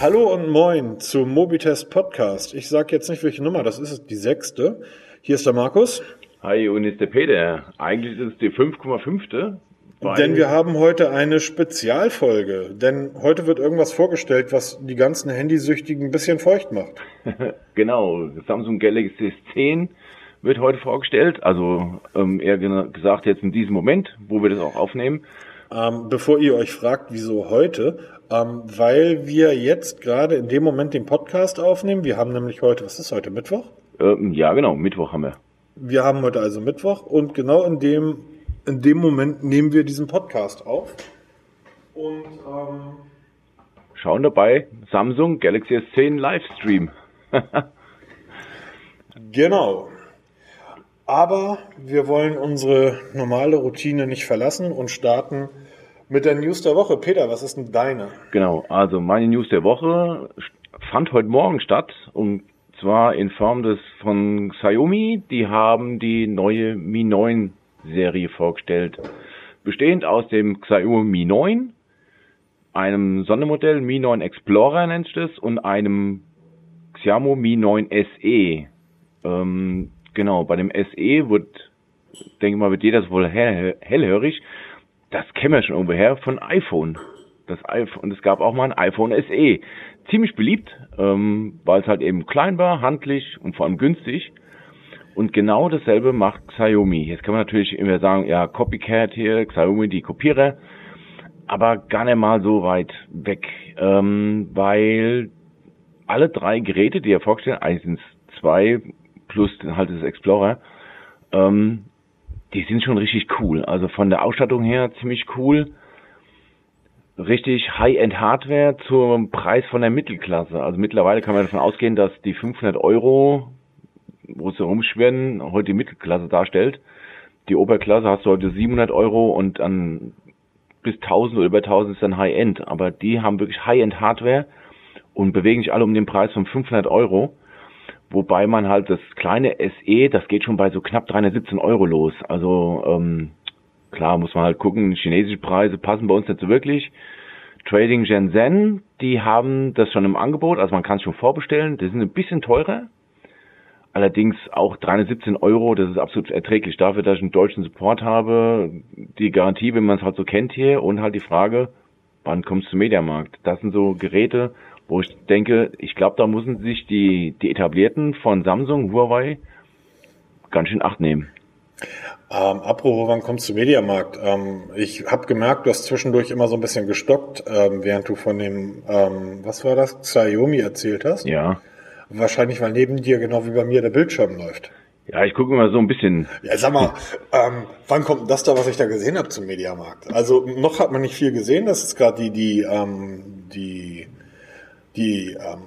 Hallo und moin zum Mobitest Podcast. Ich sage jetzt nicht, welche Nummer das ist, die sechste. Hier ist der Markus. Hi, und ist der Peter. Eigentlich ist es die 5,5. Denn wir haben heute eine Spezialfolge. Denn heute wird irgendwas vorgestellt, was die ganzen Handysüchtigen ein bisschen feucht macht. genau, Samsung Galaxy S10 wird heute vorgestellt. Also ähm, eher gesagt jetzt in diesem Moment, wo wir das auch aufnehmen. Ähm, bevor ihr euch fragt, wieso heute, ähm, weil wir jetzt gerade in dem Moment den Podcast aufnehmen. Wir haben nämlich heute, was ist heute, Mittwoch? Ähm, ja, genau, Mittwoch haben wir. Wir haben heute also Mittwoch und genau in dem, in dem Moment nehmen wir diesen Podcast auf. Und ähm, schauen dabei Samsung Galaxy S10 Livestream. genau. Aber wir wollen unsere normale Routine nicht verlassen und starten mit der News der Woche. Peter, was ist denn deine? Genau, also meine News der Woche fand heute Morgen statt und zwar in Form des von Xiaomi. Die haben die neue Mi 9 Serie vorgestellt. Bestehend aus dem Xiaomi Mi 9, einem Sondermodell Mi 9 Explorer nennt es und einem Xiaomi Mi 9 SE. Ähm, genau, bei dem SE wird, denke mal, wird jeder wohl hell, hellhörig das kennen wir schon irgendwoher von iPhone. Das iPhone, es gab auch mal ein iPhone SE. Ziemlich beliebt, ähm, weil es halt eben klein war, handlich und vor allem günstig. Und genau dasselbe macht Xiaomi. Jetzt kann man natürlich immer sagen, ja, Copycat hier, Xiaomi, die Kopierer. Aber gar nicht mal so weit weg, ähm, weil alle drei Geräte, die er vorgestellt, eigentlich sind zwei plus halt das Explorer, ähm, die sind schon richtig cool. Also von der Ausstattung her ziemlich cool. Richtig High-End Hardware zum Preis von der Mittelklasse. Also mittlerweile kann man davon ausgehen, dass die 500 Euro, wo sie rumschwirren, heute die Mittelklasse darstellt. Die Oberklasse hast du heute 700 Euro und dann bis 1000 oder über 1000 ist dann High-End. Aber die haben wirklich High-End Hardware und bewegen sich alle um den Preis von 500 Euro. Wobei man halt das kleine SE, das geht schon bei so knapp 317 Euro los. Also ähm, klar muss man halt gucken, chinesische Preise passen bei uns nicht so wirklich. Trading Shenzhen, die haben das schon im Angebot, also man kann es schon vorbestellen. Die sind ein bisschen teurer. Allerdings auch 317 Euro, das ist absolut erträglich. Dafür, dass ich einen deutschen Support habe, die Garantie, wenn man es halt so kennt hier und halt die Frage, wann kommst du zum Mediamarkt? Das sind so Geräte, wo ich denke, ich glaube, da müssen sich die, die etablierten von Samsung, Huawei ganz schön Acht nehmen. Ähm, apropos, wann kommst du Mediamarkt? Ähm, ich habe gemerkt, du hast zwischendurch immer so ein bisschen gestockt, ähm, während du von dem, ähm, was war das, Xiaomi erzählt hast. Ja. Wahrscheinlich, weil neben dir genau wie bei mir der Bildschirm läuft. Ja, ich gucke immer so ein bisschen. Ja, sag mal, ähm, wann kommt das da, was ich da gesehen habe zum Mediamarkt? Also noch hat man nicht viel gesehen. Das ist gerade die die ähm, die die ähm,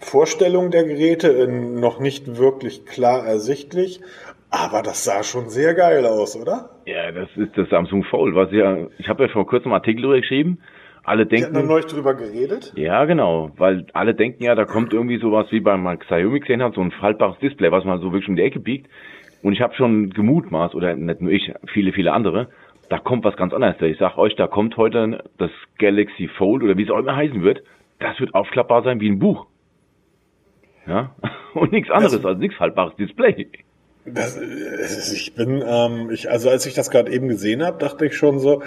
Vorstellung der Geräte noch nicht wirklich klar ersichtlich, aber das sah schon sehr geil aus, oder? Ja, das ist das Samsung Fold, was ja, ich habe ja vor kurzem einen Artikel darüber geschrieben. Alle denken. Wir neulich drüber geredet? Ja, genau, weil alle denken ja, da kommt irgendwie sowas wie beim Xiaomi gesehen hat, so ein faltbares Display, was man so wirklich um die Ecke biegt. Und ich habe schon gemutmaßt, oder nicht nur ich, viele, viele andere, da kommt was ganz anderes. Ich sag euch, da kommt heute das Galaxy Fold oder wie es auch immer heißen wird das wird aufklappbar sein wie ein Buch. Ja, und nichts anderes, also nichts haltbares Display. Das, ich bin, ähm, ich, also als ich das gerade eben gesehen habe, dachte ich schon so,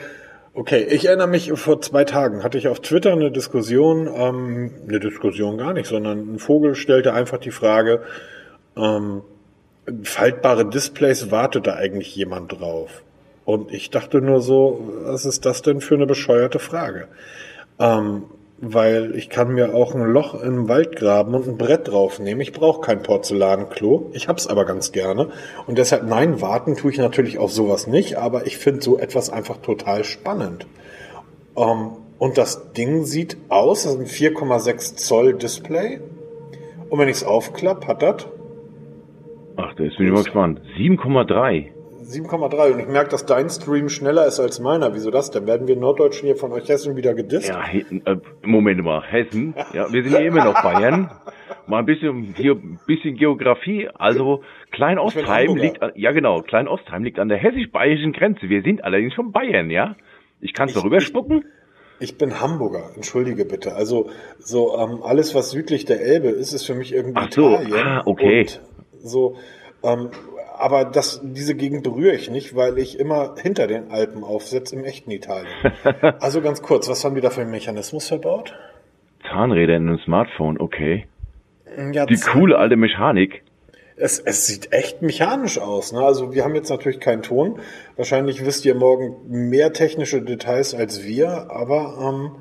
okay, ich erinnere mich, vor zwei Tagen hatte ich auf Twitter eine Diskussion, ähm, eine Diskussion gar nicht, sondern ein Vogel stellte einfach die Frage, ähm, faltbare Displays, wartet da eigentlich jemand drauf? Und ich dachte nur so, was ist das denn für eine bescheuerte Frage? Ähm, weil ich kann mir auch ein Loch im Wald graben und ein Brett draufnehmen. Ich brauche kein Porzellanklo. Ich hab's aber ganz gerne. Und deshalb, nein, warten tue ich natürlich auf sowas nicht, aber ich finde so etwas einfach total spannend. Ähm, und das Ding sieht aus, das ist ein 4,6 Zoll Display. Und wenn ich es aufklappe, hat das. Ach, da ist ich mal gespannt. 7,3. 7,3 und ich merke, dass dein Stream schneller ist als meiner. Wieso das? Dann werden wir Norddeutschen hier von euch Hessen wieder gedisst. Ja, äh, Moment mal, Hessen. Ja, wir sind ja immer noch Bayern. Mal ein bisschen, hier, bisschen Geografie. Also, Kleinostheim liegt, ja genau, Kleinostheim liegt an der hessisch-bayerischen Grenze. Wir sind allerdings schon Bayern, ja? Ich kann es darüber spucken. Ich bin Hamburger, entschuldige bitte. Also so ähm, alles, was südlich der Elbe ist, ist für mich irgendwie Ach so, Italien. ah, okay. Und so, ähm, aber das, diese Gegend berühre ich nicht, weil ich immer hinter den Alpen aufsetze im echten Italien. also ganz kurz, was haben die da für einen Mechanismus verbaut? Zahnräder in einem Smartphone, okay. Ja, Die coole alte Mechanik. Es, es sieht echt mechanisch aus. Ne? Also wir haben jetzt natürlich keinen Ton. Wahrscheinlich wisst ihr morgen mehr technische Details als wir, aber ähm,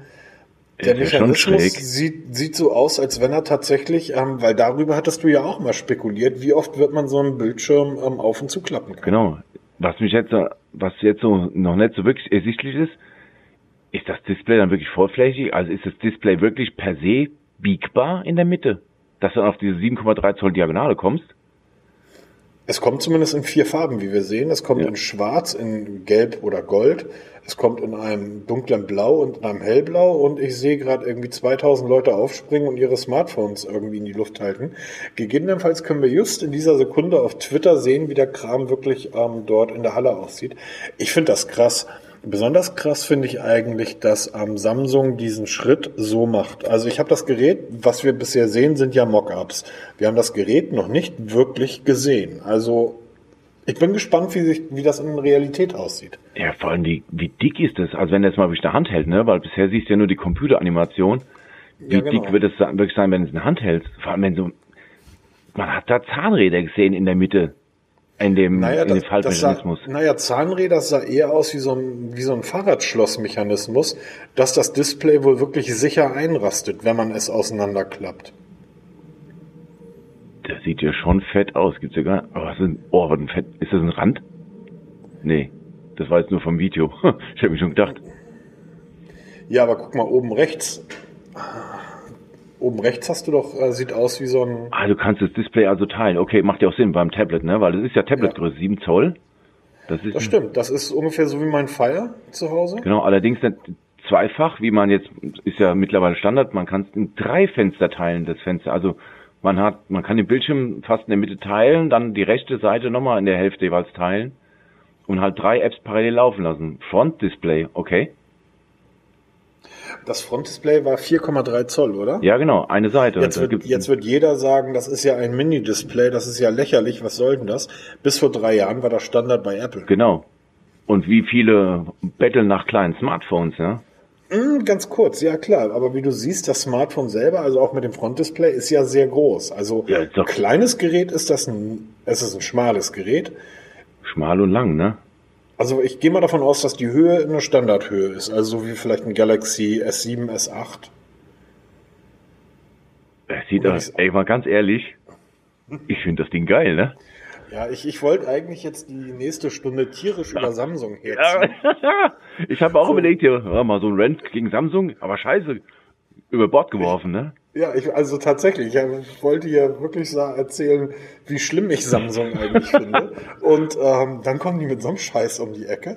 der ja Mechanismus schräg. sieht, sieht so aus, als wenn er tatsächlich, ähm, weil darüber hattest du ja auch mal spekuliert, wie oft wird man so einen Bildschirm ähm, auf und zuklappen können. Genau. Was mich jetzt, so- was jetzt so noch nicht so wirklich ersichtlich ist, ist das Display dann wirklich vollflächig? Also ist das Display wirklich per se biegbar in der Mitte? Dass du dann auf diese 7,3 Zoll Diagonale kommst? Es kommt zumindest in vier Farben, wie wir sehen. Es kommt Ja. in Schwarz, in Gelb oder Gold. Es kommt in einem dunklen Blau und in einem hellblau. Und ich sehe gerade irgendwie 2000 Leute aufspringen und ihre Smartphones irgendwie in die Luft halten. Gegebenenfalls können wir just in dieser Sekunde auf Twitter sehen, wie der Kram wirklich ähm, dort in der Halle aussieht. Ich finde das krass. Besonders krass finde ich eigentlich, dass ähm, Samsung diesen Schritt so macht. Also ich habe das Gerät, was wir bisher sehen, sind ja Mockups. Wir haben das Gerät noch nicht wirklich gesehen. Also ich bin gespannt, wie, sich, wie das in Realität aussieht. Ja, vor allem, wie, wie dick ist das? Also wenn du jetzt mal wirklich eine Hand hält, ne? Weil bisher siehst du ja nur die Computeranimation. Wie Ja, genau. dick wird es wirklich sein, wenn du es in der Hand hältst? Vor allem, wenn so, man hat da Zahnräder gesehen in der Mitte. In dem, Naja, in dem das sah, Faltmechanismus. naja, Zahnräder sah eher aus wie so ein, wie so ein Fahrradschlossmechanismus, dass das Display wohl wirklich sicher einrastet, wenn man es auseinanderklappt. Das sieht ja schon fett aus. Gibt's ja gar Oh, was ist, ein- oh, was ein Fett. Ist das ein Rand? Nee. Das war jetzt nur vom Video. Ich habe mir schon gedacht. Ja, aber guck mal, oben rechts. Oben rechts hast du doch, äh, sieht aus wie so ein. Ah, du kannst das Display also teilen. Okay, macht ja auch Sinn beim Tablet, ne? Weil das ist ja Tabletgröße, 7 Zoll. Das ist Das stimmt, das ist ungefähr so wie mein Fire zu Hause. Genau, allerdings nicht zweifach, wie man jetzt, ist ja mittlerweile Standard, man kann es in drei Fenster teilen, das Fenster. Also man hat, man kann den Bildschirm fast in der Mitte teilen, dann die rechte Seite nochmal in der Hälfte jeweils teilen und halt drei Apps parallel laufen lassen. Frontdisplay, okay. Das Frontdisplay war 4,3 Zoll, oder? Ja, genau, eine Seite. Jetzt wird, jetzt wird jeder sagen, das ist ja ein Mini-Display, das ist ja lächerlich, was soll denn das? Bis vor drei Jahren war das Standard bei Apple. Genau. Und wie viele betteln nach kleinen Smartphones, ja? Mm, ganz kurz, ja klar, aber wie du siehst, das Smartphone selber, also auch mit dem Frontdisplay, ist ja sehr groß. Also Ja, kleines Gerät ist das ein, es ist ein schmales Gerät. Schmal und lang, ne? Also ich gehe mal davon aus, dass die Höhe eine Standardhöhe ist, also so wie vielleicht ein Galaxy S7, S8. Es sieht, Oder ist- ey, mal ganz ehrlich, ich finde das Ding geil, ne? Ja, ich, ich wollte eigentlich jetzt die nächste Stunde tierisch über Samsung herziehen. ich habe auch So. überlegt, hier, mal so ein Rent gegen Samsung, aber scheiße, über Bord geworfen, ne? Ja, ich, also tatsächlich, ich, wollte hier wirklich erzählen, wie schlimm ich Samsung eigentlich finde. Und ähm, dann kommen die mit so einem Scheiß um die Ecke.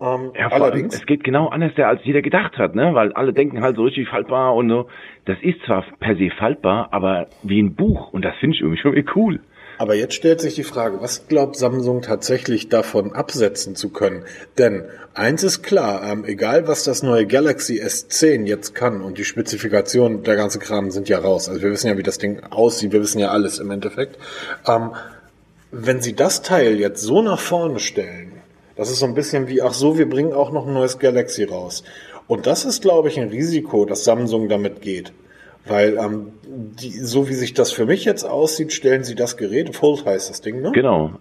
Ähm, Ja, allem, allerdings, es geht genau anders, als jeder gedacht hat, ne? Weil alle denken halt so richtig faltbar und so. Das ist zwar per se faltbar, aber wie ein Buch und das finde ich irgendwie schon cool. Aber jetzt stellt sich die Frage, was glaubt Samsung tatsächlich davon absetzen zu können? Denn eins ist klar, ähm, egal was das neue Galaxy S10 jetzt kann und die Spezifikationen, der ganze Kram sind ja raus. Also wir wissen ja, wie das Ding aussieht, wir wissen ja alles im Endeffekt. Ähm, wenn sie das Teil jetzt so nach vorne stellen, das ist so ein bisschen wie, ach so, wir bringen auch noch ein neues Galaxy raus. Und das ist, glaube ich, ein Risiko, dass Samsung damit geht. Weil ähm, die, so wie sich das für mich jetzt aussieht, stellen sie das Gerät, Fold heißt das Ding, ne? Genau.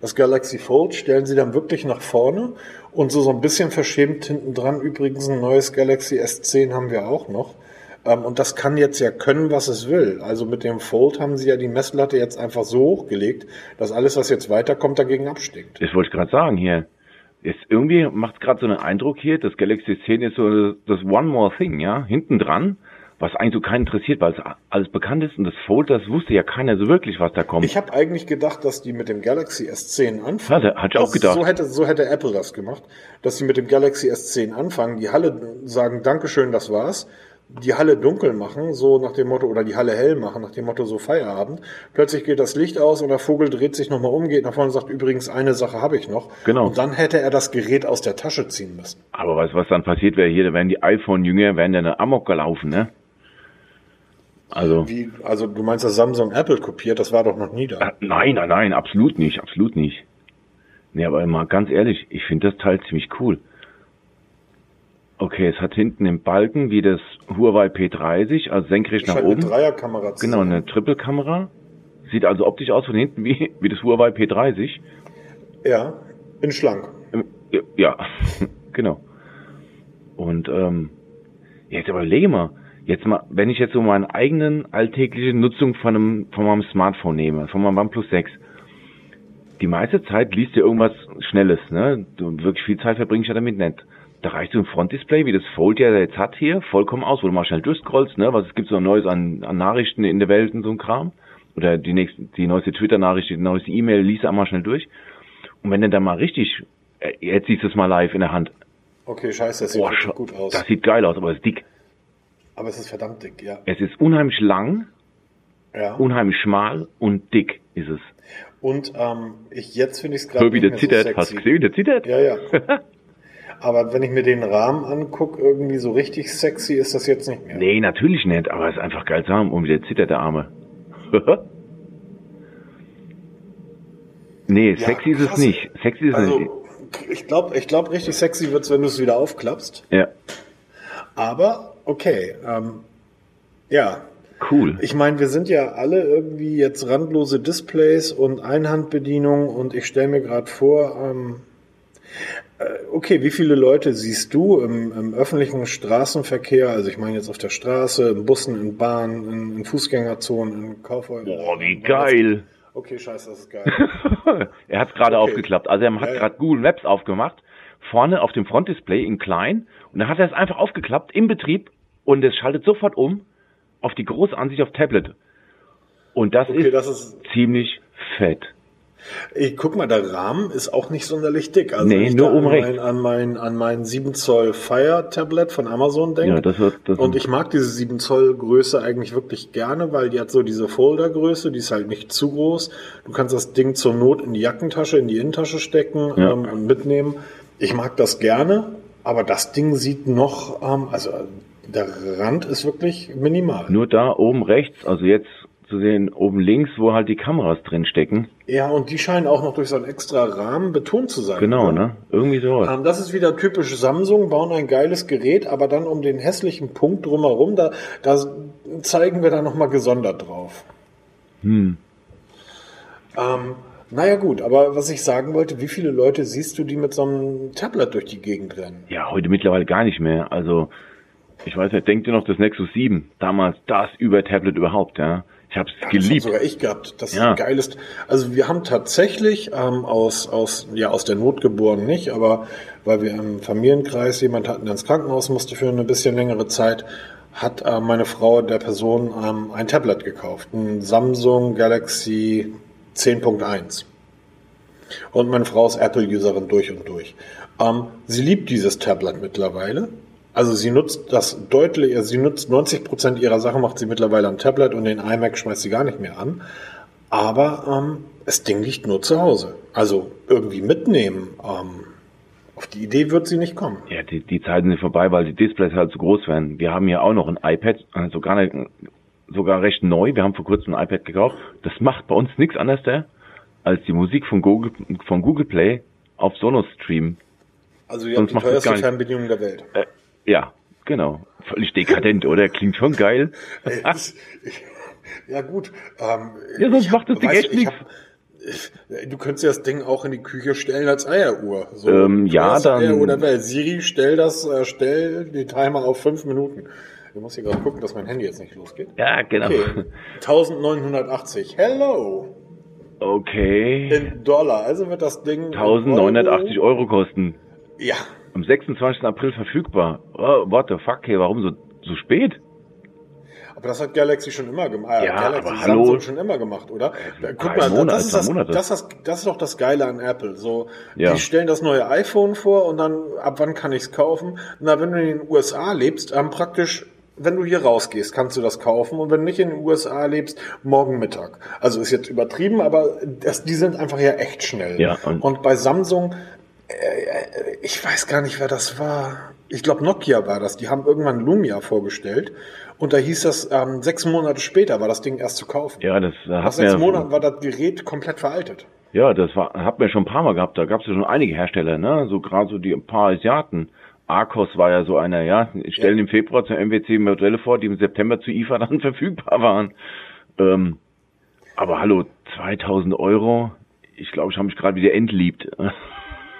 Das Galaxy Fold stellen sie dann wirklich nach vorne und so, so ein bisschen verschämt hinten dran. Übrigens ein neues Galaxy S10 haben wir auch noch. Ähm, und das kann jetzt ja können, was es will. Also mit dem Fold haben sie ja die Messlatte jetzt einfach so hochgelegt, dass alles, was jetzt weiterkommt, dagegen abstinkt. Das wollte ich gerade sagen hier. Ist irgendwie macht gerade so einen Eindruck hier, das Galaxy 10 ist so das One More Thing, ja, hinten dran, was eigentlich so keinen interessiert, weil es alles bekannt ist und das Fold, das wusste ja keiner so wirklich, was da kommt. Ich habe eigentlich gedacht, dass die mit dem Galaxy S10 anfangen. Ja, hatte ich auch gedacht. So hätte, so hätte Apple das gemacht, dass sie mit dem Galaxy S10 anfangen, die Halle sagen, Dankeschön, das war's. die Halle dunkel machen, so nach dem Motto, oder die Halle hell machen, nach dem Motto so Feierabend. Plötzlich geht das Licht aus und der Vogel dreht sich nochmal um, geht nach vorne und sagt, übrigens, eine Sache habe ich noch. Genau. Und dann hätte er das Gerät aus der Tasche ziehen müssen. Aber weißt du, was dann passiert wäre hier? Da wären die iPhone-Jünger, wären dann Amok gelaufen, ne? Also. Wie, also du meinst, dass Samsung Apple kopiert, das war doch noch nie da. Äh, nein, nein, nein, absolut nicht, absolut nicht. Nee, aber mal ganz ehrlich, ich finde das Teil ziemlich cool. Okay, es hat hinten im Balken wie das Huawei P30, also senkrecht nach oben. eine Dreierkamera zu Genau, eine Triple-Kamera. Sieht also optisch aus von hinten wie, wie das Huawei P30. Ja, in schlank. Ähm, Ja, genau. Und ähm, jetzt überlege mal, jetzt mal, wenn ich jetzt so meine eigenen alltägliche Nutzung von einem von meinem Smartphone nehme, von meinem OnePlus 6, die meiste Zeit liest du irgendwas Schnelles, ne? Du, wirklich viel Zeit verbringe ich ja damit nicht. Da reicht so ein Frontdisplay, wie das Fold ja jetzt hat hier, vollkommen aus, wo du mal schnell durchscrollst, ne? Was es gibt so Neues an, an Nachrichten in der Welt und so ein Kram. Oder die nächste, die neueste Twitter-Nachricht, die neueste E-Mail, liest einmal schnell durch. Und wenn du dann mal richtig, äh, jetzt siehst du es mal live in der Hand. Okay, scheiße, das sieht Boah, gut aus. Das sieht geil aus, aber es ist dick. Aber es ist verdammt dick, ja. Es ist unheimlich lang, ja. unheimlich schmal und dick ist es. Und ähm, ich jetzt finde ich es gerade So wie der zittert. Hast du gesehen, der zittert? Ja, ja. Aber wenn ich mir den Rahmen angucke, irgendwie so richtig sexy ist das jetzt nicht mehr. Nee, natürlich nicht, aber es ist einfach geil zu haben. Und wie der zittert, der Arme. nee, Ja, sexy ist es krass. nicht. Sexy ist es nicht. Also, ich glaube, ich glaub, richtig sexy wird's, wenn du es wieder aufklappst. Ja, Aber, okay. Ähm, ja, cool. ich meine, wir sind ja alle irgendwie jetzt randlose Displays und Einhandbedienung und ich stelle mir gerade vor, ähm, äh, okay, wie viele Leute siehst du im, im öffentlichen Straßenverkehr, also ich meine jetzt auf der Straße, in Bussen, in Bahnen, in, in Fußgängerzonen, in Kaufhäusern? Boah, wie geil. Okay, scheiße, das ist geil. er hat es gerade Okay. aufgeklappt. Also er hat Ja, ja. gerade Google Maps aufgemacht, vorne auf dem Frontdisplay in klein und dann hat er es einfach aufgeklappt im Betrieb und es schaltet sofort um auf die große Ansicht auf Tablet. Und das Okay, ist das ist, ziemlich fett. ich guck mal, der Rahmen ist auch nicht sonderlich dick. Also Nee, wenn ich nur oben an rechts. mein, an mein, an mein 7 Zoll Fire Tablet von Amazon denke. Ja, das wird das Und ich mag diese 7 Zoll Größe eigentlich wirklich gerne, weil die hat so diese Foldergröße, die ist halt nicht zu groß. Du kannst das Ding zur Not in die Jackentasche, in die Innentasche stecken Ja. ähm, und mitnehmen. Ich mag das gerne, aber das Ding sieht noch, ähm, also der Rand ist wirklich minimal. nur da oben rechts, also jetzt zu sehen oben links, wo halt die Kameras drin stecken. Ja, und die scheinen auch noch durch so einen extra Rahmen betont zu sein. Genau, oder? ne? Irgendwie sowas. Ähm, das ist wieder typisch Samsung, bauen ein geiles Gerät, aber dann um den hässlichen Punkt drumherum, da, da zeigen wir da nochmal gesondert drauf. Hm. Ähm, naja gut, aber was ich sagen wollte, wie viele Leute siehst du, die mit so einem Tablet durch die Gegend rennen? Ja, heute mittlerweile gar nicht mehr. Also, ich weiß nicht, denkt ihr noch das Nexus 7? Damals das über Tablet überhaupt, ja? Ich hab's Das habe geliebt. sogar ich gehabt. Das Ja. ist. Also wir haben tatsächlich ähm, aus, aus, ja, aus der Not geboren nicht, aber weil wir im Familienkreis jemand hatten, der ins Krankenhaus musste für eine bisschen längere Zeit, hat äh, meine Frau der Person ähm, ein Tablet gekauft. Ein Samsung Galaxy 10.1. Und meine Frau ist Apple-Userin durch und durch. Ähm, sie liebt dieses Tablet mittlerweile. Also sie nutzt das deutlich, also sie nutzt 90 Prozent ihrer Sachen macht sie mittlerweile am Tablet und den iMac schmeißt sie gar nicht mehr an. Aber ähm, das Ding liegt nur zu Hause. Also irgendwie mitnehmen. Ähm, auf die Idee wird sie nicht kommen. Ja, die, die Zeiten sind vorbei, weil die Displays halt zu groß werden. Wir haben hier auch noch ein iPad, äh, sogar, nicht, sogar recht neu. Wir haben vor kurzem ein iPad gekauft. Das macht bei uns nichts anderes als die Musik von Google, von Google Play auf Sonos streamen. Also ihr Sonst habt die teuerste. Fernbedienung der Welt. Äh, ja, genau. Völlig dekadent, oder? Klingt schon geil. Ey, das- ja gut. Ähm, Ja, sonst ich macht das Ding echt ich ich- Du könntest ja das Ding auch in die Küche stellen als Eieruhr. So, Ähm, ja, dann- Eieruhr der Welt. Siri, stell das, äh, stell den Timer auf fünf Minuten. Ich muss hier gerade gucken, dass mein Handy jetzt nicht losgeht. Ja, genau. Okay, 1980. Hello! Okay. In Dollar. Also wird das Ding. in 1980 Euro kosten. Ja. Am 26. April verfügbar. Oh, what the fuck, hey, warum so, so spät? Aber das hat Galaxy schon immer gemacht. Äh, Ja, Galaxy aber hallo. Samsung schon immer gemacht, oder? Da, guck drei mal, Monate, das, ist das, das, ist, das ist doch das Geile an Apple. So, Ja. die stellen das neue iPhone vor und dann, ab wann kann ich es kaufen? Na, wenn du in den USA lebst, ähm, praktisch wenn du hier rausgehst, kannst du das kaufen und wenn du nicht in den USA lebst, morgen Mittag. Also ist jetzt übertrieben, aber das, die sind einfach ja echt schnell. Ja, und, und bei Samsung, äh, ich weiß gar nicht, wer das war. Ich glaube, Nokia war das. Die haben irgendwann Lumia vorgestellt und da hieß das, ähm, sechs Monate später war das Ding erst zu kaufen. Ja, das Nach hat sechs Monaten war das Gerät komplett veraltet. Ja, das war, hat mir schon ein paar Mal gehabt. Da gab es ja schon einige Hersteller, ne? So gerade so die ein paar Asiaten. Arcos war ja so einer, ja. Stellen ja. im Februar zur MWC Modelle vor, die im September zu IFA dann verfügbar waren. Ähm, aber hallo, 2000 Euro. Ich glaube, ich habe mich gerade wieder entliebt.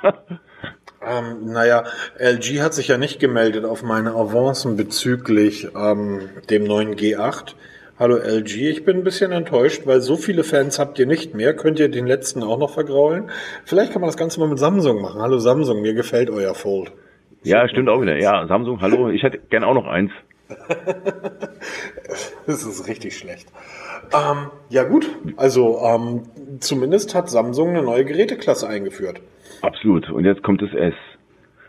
ähm, naja, LG hat sich ja nicht gemeldet auf meine Avancen bezüglich ähm, dem neuen G8. Hallo LG, ich bin ein bisschen enttäuscht, weil so viele Fans habt ihr nicht mehr. Könnt ihr den letzten auch noch vergraulen? Vielleicht kann man das Ganze mal mit Samsung machen. Hallo Samsung, mir gefällt euer Fold. Ja, stimmt auch wieder. Ja, Samsung, hallo, ich hätte gern auch noch eins. das ist richtig schlecht. Ähm, ja gut, also ähm, zumindest hat Samsung eine neue Geräteklasse eingeführt. Absolut. Und jetzt kommt das S.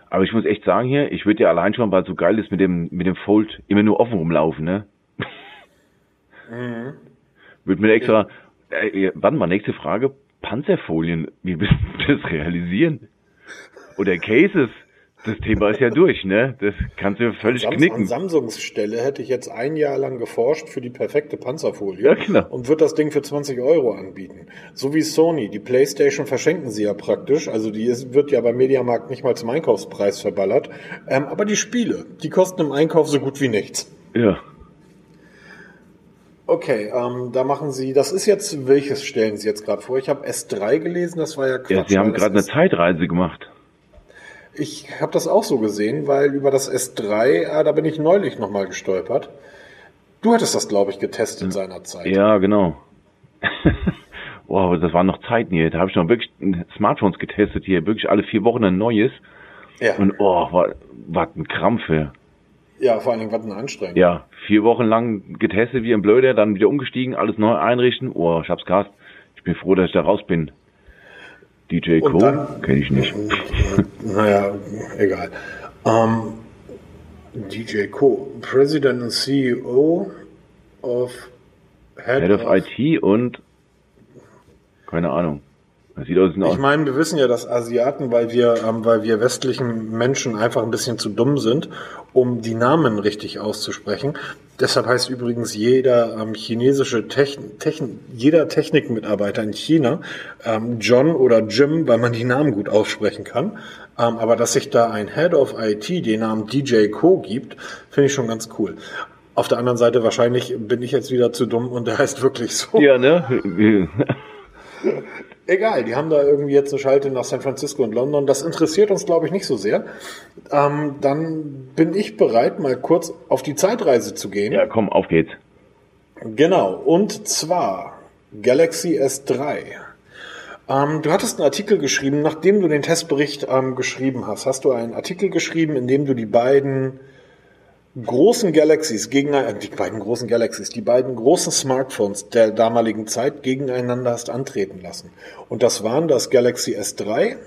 Aber ich muss echt sagen hier, ich würde ja allein schon, weil es so geil ist mit dem mit dem Fold immer nur offen rumlaufen, ne? Mhm. Würde mir extra, äh, wann mal nächste Frage, Panzerfolien, wie willst du das realisieren? Oder Cases? Das Thema ist ja durch, ne? Das kannst du völlig Sams knicken. An Samsungs Stelle hätte ich jetzt ein Jahr lang geforscht für die perfekte Panzerfolie ja, genau. und würde das Ding für 20 Euro anbieten. So wie Sony. Die Playstation verschenken sie ja praktisch. Also die ist, wird ja beim Mediamarkt nicht mal zum Einkaufspreis verballert. Ähm, aber die Spiele, die kosten im Einkauf so gut wie nichts. Ja. Okay, ähm, da machen Sie, das ist jetzt, welches stellen Sie jetzt gerade vor? Ich habe S3 gelesen, das war ja Quatsch. Ja, Sie haben gerade eine Zeitreise gemacht. Ich habe das auch so gesehen, weil über das S3, äh, da bin ich neulich nochmal gestolpert. Du hattest das, glaube ich, getestet seinerzeit. Ja, genau. wow, das waren noch Zeiten hier. Da habe ich noch wirklich Smartphones getestet hier, wirklich alle vier Wochen ein neues. Ja. Und oh, was ein Krampf hier. Ja, vor allen Dingen, was ein Anstrengung. Ja, vier Wochen lang getestet wie ein Blöder, dann wieder umgestiegen, alles neu einrichten. Oh, ich hab's gehasst. Ich bin froh, dass ich da raus bin. DJ Co. kenne ich nicht. Naja, egal. Um, ähm, DJ Co. President and CEO of Head, Head of, of IT und keine Ahnung. Ich meine, wir wissen ja, dass Asiaten, weil wir, ähm, weil wir westlichen Menschen einfach ein bisschen zu dumm sind, um die Namen richtig auszusprechen. Deshalb heißt übrigens jeder ähm, chinesische Techn Techn jeder Technikmitarbeiter in China ähm, John oder Jim, weil man die Namen gut aussprechen kann. Ähm, aber dass sich da ein Head of IT den Namen DJ Co gibt, finde ich schon ganz cool. Auf der anderen Seite wahrscheinlich bin ich jetzt wieder zu dumm und der heißt wirklich so. Ja, ne? Egal, die haben da irgendwie jetzt eine Schalte nach San Francisco und London. Das interessiert uns, glaube ich, nicht so sehr. Ähm, dann bin ich bereit, mal kurz auf die Zeitreise zu gehen. Ja, komm, auf geht's. Genau, und zwar Galaxy S3. Ähm, du hattest einen Artikel geschrieben, nachdem du den Testbericht ähm, geschrieben hast, hast du einen Artikel geschrieben, in dem du die beiden großen Galaxies gegeneinander, äh, die beiden großen Galaxies, die beiden großen Smartphones der damaligen Zeit gegeneinander hast antreten lassen. Und das waren das Galaxy S3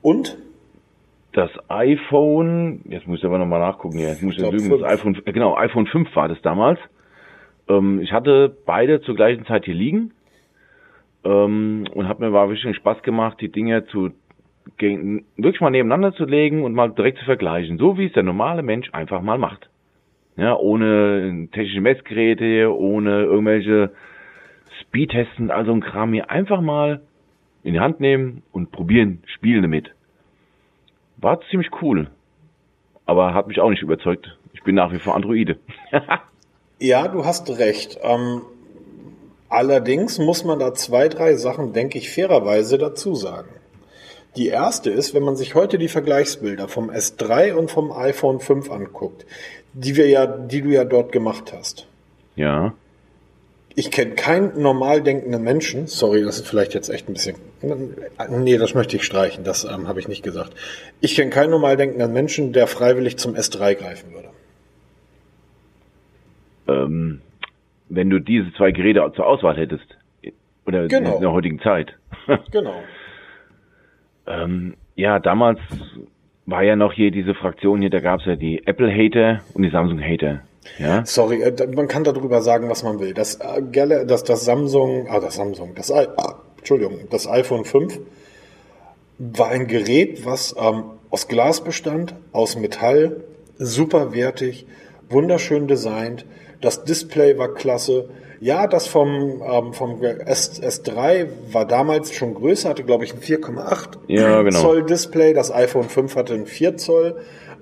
und das iPhone, jetzt muss ich aber nochmal nachgucken, ja, jetzt muss ich, ich lügen, das iPhone, äh, genau, iPhone 5 war das damals. Ähm, ich hatte beide zur gleichen Zeit hier liegen ähm, und hat mir war wirklich Spaß gemacht, die Dinge zu wirklich mal nebeneinander zu legen und mal direkt zu vergleichen, so wie es der normale Mensch einfach mal macht. Ja, ohne technische Messgeräte, ohne irgendwelche Speedtesten, also ein Kram hier einfach mal in die Hand nehmen und probieren, spielen damit. War ziemlich cool. Aber hat mich auch nicht überzeugt. Ich bin nach wie vor Androide. ja, du hast recht. Ähm, allerdings muss man da zwei, drei Sachen, denke ich, fairerweise dazu sagen. Die erste ist, wenn man sich heute die Vergleichsbilder vom S3 und vom iPhone 5 anguckt, die wir ja, die du ja dort gemacht hast. Ja. Ich kenne keinen normal denkenden Menschen, sorry, das ist vielleicht jetzt echt ein bisschen, nee, das möchte ich streichen, das ähm, habe ich nicht gesagt. Ich kenne keinen normal denkenden Menschen, der freiwillig zum S3 greifen würde. Ähm, wenn du diese zwei Geräte zur Auswahl hättest, oder genau. in der heutigen Zeit. genau. Ähm, ja, damals war ja noch hier diese Fraktion hier, da gab's ja die Apple-Hater und die Samsung-Hater. Ja? Sorry, äh, man kann darüber sagen, was man will. Das, äh, das, das Samsung, ah, das Samsung, das, ah, Entschuldigung, das iPhone 5 war ein Gerät, was ähm, aus Glas bestand, aus Metall, super wertig, wunderschön designt. Das Display war klasse. Ja, das vom, ähm, vom S, S3 war damals schon größer, hatte glaube ich ein 4,8 ja, genau. Zoll Display. Das iPhone 5 hatte ein 4 Zoll.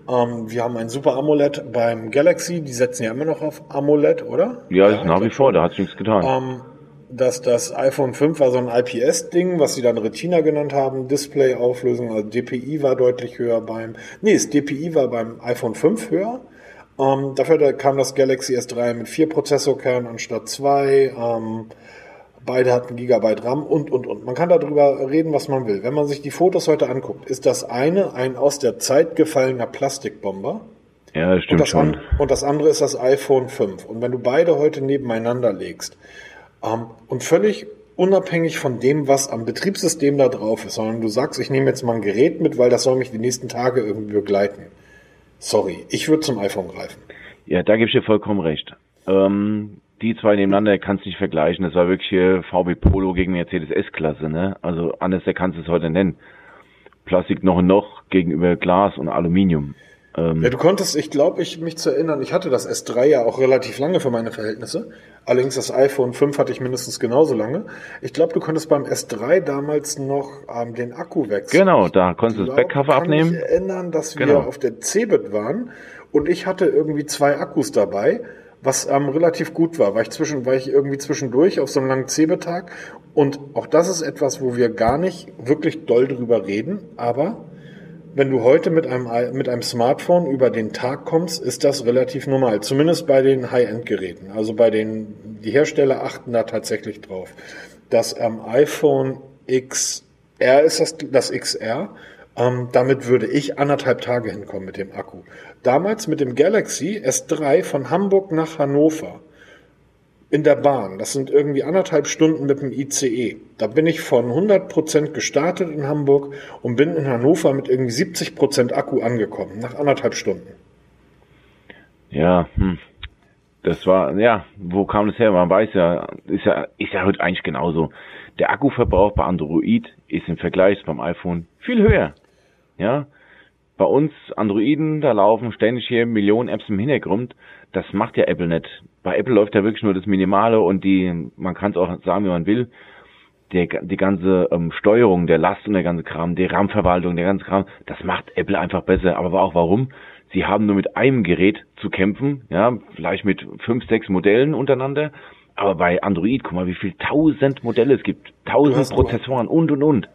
Ähm, wir haben ein super AMOLED beim Galaxy. Die setzen ja immer noch auf AMOLED, oder? Ja, ja nach wie vor. Da hat sich nichts getan. Ähm, dass das iPhone 5 war so ein IPS-Ding, was sie dann Retina genannt haben, Display-Auflösung, also DPI war deutlich höher beim, nee, das DPI war beim iPhone 5 höher. Ähm, dafür kam das Galaxy S3 mit vier Prozessorkernen anstatt zwei. Ähm, beide hatten Gigabyte RAM und, und, und. Man kann darüber reden, was man will. Wenn man sich die Fotos heute anguckt, ist das eine ein aus der Zeit gefallener Plastikbomber. Ja, das stimmt und das schon. Und das andere ist das iPhone 5. Und wenn du beide heute nebeneinander legst, ähm, und völlig unabhängig von dem, was am Betriebssystem da drauf ist, sondern du sagst, ich nehme jetzt mal ein Gerät mit, weil das soll mich die nächsten Tage irgendwie begleiten. Sorry, ich würde zum iPhone greifen. Ja, da gebe ich dir vollkommen recht. Ähm, die zwei nebeneinander kannst du nicht vergleichen. Das war wirklich hier VW Polo gegen Mercedes S-Klasse, ne? Also anders kannst du es heute nennen. Plastik noch und noch gegenüber Glas und Aluminium. Ähm, ja, du konntest, ich glaube, ich mich zu erinnern, ich hatte das S3 ja auch relativ lange für meine Verhältnisse. Allerdings das iPhone 5 hatte ich mindestens genauso lange. Ich glaube, du konntest beim S3 damals noch ähm, den Akku wechseln. Genau, da konntest du das Backcover abnehmen. Ich kann mich erinnern, dass wir genau. auf der Cebit waren und ich hatte irgendwie zwei Akkus dabei, was ähm, relativ gut war, weil ich zwischen, weil ich irgendwie zwischendurch auf so einem langen Cebit-Tag und auch das ist etwas, wo wir gar nicht wirklich doll drüber reden, aber wenn du heute mit einem, mit einem Smartphone über den Tag kommst, ist das relativ normal. Zumindest bei den High-End-Geräten. Also bei den, die Hersteller achten da tatsächlich drauf. Das ähm, iPhone XR ist das, das XR. Ähm, damit würde ich anderthalb Tage hinkommen mit dem Akku. Damals mit dem Galaxy S3 von Hamburg nach Hannover in der Bahn. Das sind irgendwie anderthalb Stunden mit dem ICE. Da bin ich von 100% gestartet in Hamburg und bin in Hannover mit irgendwie 70% Akku angekommen, nach anderthalb Stunden. Ja, hm. das war, ja, wo kam das her? Man weiß ja, ist ja, ist ja heute eigentlich genauso. Der Akkuverbrauch bei Android ist im Vergleich beim iPhone viel höher. Ja, bei uns Androiden, da laufen ständig hier Millionen Apps im Hintergrund. Das macht ja Apple nicht bei Apple läuft ja wirklich nur das Minimale und die, man kann es auch sagen, wie man will, der, die ganze ähm, Steuerung, der Last und der ganze Kram, die RAM-Verwaltung, der ganze Kram, das macht Apple einfach besser. Aber auch warum? Sie haben nur mit einem Gerät zu kämpfen, ja, vielleicht mit fünf, sechs Modellen untereinander. Aber bei Android, guck mal, wie viel tausend Modelle es gibt, tausend Prozessoren und und und.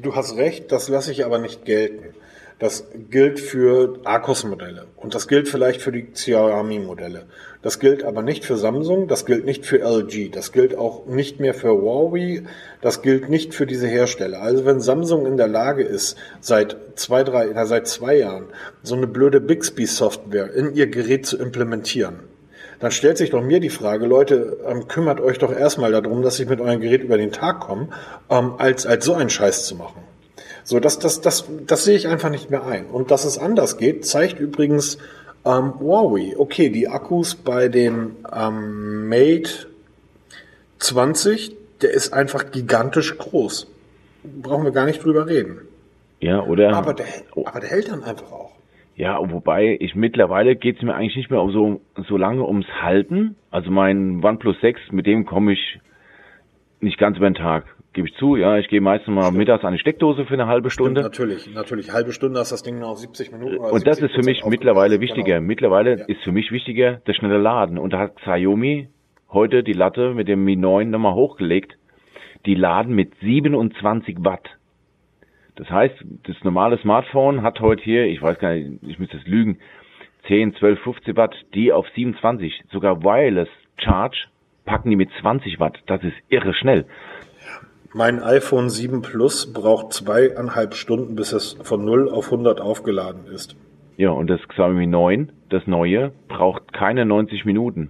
Du hast recht, das lasse ich aber nicht gelten. Das gilt für Arcos-Modelle und das gilt vielleicht für die Xiaomi-Modelle. Das gilt aber nicht für Samsung, das gilt nicht für LG, das gilt auch nicht mehr für Huawei, das gilt nicht für diese Hersteller. Also wenn Samsung in der Lage ist, seit zwei, drei, na, seit zwei Jahren so eine blöde Bixby-Software in ihr Gerät zu implementieren, dann stellt sich doch mir die Frage, Leute, ähm, kümmert euch doch erstmal darum, dass ich mit eurem Gerät über den Tag komme, ähm, als, als so einen Scheiß zu machen. So, das, das, das, das sehe ich einfach nicht mehr ein. Und dass es anders geht, zeigt übrigens ähm, Huawei. Okay, die Akkus bei dem ähm, Mate 20, der ist einfach gigantisch groß. Brauchen wir gar nicht drüber reden. Ja, oder? Aber der, aber der hält dann einfach auch. Ja, wobei ich mittlerweile geht es mir eigentlich nicht mehr so, so lange ums Halten. Also mein OnePlus 6, mit dem komme ich nicht ganz über den Tag gebe ich zu, ja, ich gehe meistens mal Stimmt. mittags an die Steckdose für eine halbe Stunde. Stimmt, natürlich, natürlich. Halbe Stunde hast das Ding noch 70 Minuten. Und das ist für mich mittlerweile wichtiger. Genau. Mittlerweile ja. ist für mich wichtiger das schnelle Laden. Und da hat Xiaomi heute die Latte mit dem Mi 9 nochmal hochgelegt. Die laden mit 27 Watt. Das heißt, das normale Smartphone hat heute hier, ich weiß gar nicht, ich müsste es lügen, 10, 12, 15 Watt, die auf 27, sogar Wireless Charge packen die mit 20 Watt. Das ist irre schnell. Mein iPhone 7 Plus braucht zweieinhalb Stunden, bis es von 0 auf 100 aufgeladen ist. Ja, und das Xiaomi 9, das neue, braucht keine 90 Minuten.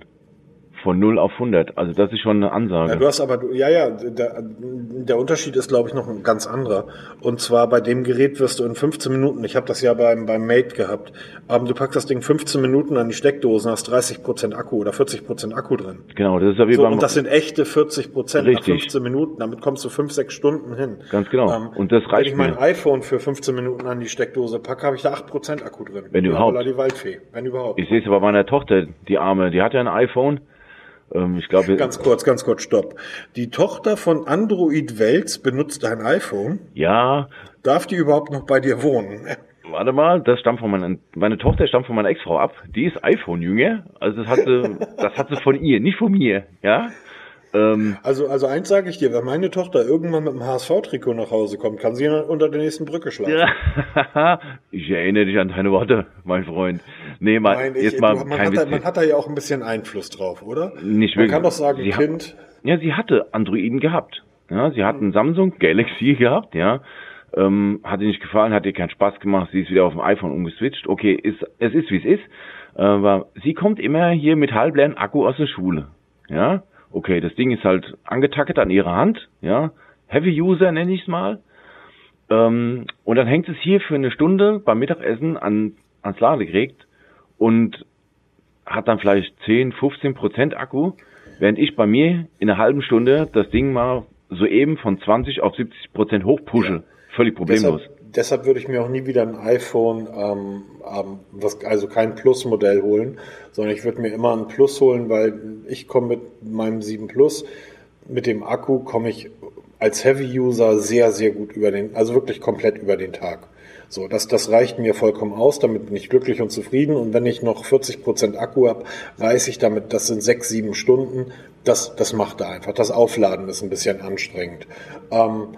Von 0 auf 100. Also das ist schon eine Ansage. Ja, du hast aber, ja, ja, der, der Unterschied ist, glaube ich, noch ein ganz anderer. Und zwar bei dem Gerät wirst du in 15 Minuten, ich habe das ja beim, beim Mate gehabt, aber du packst das Ding 15 Minuten an die Steckdosen, hast 30 Prozent Akku oder 40 Prozent Akku drin. Genau, das ist ja wie So, beim... und das sind echte 40 Prozent nach Richtig. 15 Minuten. Damit kommst du 5, 6 Stunden hin. Ganz genau. Ähm, Und das Wenn reicht ich mein mir. iPhone für 15 Minuten an die Steckdose packe, habe ich da 8 Prozent Akku drin. Wenn überhaupt. holla die Waldfee. Wenn überhaupt. Ich sehe es aber bei meiner Tochter, die Arme, die hat ja ein iPhone. Ähm, ich glaube, Ganz kurz, ganz kurz, stopp. Die Tochter von Android Wels benutzt ein iPhone. ja, Darf die überhaupt noch bei dir wohnen? warte mal, das stammt von meiner, meine Tochter stammt von meiner Ex-Frau ab. Die ist iPhone-Jünger. Also das hat sie, das hat sie von ihr, nicht von mir, ja. Ähm, Also, also eins sage ich dir, wenn meine Tochter irgendwann mit dem HSV-Trikot nach Hause kommt, kann sie unter der nächsten Brücke schlafen. ja. ich erinnere dich an deine Worte, mein Freund. Nee, mal, Nein, ich, jetzt mal man, hat da, man hat da ja auch ein bisschen Einfluss drauf, oder? Nicht man wirklich. kann doch sagen, Sie hat- Kind, Ja, sie hatte Androiden gehabt. Ja, sie hat einen Samsung Galaxy gehabt, ja. Ähm, hat ihr nicht gefallen, hat ihr keinen Spaß gemacht, sie ist wieder auf dem iPhone umgeswitcht. Okay, ist, es ist wie es ist. Aber sie kommt immer hier mit halbleeren Akku aus der Schule. Ja, okay, das Ding ist halt angetackert an ihrer Hand, ja. Heavy User nenne ich es mal. Ähm, und dann hängt es hier für eine Stunde beim Mittagessen an, ans Ladegerät und hat dann vielleicht 10, 15 Prozent Akku, während ich bei mir in einer halben Stunde das Ding mal soeben von 20 auf 70 Prozent hochpushe. Völlig problemlos. deshalb, deshalb würde ich mir auch nie wieder ein iPhone, ähm, ähm, was, also kein Plus-Modell holen, sondern ich würde mir immer ein Plus holen, weil ich komme mit meinem 7 Plus, mit dem Akku komme ich als Heavy-User sehr, sehr gut über den, also wirklich komplett über den Tag. So, das, das reicht mir vollkommen aus, damit bin ich glücklich und zufrieden. Und wenn ich noch 40 Prozent Akku habe, weiß ich damit, das sind sechs, sieben Stunden. Das, das macht er einfach. Das Aufladen ist ein bisschen anstrengend. Ähm,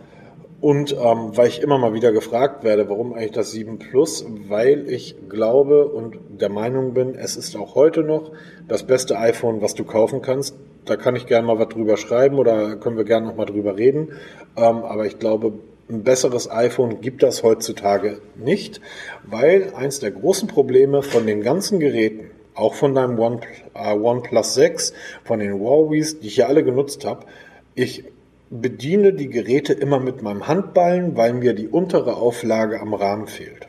und ähm, weil ich immer mal wieder gefragt werde, warum eigentlich das 7 Plus, weil ich glaube und der Meinung bin, es ist auch heute noch das beste iPhone, was du kaufen kannst. Da kann ich gerne mal was drüber schreiben oder können wir gerne noch mal drüber reden. Ähm, aber ich glaube, ein besseres iPhone gibt das heutzutage nicht, weil eins der großen Probleme von den ganzen Geräten, auch von deinem One, äh, OnePlus 6, von den Huawei's, die ich ja alle genutzt habe, ich bediene die Geräte immer mit meinem Handballen, weil mir die untere Auflage am Rahmen fehlt.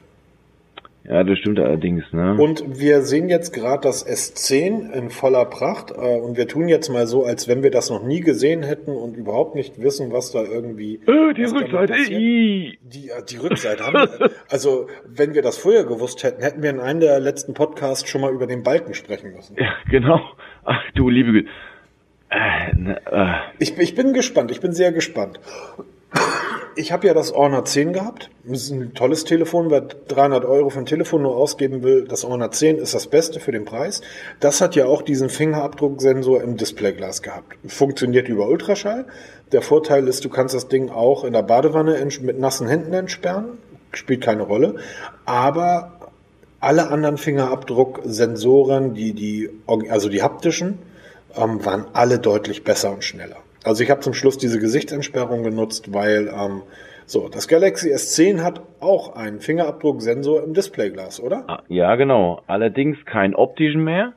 Ja, das stimmt allerdings, ne? Und wir sehen jetzt gerade das S10 in voller Pracht äh, und wir tun jetzt mal so, als wenn wir das noch nie gesehen hätten und überhaupt nicht wissen, was da irgendwie. Äh, die Rückseite. Die, äh, die Rückseite haben wir. Also, wenn wir das vorher gewusst hätten, hätten wir in einem der letzten Podcasts schon mal über den Balken sprechen müssen. Ja, genau. Ach du liebe Güte. Äh, ne, äh, Ich, ich bin gespannt, ich bin sehr gespannt. Ich habe ja das Honor 10 gehabt. Das ist ein tolles Telefon. Wer 300 Euro für ein Telefon nur ausgeben will, das Honor 10 ist das Beste für den Preis. Das hat ja auch diesen Fingerabdrucksensor im Displayglas gehabt. Funktioniert über Ultraschall. Der Vorteil ist, du kannst das Ding auch in der Badewanne mit nassen Händen entsperren. Spielt keine Rolle. Aber alle anderen Fingerabdrucksensoren, die, die, also die haptischen, ähm, waren alle deutlich besser und schneller. Also ich habe zum Schluss diese Gesichtsentsperrung genutzt, weil ähm, so das Galaxy S10 hat auch einen Fingerabdrucksensor im Displayglas, oder? ah, ja, genau. Allerdings kein optischen mehr,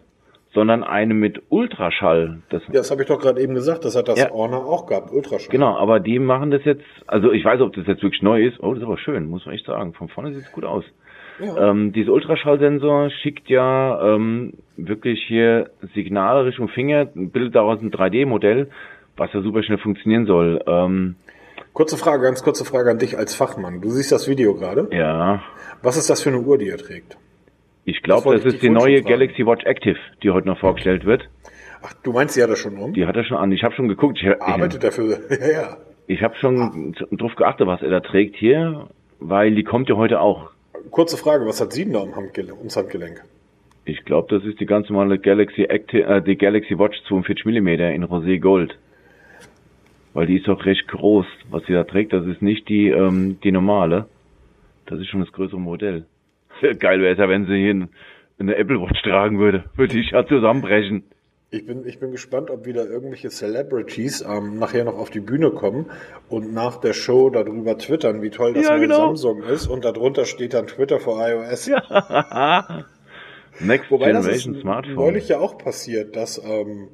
sondern eine mit Ultraschall. Das, Ja, das habe ich doch gerade eben gesagt, das hat das Ja. Honor auch gehabt, Ultraschall. Genau, aber die machen das jetzt, also ich weiß, ob das jetzt wirklich neu ist. Oh, das ist aber schön, muss man echt sagen. Von vorne sieht es gut aus. Ja. Ähm, dieser Ultraschallsensor schickt ja ähm, wirklich hier Signale Richtung Finger, bildet daraus ein 3D-Modell, was ja super schnell funktionieren soll. Ähm, Kurze Frage, ganz kurze Frage an dich als Fachmann. Du siehst das Video gerade. ja, Was ist das für eine Uhr, die er trägt? ich Das glaube, das, ich ist die neue fragen. Galaxy Watch Active, die heute noch vorgestellt wird. Ach, du meinst, sie hat das schon um? Die hat er schon an. Ich habe schon geguckt. Ich, ich, Arbeitet er für... Ja, ja. ich habe schon drauf geachtet, was er da trägt hier, weil die kommt ja heute auch. Kurze Frage, was hat sie denn da am Handgelenk, ums Handgelenk? Ich glaube, das ist die ganz normale Galaxy Active, äh, die Galaxy Watch 42 mm in Rosé Gold. Weil die ist doch recht groß, was sie da trägt. Das ist nicht die, ähm, die normale. Das ist schon das größere Modell. Geil wäre es ja, wenn sie hier in- eine Apple Watch tragen würde. Würde ich ja zusammenbrechen. Ich bin, ich bin gespannt, ob wieder irgendwelche Celebrities ähm, nachher noch auf die Bühne kommen und nach der Show darüber twittern, wie toll das Ja, neue genau. Samsung ist. Und darunter steht dann Twitter for iOS. Next Wobei das ist Generation Smartphone. neulich ja auch passiert, dass ähm,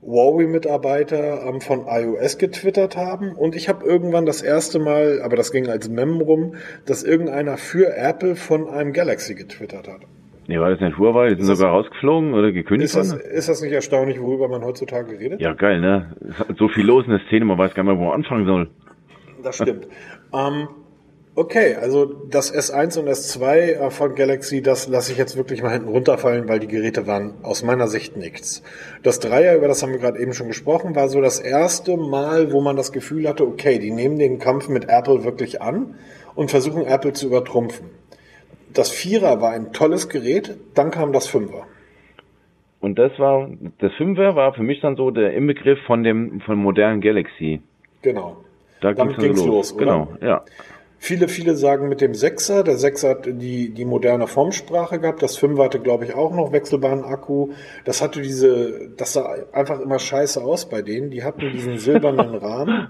Huawei-Mitarbeiter ähm, von iOS getwittert haben und ich habe irgendwann das erste Mal, aber das ging als Mem rum, dass irgendeiner für Apple von einem Galaxy getwittert hat. Nee, war das nicht Huawei? Die sind sogar rausgeflogen oder gekündigt Ist das, worden? ist das nicht erstaunlich, worüber man heutzutage redet? Ja, geil, ne? Es hat So viel los in der Szene, man weiß gar nicht mehr, wo man anfangen soll. Das stimmt. ähm, okay, also das S1 und S2 äh, von Galaxy, das lasse ich jetzt wirklich mal hinten runterfallen, weil die Geräte waren aus meiner Sicht nichts. Das Dreier, über das haben wir gerade eben schon gesprochen, war so das erste Mal, wo man das Gefühl hatte, okay, die nehmen den Kampf mit Apple wirklich an und versuchen Apple zu übertrumpfen. Das Vierer war ein tolles Gerät, dann kam das Fünfer. Und das war, das Fünfer war für mich dann so der Inbegriff von dem, von modernen Galaxy. Genau. Da Damit ging's ging's los, oder? Genau, ja. Viele, viele sagen mit dem Sechser. Der Sechser hat die, die moderne Formsprache gehabt. Das Fünfer hatte, glaube ich, auch noch wechselbaren Akku. Das hatte diese, das sah einfach immer scheiße aus bei denen. Die hatten diesen silbernen Rahmen.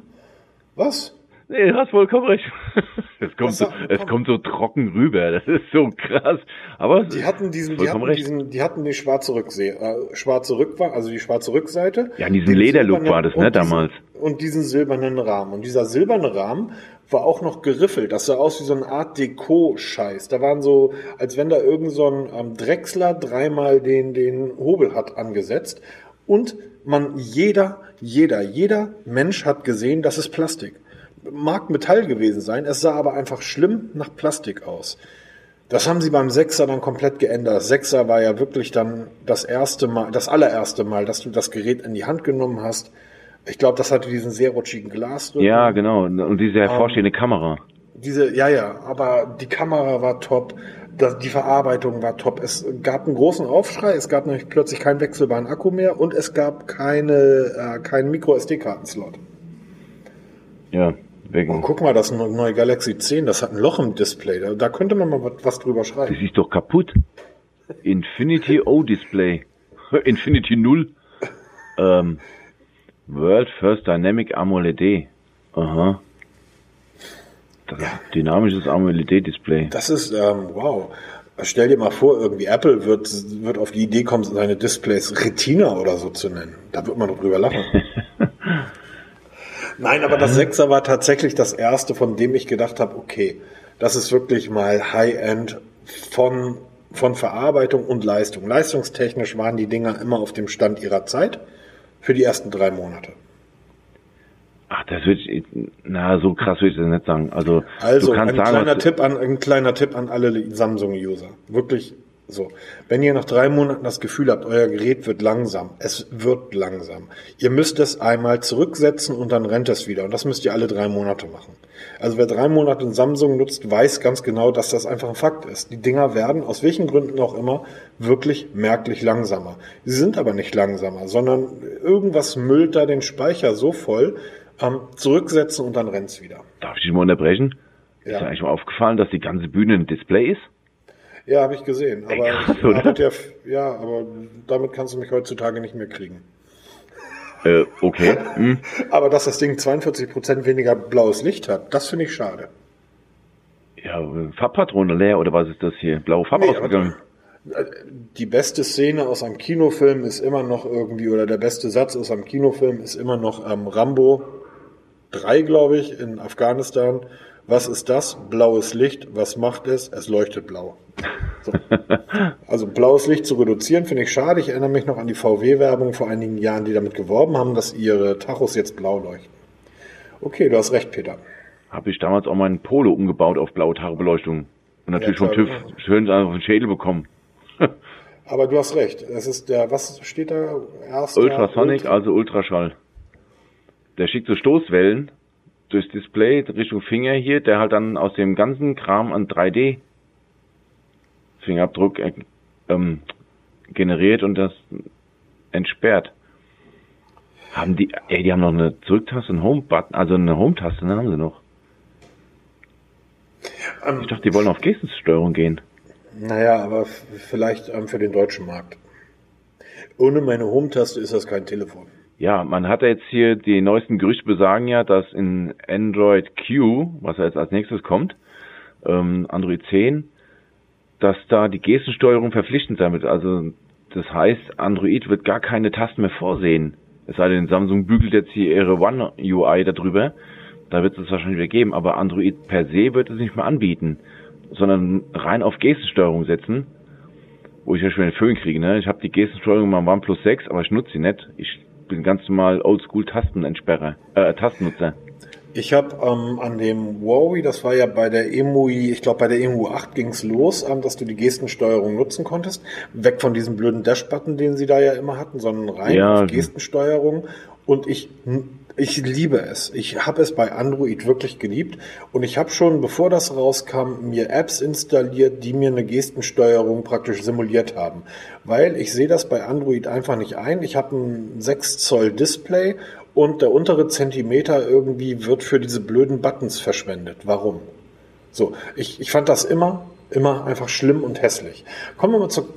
Was? Nee, du hast vollkommen recht. Es kommt, so, es komm. kommt so trocken rüber, das ist so krass. Aber Die hatten diesen, die hatten recht. diesen, die hatten die schwarze Rückse äh, schwarze Rückwand, also die schwarze Rückseite. Ja, in diesem Lederlook war das, ne, und diesen- damals. Und diesen silbernen Rahmen. Und dieser silberne Rahmen war auch noch geriffelt. Das sah aus wie so eine Art Deko-Scheiß. Da waren so, als wenn da irgend so ein ähm, Drechsler dreimal den, den Hobel hat angesetzt. Und man, jeder, jeder, jeder Mensch hat gesehen, das ist Plastik. Mag Metall gewesen sein, es sah aber einfach schlimm nach Plastik aus. Das haben sie beim Sechser dann komplett geändert. Sechser war ja wirklich dann das erste Mal, das allererste Mal, dass du das Gerät in die Hand genommen hast. Ich glaube, das hatte diesen sehr rutschigen Glasrücken. ja, genau. Und diese hervorstehende Kamera. Diese, ja, ja, aber die Kamera war top, das, die Verarbeitung war top. Es gab einen großen Aufschrei, es gab nämlich plötzlich keinen wechselbaren Akku mehr und es gab keine, äh, keinen Micro-SD-Kartenslot. Ja, Wegen. guck mal, das neue Galaxy 10, das hat ein Loch im Display. Da, da könnte man mal was, drüber schreiben. Das ist doch kaputt. Infinity O-Display. Infinity 0. Ähm, World First Dynamic AMOLED. Aha. Ein dynamisches AMOLED-Display. Das ist, ähm, wow. Stell dir mal vor, irgendwie Apple wird, wird auf die Idee kommen, seine Displays Retina oder so zu nennen. Da wird man doch drüber lachen. Nein, aber das Sechser war tatsächlich das erste, von dem ich gedacht habe, okay, das ist wirklich mal High-End von, von Verarbeitung und Leistung. Leistungstechnisch waren die Dinger immer auf dem Stand ihrer Zeit für die ersten drei Monate. Ach, das wird, na, so krass würde ich das nicht sagen. Also, Also, du kannst ein sagen, kleiner Tipp an, ein kleiner Tipp an alle Samsung-User. Wirklich so. Wenn ihr nach drei Monaten das Gefühl habt, euer Gerät wird langsam, es wird langsam. Ihr müsst es einmal zurücksetzen und dann rennt es wieder. Und das müsst ihr alle drei Monate machen. Also wer drei Monate ein Samsung nutzt, weiß ganz genau, dass das einfach ein Fakt ist. Die Dinger werden, aus welchen Gründen auch immer, wirklich merklich langsamer. Sie sind aber nicht langsamer, sondern irgendwas müllt da den Speicher so voll, ähm, zurücksetzen und dann rennt's wieder. darf ich dich mal unterbrechen? Ist Ja. dir eigentlich mal aufgefallen, dass die ganze Bühne ein Display ist? Ja, habe ich gesehen. Aber, krass, ich oder? ja, ja, aber damit kannst du mich heutzutage nicht mehr kriegen. Äh, okay. Hm. Aber dass das Ding 42% weniger blaues Licht hat, das finde ich schade. Ja, Farbpatrone leer oder was ist das hier? Blaue Farbe Nee, ausgegangen? Die beste Szene aus einem Kinofilm ist immer noch irgendwie, oder der beste Satz aus einem Kinofilm ist immer noch ähm, Rambo 3, glaube ich, in Afghanistan. Was ist das? Blaues Licht. Was macht es? Es leuchtet blau. So. Also blaues Licht zu reduzieren, finde ich schade. Ich erinnere mich noch an die VW-Werbung vor einigen Jahren, die damit geworben haben, dass ihre Tachos jetzt blau leuchten. Okay, du hast recht, Peter. Habe ich damals auch meinen Polo umgebaut auf blaue Tagebeleuchtung. Und natürlich Ja, vom TÜV schön auf den Schädel bekommen. Aber du hast recht. Es ist der, was steht da? Erster Ultrasonic, Ultra- also Ultraschall. Der schickt so Stoßwellen durchs Display Richtung Finger hier, der halt dann aus dem ganzen Kram an 3D Fingerabdruck äh, ähm, generiert und das entsperrt. Haben die, ey, die haben noch eine Zurücktaste, einen Home-Button, also eine Home-Taste, ne, haben sie noch. Ähm, Ich dachte, die wollen auf Gestensteuerung gehen. Naja, aber vielleicht ähm, für den deutschen Markt. Ohne meine Home-Taste ist das kein Telefon. Ja, man hat jetzt hier, die neuesten Gerüchte besagen ja, dass in Android Q, was jetzt als nächstes kommt, ähm, Android 10, dass da die Gestensteuerung verpflichtend sein wird. Also das heißt, Android wird gar keine Tasten mehr vorsehen. Es sei denn, Samsung bügelt jetzt hier ihre One UI darüber. Da wird es wahrscheinlich wieder geben, aber Android per se wird es nicht mehr anbieten, sondern rein auf Gestensteuerung setzen, wo ich ja schon den Föhn kriege. Ne? Ich habe die Gestensteuerung mal OnePlus 6, aber ich nutze sie nicht. Ich bin ganz normal Oldschool Tastenentsperrer, äh, Tastennutzer. Ich habe ähm, an dem Huawei, das war ja bei der EMUI, ich glaube bei der EMU 8 ging's los, ähm, dass du die Gestensteuerung nutzen konntest. Weg von diesem blöden Dash-Button, den sie da ja immer hatten, sondern rein ja. auf Gestensteuerung. Und ich, ich liebe es. Ich habe es bei Android wirklich geliebt. Und ich habe schon, bevor das rauskam, mir Apps installiert, die mir eine Gestensteuerung praktisch simuliert haben. Weil ich sehe das bei Android einfach nicht ein. Ich habe ein 6 Zoll Display und der untere Zentimeter irgendwie wird für diese blöden Buttons verschwendet. Warum? So, ich, ich fand das immer, immer einfach schlimm und hässlich. Kommen wir mal zur,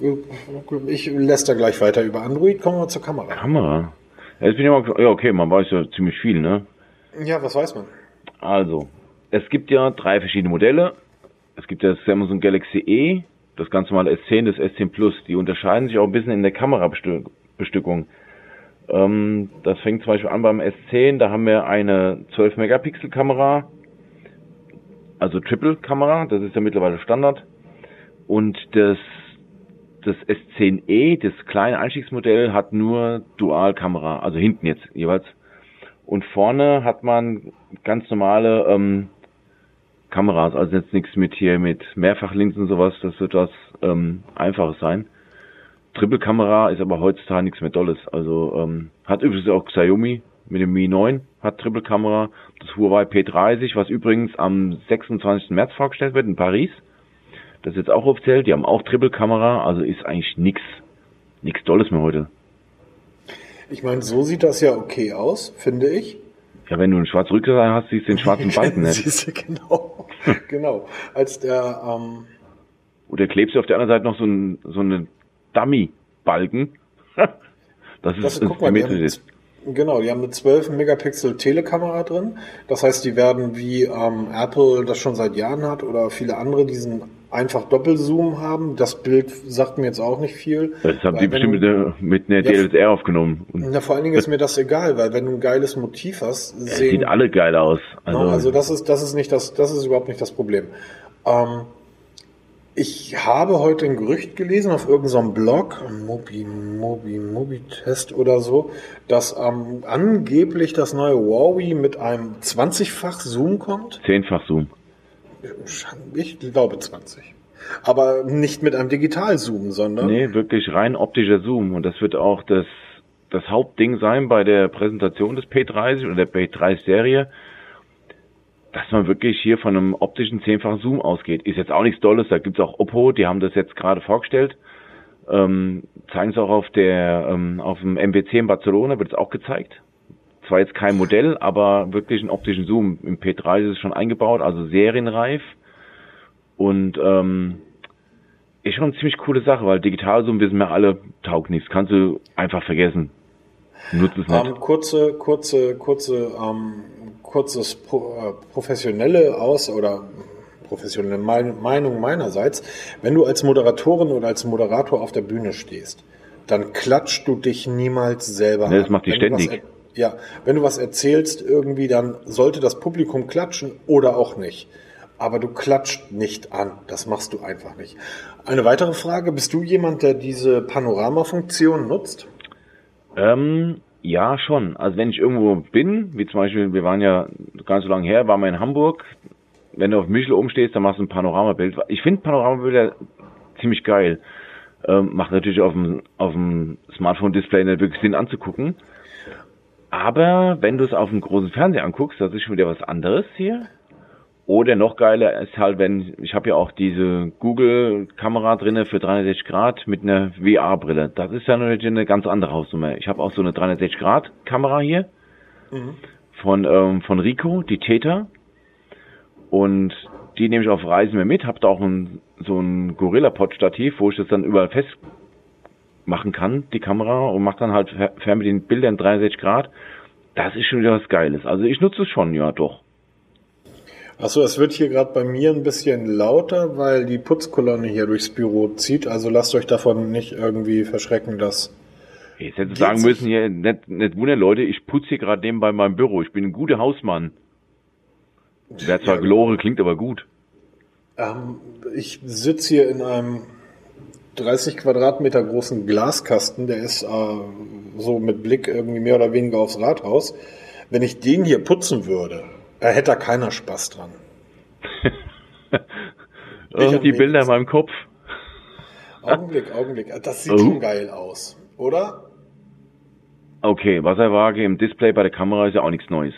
ich lässt da gleich weiter über Android, kommen wir mal zur Kamera. Kamera? Ja, jetzt bin ich mal, ja, okay, man weiß ja ziemlich viel, ne? Ja, was weiß man? Also, es gibt ja drei verschiedene Modelle. Es gibt das Samsung Galaxy E, das ganz normale S10, das S10 Plus. Die unterscheiden sich auch ein bisschen in der Kamerabestückung. Ähm, das fängt zum Beispiel an beim S10, da haben wir eine 12 Megapixel Kamera, also Triple Kamera, das ist ja mittlerweile Standard. Und das, das S10e, das kleine Einstiegsmodell, hat nur Dual Kamera, also hinten jetzt jeweils. Und vorne hat man ganz normale ähm, Kameras, also jetzt nichts mit hier mit Mehrfachlinsen sowas, das wird was ähm, einfaches sein. Triple-Kamera ist aber heutzutage nichts mehr Dolles. Also ähm, hat übrigens auch Xiaomi mit dem Mi 9 hat Triple-Kamera. Das Huawei P30, was übrigens am 26. März vorgestellt wird in Paris. Das ist jetzt auch offiziell. Die haben auch Triple-Kamera. Also ist eigentlich nichts nichts Dolles mehr heute. Ich meine, so sieht das ja okay aus, finde ich. Ja, wenn du einen schwarzen Rückseite hast, siehst du den schwarzen Balken nicht. siehst du, genau. genau. Als der, ähm Oder klebst du auf der anderen Seite noch so, ein, so eine Dummy-Balken. das ist das, guck mal, ist. Genau, die haben eine 12 Megapixel Telekamera drin. Das heißt, die werden wie ähm, Apple das schon seit Jahren hat oder viele andere diesen einfach Doppelzoom haben. Das Bild sagt mir jetzt auch nicht viel. Das haben die bestimmt du, mit, einer ja, DSLR aufgenommen. Na, vor allen Dingen ist mir das egal, weil wenn du ein geiles Motiv hast, sehen, sieht alle geil aus. Also, no, also das ist das ist nicht das das ist überhaupt nicht das Problem. Ähm, ich habe heute ein Gerücht gelesen auf irgendeinem Blog, Mobi, Mobi, Mobi-Test oder so, dass ähm, angeblich das neue Huawei mit einem 20-fach Zoom kommt. 10-fach Zoom. Ich glaube 20. Aber nicht mit einem Digital-Zoom, sondern. Nee, wirklich rein optischer Zoom. Und das wird auch das, das Hauptding sein bei der Präsentation des P30 oder der P30-Serie dass man wirklich hier von einem optischen zehnfachen Zoom ausgeht. Ist jetzt auch nichts Dolles, da gibt's auch Oppo, die haben das jetzt gerade vorgestellt. Ähm, zeigen es auch auf der ähm, auf dem MWC in Barcelona, wird es auch gezeigt. Zwar jetzt kein Modell, aber wirklich einen optischen Zoom. Im P3 ist es schon eingebaut, also serienreif. Und ähm, ist schon eine ziemlich coole Sache, weil Digitalzoom wissen wir alle, taugt nichts. Kannst du einfach vergessen. Nutzt es nicht. Ähm, kurze, kurze, kurze ähm, kurzes äh, professionelle aus oder professionelle Meinung meinerseits. Wenn du als Moderatorin oder als Moderator auf der Bühne stehst, dann klatscht du dich niemals selber. Nee, das macht die ständig. Ja, wenn du was erzählst irgendwie, dann sollte das Publikum klatschen oder auch nicht. Aber du klatscht nicht an. Das machst du einfach nicht. Eine weitere Frage. Bist du jemand, der diese Panoramafunktion nutzt? Ähm, ja, schon. Also wenn ich irgendwo bin, wie zum Beispiel, wir waren ja ganz so lange her, waren wir in Hamburg. Wenn du auf Michel umstehst, dann machst du ein Panoramabild. Ich finde Panoramabilder ziemlich geil. Ähm, macht natürlich auf dem, auf dem Smartphone-Display nicht wirklich Sinn anzugucken. Aber wenn du es auf dem großen Fernseher anguckst, das ist schon wieder was anderes hier. Oder noch geiler ist halt, wenn, ich habe ja auch diese Google-Kamera drinne für 360 Grad mit einer VR-Brille. Das ist ja natürlich eine ganz andere Hausnummer. Ich habe auch so eine 360 Grad Kamera hier mhm. von, ähm, von Rico, die Täter. Und die nehme ich auf Reisen mehr mit. Hab da auch ein, so ein Gorilla-Pod-Stativ, wo ich das dann überall fest machen kann, die Kamera, und mache dann halt fern mit den Bildern 360 Grad. Das ist schon wieder was Geiles. Also ich nutze es schon, ja doch. Achso, es wird hier gerade bei mir ein bisschen lauter, weil die Putzkolonne hier durchs Büro zieht. Also lasst euch davon nicht irgendwie verschrecken, dass Jetzt hätte sagen müssen, hier, nicht, nicht wundern, Leute, ich putze hier gerade nebenbei meinem Büro. Ich bin ein guter Hausmann. Wer zwar ja, gelore, klingt aber gut. Ähm, ich sitze hier in einem 30 Quadratmeter großen Glaskasten, der ist äh, so mit Blick irgendwie mehr oder weniger aufs Rathaus. Wenn ich den hier putzen würde, da hätte da keiner Spaß dran. oh, die Bilder in meinem Kopf. Augenblick, Augenblick. Das sieht oh. schon geil aus, oder? Okay, Wasserwaage im Display bei der Kamera ist ja auch nichts Neues.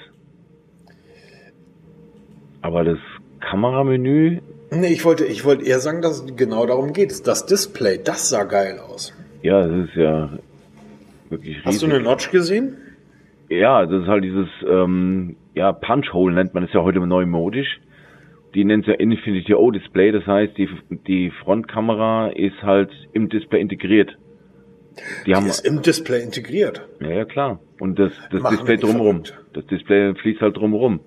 Aber das Kameramenü. Nee, ich wollte, ich wollte eher sagen, dass es genau darum geht. Das Display, das sah geil aus. Ja, das ist ja wirklich riesig. Hast du eine Notch gesehen? Ja, das ist halt dieses, ähm, ja, Punch-Hole nennt man es ja heute neu modisch. Die nennt es ja Infinity O-Display, das heißt, die, die Frontkamera ist halt im Display integriert. Die, die haben, ist im Display integriert. Ja, ja, klar. Und das, das Display drumherum. Das Display fließt halt drumherum.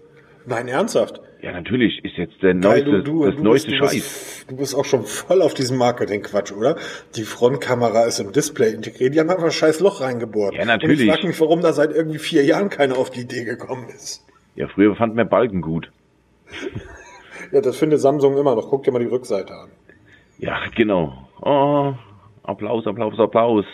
Nein, ernsthaft? Ja, natürlich. Ist jetzt der Geil, neueste, du, du, das du neueste bist, Scheiß. Bist, du bist auch schon voll auf diesem Marketing-Quatsch, oder? Die Frontkamera ist im Display integriert. Die haben einfach ein scheiß Loch reingebohrt. Ja, natürlich. Und ich frage mich, warum da seit irgendwie vier Jahren keiner auf die Idee gekommen ist. Ja, früher fanden wir Balken gut. ja, das findet Samsung immer noch. Guck dir mal die Rückseite an. Ja, genau. Oh, Applaus, Applaus, Applaus.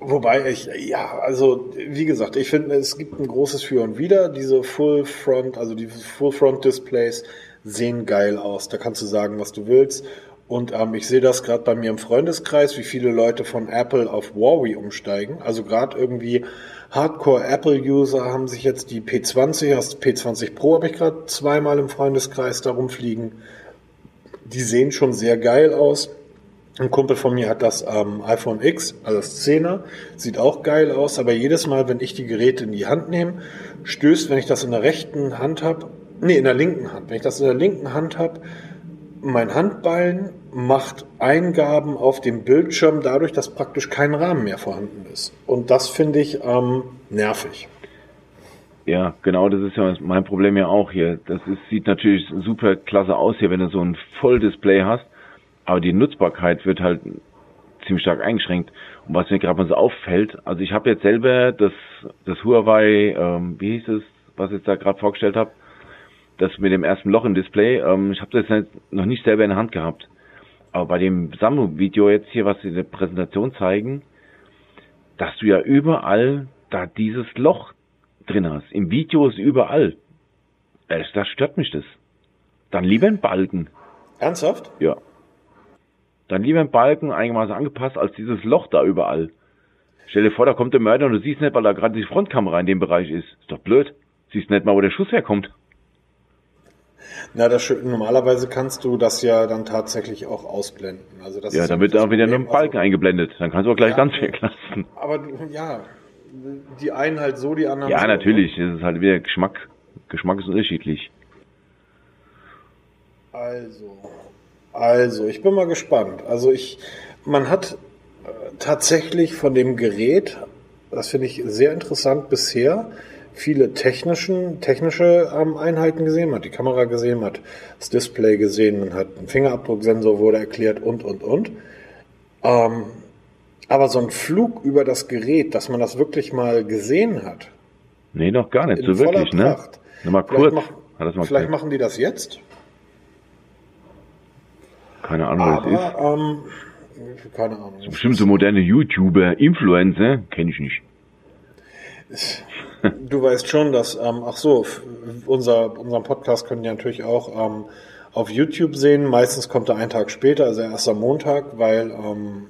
Wobei ich, ja, also wie gesagt, ich finde, es gibt ein großes Für und Wider. Diese Full Front, also die Full Front Displays sehen geil aus. Da kannst du sagen, was du willst. Und ähm, ich sehe das gerade bei mir im Freundeskreis, wie viele Leute von Apple auf Huawei umsteigen. Also gerade irgendwie Hardcore Apple-User haben sich jetzt die P20, das P20 Pro habe ich gerade zweimal im Freundeskreis darum fliegen. Die sehen schon sehr geil aus. Ein Kumpel von mir hat das ähm, iPhone X, also das 10er, sieht auch geil aus, aber jedes Mal, wenn ich die Geräte in die Hand nehme, stößt, wenn ich das in der rechten Hand habe, nee, in der linken Hand, wenn ich das in der linken Hand habe, mein Handballen macht Eingaben auf dem Bildschirm dadurch, dass praktisch kein Rahmen mehr vorhanden ist. Und das finde ich ähm, nervig. Ja, genau, das ist ja mein Problem ja auch hier. Das ist, sieht natürlich super klasse aus hier, wenn du so ein Volldisplay hast aber die Nutzbarkeit wird halt ziemlich stark eingeschränkt. Und was mir gerade mal so auffällt, also ich habe jetzt selber das, das Huawei, ähm, wie hieß es, was ich jetzt da gerade vorgestellt habe, das mit dem ersten Loch im Display, ähm, ich habe das jetzt noch nicht selber in der Hand gehabt. Aber bei dem Samsung-Video jetzt hier, was sie in der Präsentation zeigen, dass du ja überall da dieses Loch drin hast. Im Video ist überall. Das stört mich das. Dann lieber ein Balken. Ernsthaft? Ja. Dann lieber ein Balken einigermaßen angepasst als dieses Loch da überall. Stell dir vor, da kommt der Mörder und du siehst nicht, weil da gerade die Frontkamera in dem Bereich ist. Ist doch blöd. Siehst nicht mal, wo der Schuss herkommt. Na, das, normalerweise kannst du das ja dann tatsächlich auch ausblenden. Also das ja, dann wird auch wieder nur ein Balken also, eingeblendet. Dann kannst du auch gleich ja, ganz weglassen. Aber ja, die einen halt so, die anderen Ja, so, natürlich. Das ist halt wieder Geschmack. Geschmack ist unterschiedlich. Also, also, ich bin mal gespannt. Also ich, man hat äh, tatsächlich von dem Gerät, das finde ich sehr interessant bisher, viele technischen, technische ähm, Einheiten gesehen. Man hat die Kamera gesehen, man hat das Display gesehen, man hat einen Fingerabdrucksensor wurde erklärt und, und, und. Ähm, aber so ein Flug über das Gerät, dass man das wirklich mal gesehen hat. Nee, noch gar nicht, so wirklich, ne? Nur mal kurz. Vielleicht, mach, vielleicht machen die das jetzt. Keine Ahnung, was es ist. Ähm, keine Ahnung. So bestimmt so moderne YouTuber, Influencer, kenne ich nicht. Du weißt schon, dass, ähm, ach so, unser, unseren Podcast können die natürlich auch ähm, auf YouTube sehen. Meistens kommt er einen Tag später, also erst am Montag, weil ähm,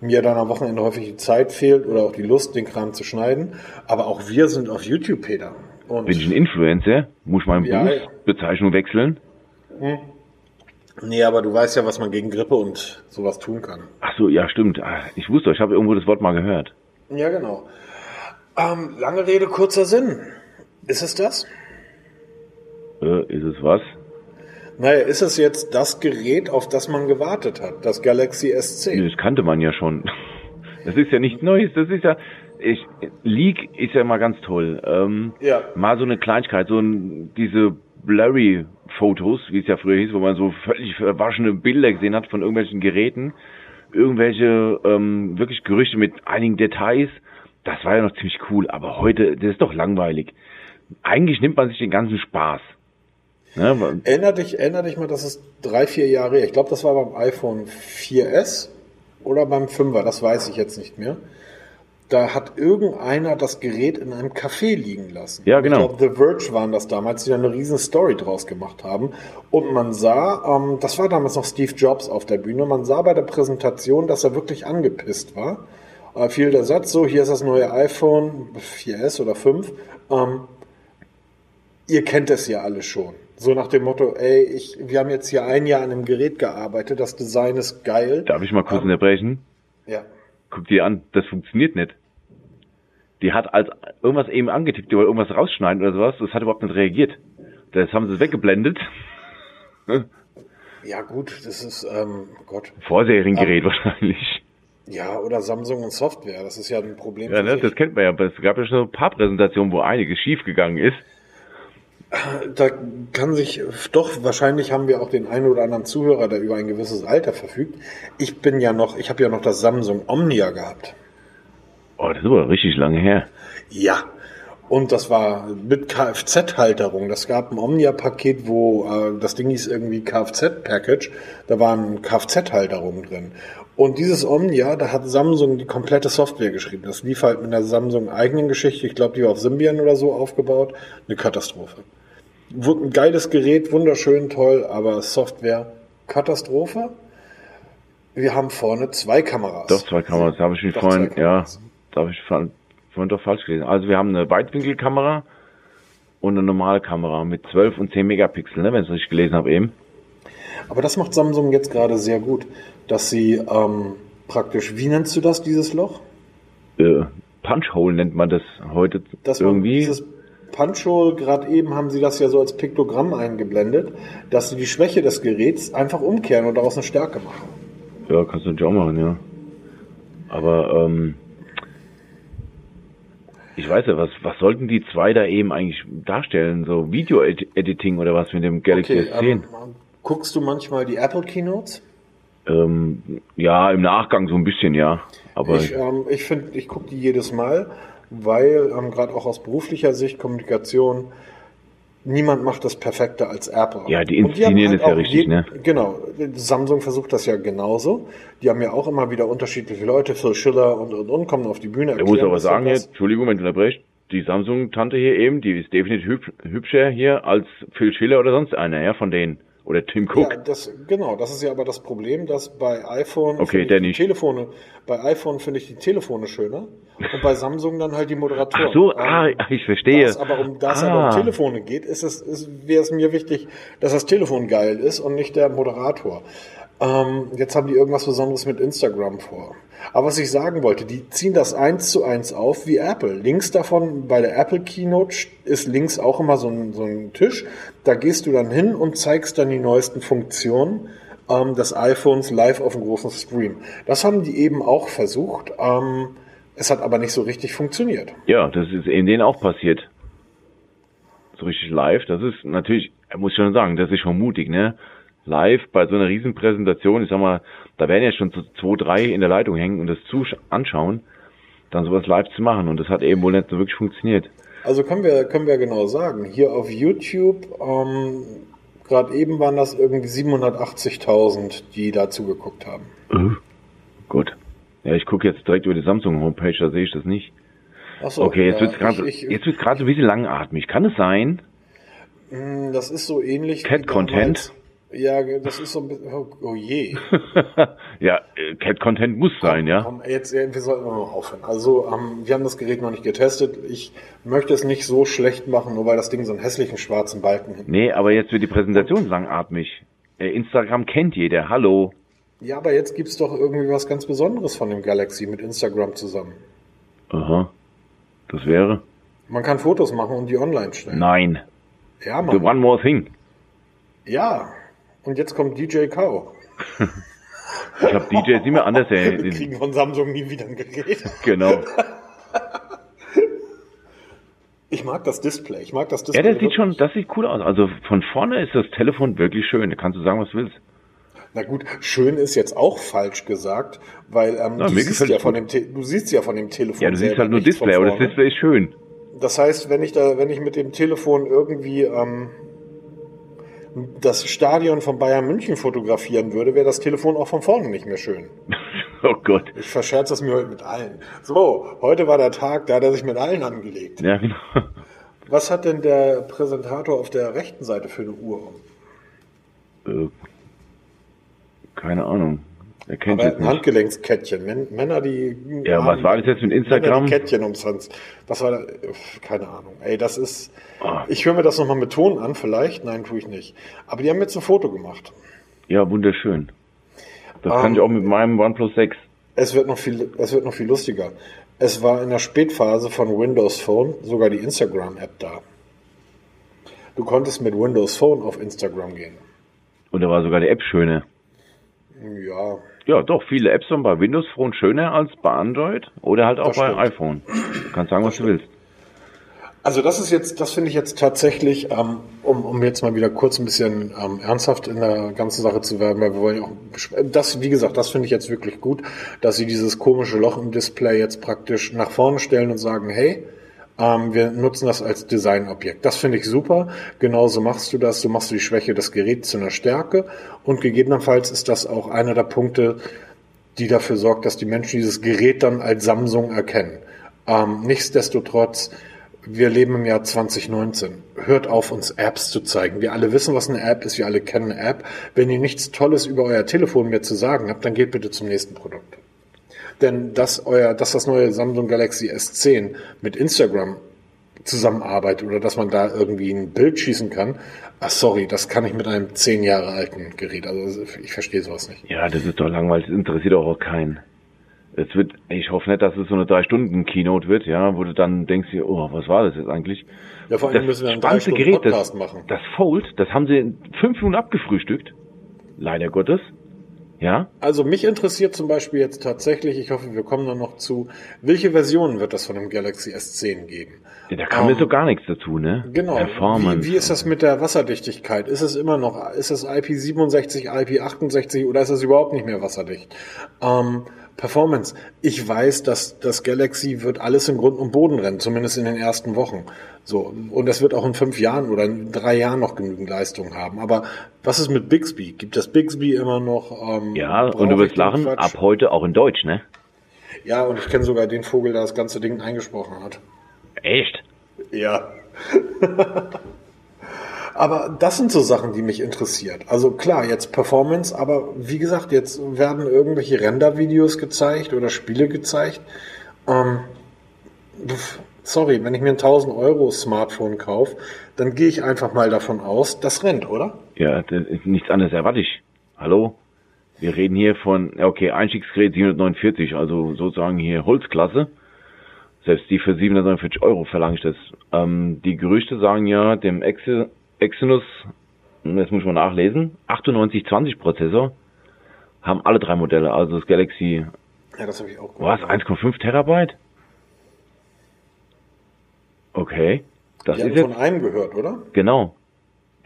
mir dann am Wochenende häufig die Zeit fehlt oder auch die Lust, den Kram zu schneiden. Aber auch wir sind auf YouTube, Peter. Und Bin ich ein Influencer? Muss ich meine ja, Berufsbezeichnung wechseln? Hm. Nee, aber du weißt ja, was man gegen Grippe und sowas tun kann. Ach so, ja, stimmt. Ah, ich wusste, ich habe irgendwo das Wort mal gehört. Ja, genau. Ähm, lange Rede, kurzer Sinn. Ist es das? Äh, ist es was? Naja, ist es jetzt das Gerät, auf das man gewartet hat, das Galaxy S10? Das kannte man ja schon. Das ist ja nichts Neues. Das ist ja, ich, Leak ist ja mal ganz toll. Ähm, ja. Mal so eine Kleinigkeit, so ein, diese blurry Fotos, wie es ja früher hieß, wo man so völlig verwaschene Bilder gesehen hat von irgendwelchen Geräten. irgendwelche ähm, wirklich Gerüchte mit einigen Details. Das war ja noch ziemlich cool, aber heute, das ist doch langweilig. Eigentlich nimmt man sich den ganzen Spaß. Ne? Erinner dich, erinner dich mal, das ist drei, vier Jahre her. Ich glaube, das war beim iPhone 4S oder beim 5er, das weiß ich jetzt nicht mehr da hat irgendeiner das Gerät in einem Café liegen lassen. Ja, genau. Ich glaube, The Verge waren das damals, die da eine riesen Story draus gemacht haben. Und man sah, ähm, das war damals noch Steve Jobs auf der Bühne, man sah bei der Präsentation, dass er wirklich angepisst war. Äh, fiel der Satz so, hier ist das neue iPhone 4S oder 5. Ähm, ihr kennt es ja alle schon. So nach dem Motto, ey, ich, wir haben jetzt hier ein Jahr an einem Gerät gearbeitet, das Design ist geil. Darf ich mal kurz ähm, unterbrechen? Ja. Guck dir an, das funktioniert nicht. Die hat als irgendwas eben angetippt, die wollte irgendwas rausschneiden oder sowas, das hat überhaupt nicht reagiert. Das haben sie weggeblendet. ja gut, das ist, ähm, Gott. Vorseriengerät um, wahrscheinlich. Ja, oder Samsung und Software, das ist ja ein Problem. Ja, ne, das kennt man ja. Es gab ja schon ein paar Präsentationen, wo einiges schiefgegangen ist. Da kann sich, doch, wahrscheinlich haben wir auch den einen oder anderen Zuhörer, der über ein gewisses Alter verfügt. Ich bin ja noch, ich habe ja noch das Samsung Omnia gehabt. Oh, das ist aber richtig lange her. Ja. Und das war mit Kfz-Halterung. Das gab ein Omnia-Paket, wo äh, das Ding hieß irgendwie Kfz-Package. Da waren Kfz-Halterungen drin. Und dieses Omnia, da hat Samsung die komplette Software geschrieben. Das lief halt mit einer Samsung eigenen Geschichte. Ich glaube, die war auf Symbian oder so aufgebaut. Eine Katastrophe. Ein geiles Gerät, wunderschön, toll, aber Software Katastrophe. Wir haben vorne zwei Kameras. Doch, zwei Kameras, habe ich mir vorhin, ja. Da habe ich vorhin doch falsch gelesen. Also wir haben eine Weitwinkelkamera und eine Normalkamera mit 12 und 10 Megapixel, ne, wenn ich es richtig gelesen habe eben. Aber das macht Samsung jetzt gerade sehr gut, dass sie ähm, praktisch, wie nennst du das, dieses Loch? Äh, Punchhole nennt man das heute das irgendwie. Dieses Punchhole, gerade eben haben sie das ja so als Piktogramm eingeblendet, dass sie die Schwäche des Geräts einfach umkehren und daraus eine Stärke machen. Ja, kannst du natürlich auch machen, ja. Aber ähm, ich weiß ja, was, was sollten die zwei da eben eigentlich darstellen? So Video-Editing oder was mit dem Galaxy okay, S10? Ähm, guckst du manchmal die Apple Keynotes? Ähm, ja, im Nachgang so ein bisschen, ja. Aber ich, ähm, ich finde, ich gucke die jedes Mal, weil ähm, gerade auch aus beruflicher Sicht Kommunikation niemand macht das perfekter als Apple. Ja, die inszenieren halt ist ja richtig, ne? Genau. Samsung versucht das ja genauso. Die haben ja auch immer wieder unterschiedliche Leute, Phil Schiller und, und, und, kommen auf die Bühne. Ich muss aber sagen jetzt, Entschuldigung, wenn du unterbrechst, die Samsung-Tante hier eben, die ist definitiv hübscher hier als Phil Schiller oder sonst einer, ja, von denen. Oder Tim Cook. Ja, das, genau, das ist ja aber das Problem, dass bei iPhone okay, der nicht. Telefone, bei iPhone finde ich die Telefone schöner und bei Samsung dann halt die Moderatoren. Ach so, ähm, ah, ich verstehe. Das aber um das ah. aber um Telefone geht, ist es, ist, wäre es mir wichtig, dass das Telefon geil ist und nicht der Moderator. Ähm, jetzt haben die irgendwas Besonderes mit Instagram vor. Aber was ich sagen wollte, die ziehen das eins zu eins auf wie Apple. Links davon bei der Apple Keynote ist links auch immer so ein, so ein Tisch. Da gehst du dann hin und zeigst dann die neuesten Funktionen ähm, des iPhones live auf einem großen Stream. Das haben die eben auch versucht. Ähm, es hat aber nicht so richtig funktioniert. Ja, das ist in denen auch passiert. So richtig live. Das ist natürlich, muss ich schon sagen, das ist schon mutig, ne? Live bei so einer riesen Präsentation, ich sag mal, da werden ja schon so zwei, drei in der Leitung hängen und das zu anschauen, dann sowas live zu machen. Und das hat eben wohl nicht so wirklich funktioniert. Also können wir, können wir genau sagen, hier auf YouTube, ähm, gerade eben waren das irgendwie 780.000, die da zugeguckt haben. Uh, gut. Ja, ich gucke jetzt direkt über die Samsung-Homepage, da sehe ich das nicht. Ach so, okay, jetzt ja, wird es gerade jetzt wird's gerade so ein bisschen langatmig. Kann es sein? Hm, das ist so ähnlich. Cat Content. Ja, das ist so ein bisschen, oh, oh je. ja, Cat-Content muss komm, sein, ja. Komm, jetzt, wir sollten noch aufhören. Also, ähm, wir haben das Gerät noch nicht getestet. Ich möchte es nicht so schlecht machen, nur weil das Ding so einen hässlichen schwarzen Balken hat. Nee, aber jetzt wird die Präsentation langatmig. Äh, Instagram kennt jeder, hallo. Ja, aber jetzt gibt's doch irgendwie was ganz Besonderes von dem Galaxy mit Instagram zusammen. Aha. Das wäre? Man kann Fotos machen und die online stellen. Nein. Ja, man. The one more thing. Ja, und jetzt kommt DJ Kao. ich glaube, DJ ist immer anders. Ey. Wir kriegen von Samsung nie wieder ein Gerät. Genau. Ich mag das Display. Ich mag das Display. Ja, das sieht schon, das sieht cool aus. Also von vorne ist das Telefon wirklich schön. Da kannst du sagen, was du willst. Na gut, schön ist jetzt auch falsch gesagt, weil ähm, Na, du, mir siehst ja von dem Te du siehst ja von dem Telefon Ja, du siehst halt nur Display, aber das. Display ist schön. Das heißt, wenn ich da, wenn ich mit dem Telefon irgendwie ähm, das Stadion von Bayern München fotografieren würde, wäre das Telefon auch von vorne nicht mehr schön. oh Gott. Ich verscherze es mir heute mit allen. So, heute war der Tag, da hat er sich mit allen angelegt. Ja, genau. Was hat denn der Präsentator auf der rechten Seite für eine Uhr um? Äh, keine Ahnung. Er kennt Aber ein. Handgelenkskettchen. Män- Männer, die. Ja, was war das jetzt mit Instagram? Männer, Kettchen ums Hans. Was war Keine Ahnung. Ey, das ist. Ah. Ich höre mir das nochmal mit Ton an, vielleicht. Nein, tue ich nicht. Aber die haben jetzt ein Foto gemacht. Ja, wunderschön. Das Ähm, kann ich auch mit meinem OnePlus 6. Es wird noch viel, es wird noch viel lustiger. Es war in der Spätphase von Windows Phone sogar die Instagram-App da. Du konntest mit Windows Phone auf Instagram gehen. Und da war sogar die App schöner. Ja, Ja, doch, viele Apps sind bei Windows Phone schöner als bei Android oder halt auch Das bei stimmt. iPhone. Du kannst sagen, was du willst. Also das ist jetzt, das finde ich jetzt tatsächlich, ähm, um, um jetzt mal wieder kurz ein bisschen ähm, ernsthaft in der ganzen Sache zu werden, weil wir wollen ja auch, das, wie gesagt, das finde ich jetzt wirklich gut, dass sie dieses komische Loch im Display jetzt praktisch nach vorne stellen und sagen, hey, ähm, wir nutzen das als Designobjekt. Das finde ich super. Genauso machst du das. Du machst die Schwäche des Geräts zu einer Stärke und gegebenenfalls ist das auch einer der Punkte, die dafür sorgt, dass die Menschen dieses Gerät dann als Samsung erkennen. Ähm, nichtsdestotrotz, wir leben im Jahr 2019. Hört auf, uns Apps zu zeigen. Wir alle wissen, was eine App ist. Wir alle kennen eine App. Wenn ihr nichts Tolles über euer Telefon mehr zu sagen habt, dann geht bitte zum nächsten Produkt. Denn dass euer, dass das neue Samsung Galaxy S10 mit Instagram zusammenarbeitet oder dass man da irgendwie ein Bild schießen kann, ach sorry, das kann ich mit einem zehn Jahre alten Gerät. Also ich verstehe sowas nicht. Ja, das ist doch langweilig, das interessiert auch keinen. Es wird, ich hoffe nicht, dass es so eine drei Stunden Keynote wird, ja, wo du dann denkst, oh, was war das jetzt eigentlich? Ja, vor allem müssen wir einen drei Stunden Gerät, Podcast das, machen. das Fold, das haben sie in fünf Minuten abgefrühstückt. Leider Gottes. Ja, Also mich interessiert zum Beispiel jetzt tatsächlich, ich hoffe, wir kommen da noch zu, welche Versionen wird das von dem Galaxy S10 geben? da kam Ähm, mir so gar nichts dazu, ne? Genau. Performance. Wie, wie ist das mit der Wasserdichtigkeit? Ist es immer noch, ist es IP67, IP68 oder ist es überhaupt nicht mehr wasserdicht? Ähm, Performance. Ich weiß, dass das Galaxy wird alles in Grund und Boden rennen, zumindest in den ersten Wochen. So. Und es wird auch in fünf Jahren oder in drei Jahren noch genügend Leistung haben. Aber was ist mit Bixby? Gibt das Bixby immer noch? Ähm, Ja, und du wirst lachen, Quatsch? ab heute auch in Deutsch, ne? Ja, und ich kenne sogar den Vogel, der das ganze Ding eingesprochen hat. Echt? Ja. aber das sind so Sachen, die mich interessiert. Also klar, jetzt Performance, aber wie gesagt, jetzt werden irgendwelche Render-Videos gezeigt oder Spiele gezeigt. Ähm, sorry, wenn ich mir ein 1000 Euro Smartphone kaufe, dann gehe ich einfach mal davon aus, das rennt, oder? Ja, nichts anderes erwarte ich. Hallo? Wir reden hier von, okay, Einstiegsgerät 749, also sozusagen hier Holzklasse. Selbst die für 749 Euro verlange ich das. Ähm, die Gerüchte sagen ja, dem Exe- Exynos, das muss mal nachlesen, 9820 Prozessor haben alle drei Modelle, also das Galaxy, Ja, das habe ich auch was, 1,5 Terabyte? Okay, das Wir ist haben jetzt, von einem gehört, oder? genau.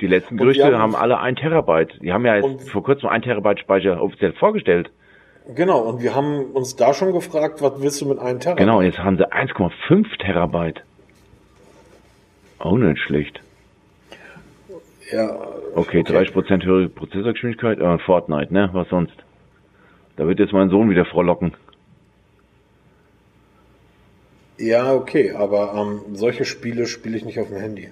Die letzten Gerüchte wir haben- haben alle 1 Terabyte. Die haben ja jetzt vor kurzem 1 Terabyte Speicher offiziell vorgestellt. Genau, und wir haben uns da schon gefragt, was willst du mit einem Terabyte? Genau, jetzt haben sie 1,5 Terabyte. Auch nicht schlecht. Ja, Okay, 30% höhere Prozessorgeschwindigkeit, äh, Fortnite, ne? Was sonst? Da wird jetzt mein Sohn wieder frohlocken. Ja, okay, aber ähm, solche Spiele spiele ich nicht auf dem Handy.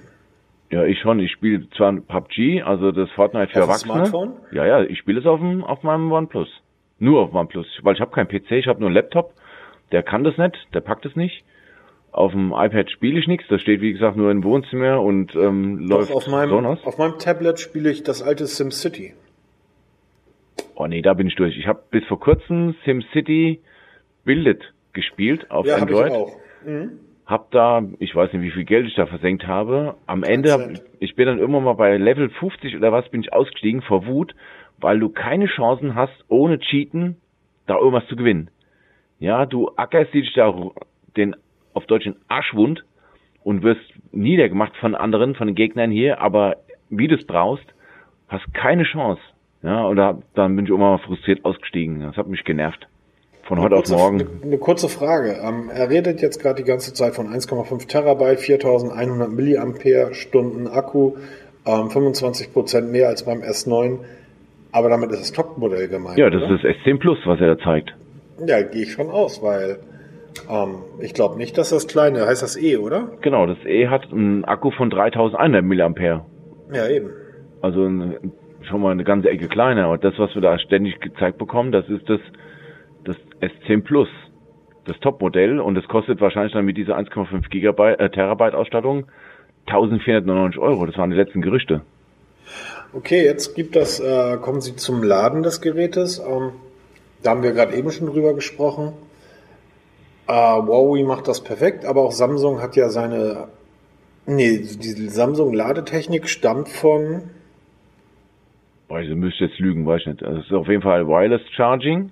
Ja, ich schon. Ich spiele zwar PUBG, also das Fortnite für Auf dem Erwachsene. Smartphone? Ja, ja, ich spiele es auf, dem, auf meinem OnePlus. Nur auf OnePlus, weil ich habe keinen PC, ich habe nur einen Laptop. Der kann das nicht, der packt es nicht. Auf dem iPad spiele ich nichts, das steht wie gesagt nur im Wohnzimmer und ähm, Doch, läuft auf meinem, Sonos. auf meinem Tablet spiele ich das alte SimCity. Oh nee, da bin ich durch. Ich habe bis vor kurzem SimCity Build gespielt auf Ja, habe ich Android. auch. Mhm. Hab da, ich weiß nicht, wie viel Geld ich da versenkt habe. Am Ende, hab, ich bin dann irgendwann mal bei Level 50 oder was, bin ich ausgestiegen vor Wut, weil du keine Chancen hast, ohne Cheaten da irgendwas zu gewinnen. Ja, du ackerst dich da den auf Deutsch den Arschwund und wirst niedergemacht von anderen, von den Gegnern hier, aber wie du es brauchst, hast keine Chance. Ja, und da, dann bin ich auch mal frustriert ausgestiegen. Das hat mich genervt. Von heute auf morgen. Eine, eine kurze Frage. Ähm, er redet jetzt gerade die ganze Zeit von 1,5 Terabyte, 4100 Milliampere Stunden Akku, ähm, 25 Prozent mehr als beim S9. Aber damit ist das Topmodell gemeint. Ja, das oder? ist das S10 Plus, was er da zeigt. Ja, gehe ich schon aus, weil ähm, ich glaube nicht, dass das kleine, heißt das E, oder? Genau, das E hat einen Akku von 3100 Milliampere. Ja, eben. Also schon mal eine ganze Ecke kleiner. Und das, was wir da ständig gezeigt bekommen, das ist das, das S10 Plus, das Topmodell. Und das kostet wahrscheinlich dann mit dieser 1,5 Gigabyte, äh, Terabyte Ausstattung 1499 Euro. Das waren die letzten Gerüchte. Okay, jetzt gibt das, äh, kommen Sie zum Laden des Gerätes. Ähm, da haben wir gerade eben schon drüber gesprochen. Äh, Huawei macht das perfekt, aber auch Samsung hat ja seine. Nee, die Samsung-Ladetechnik stammt von. Boah, ich müsste jetzt lügen, weiß ich nicht. Also es ist auf jeden Fall Wireless Charging.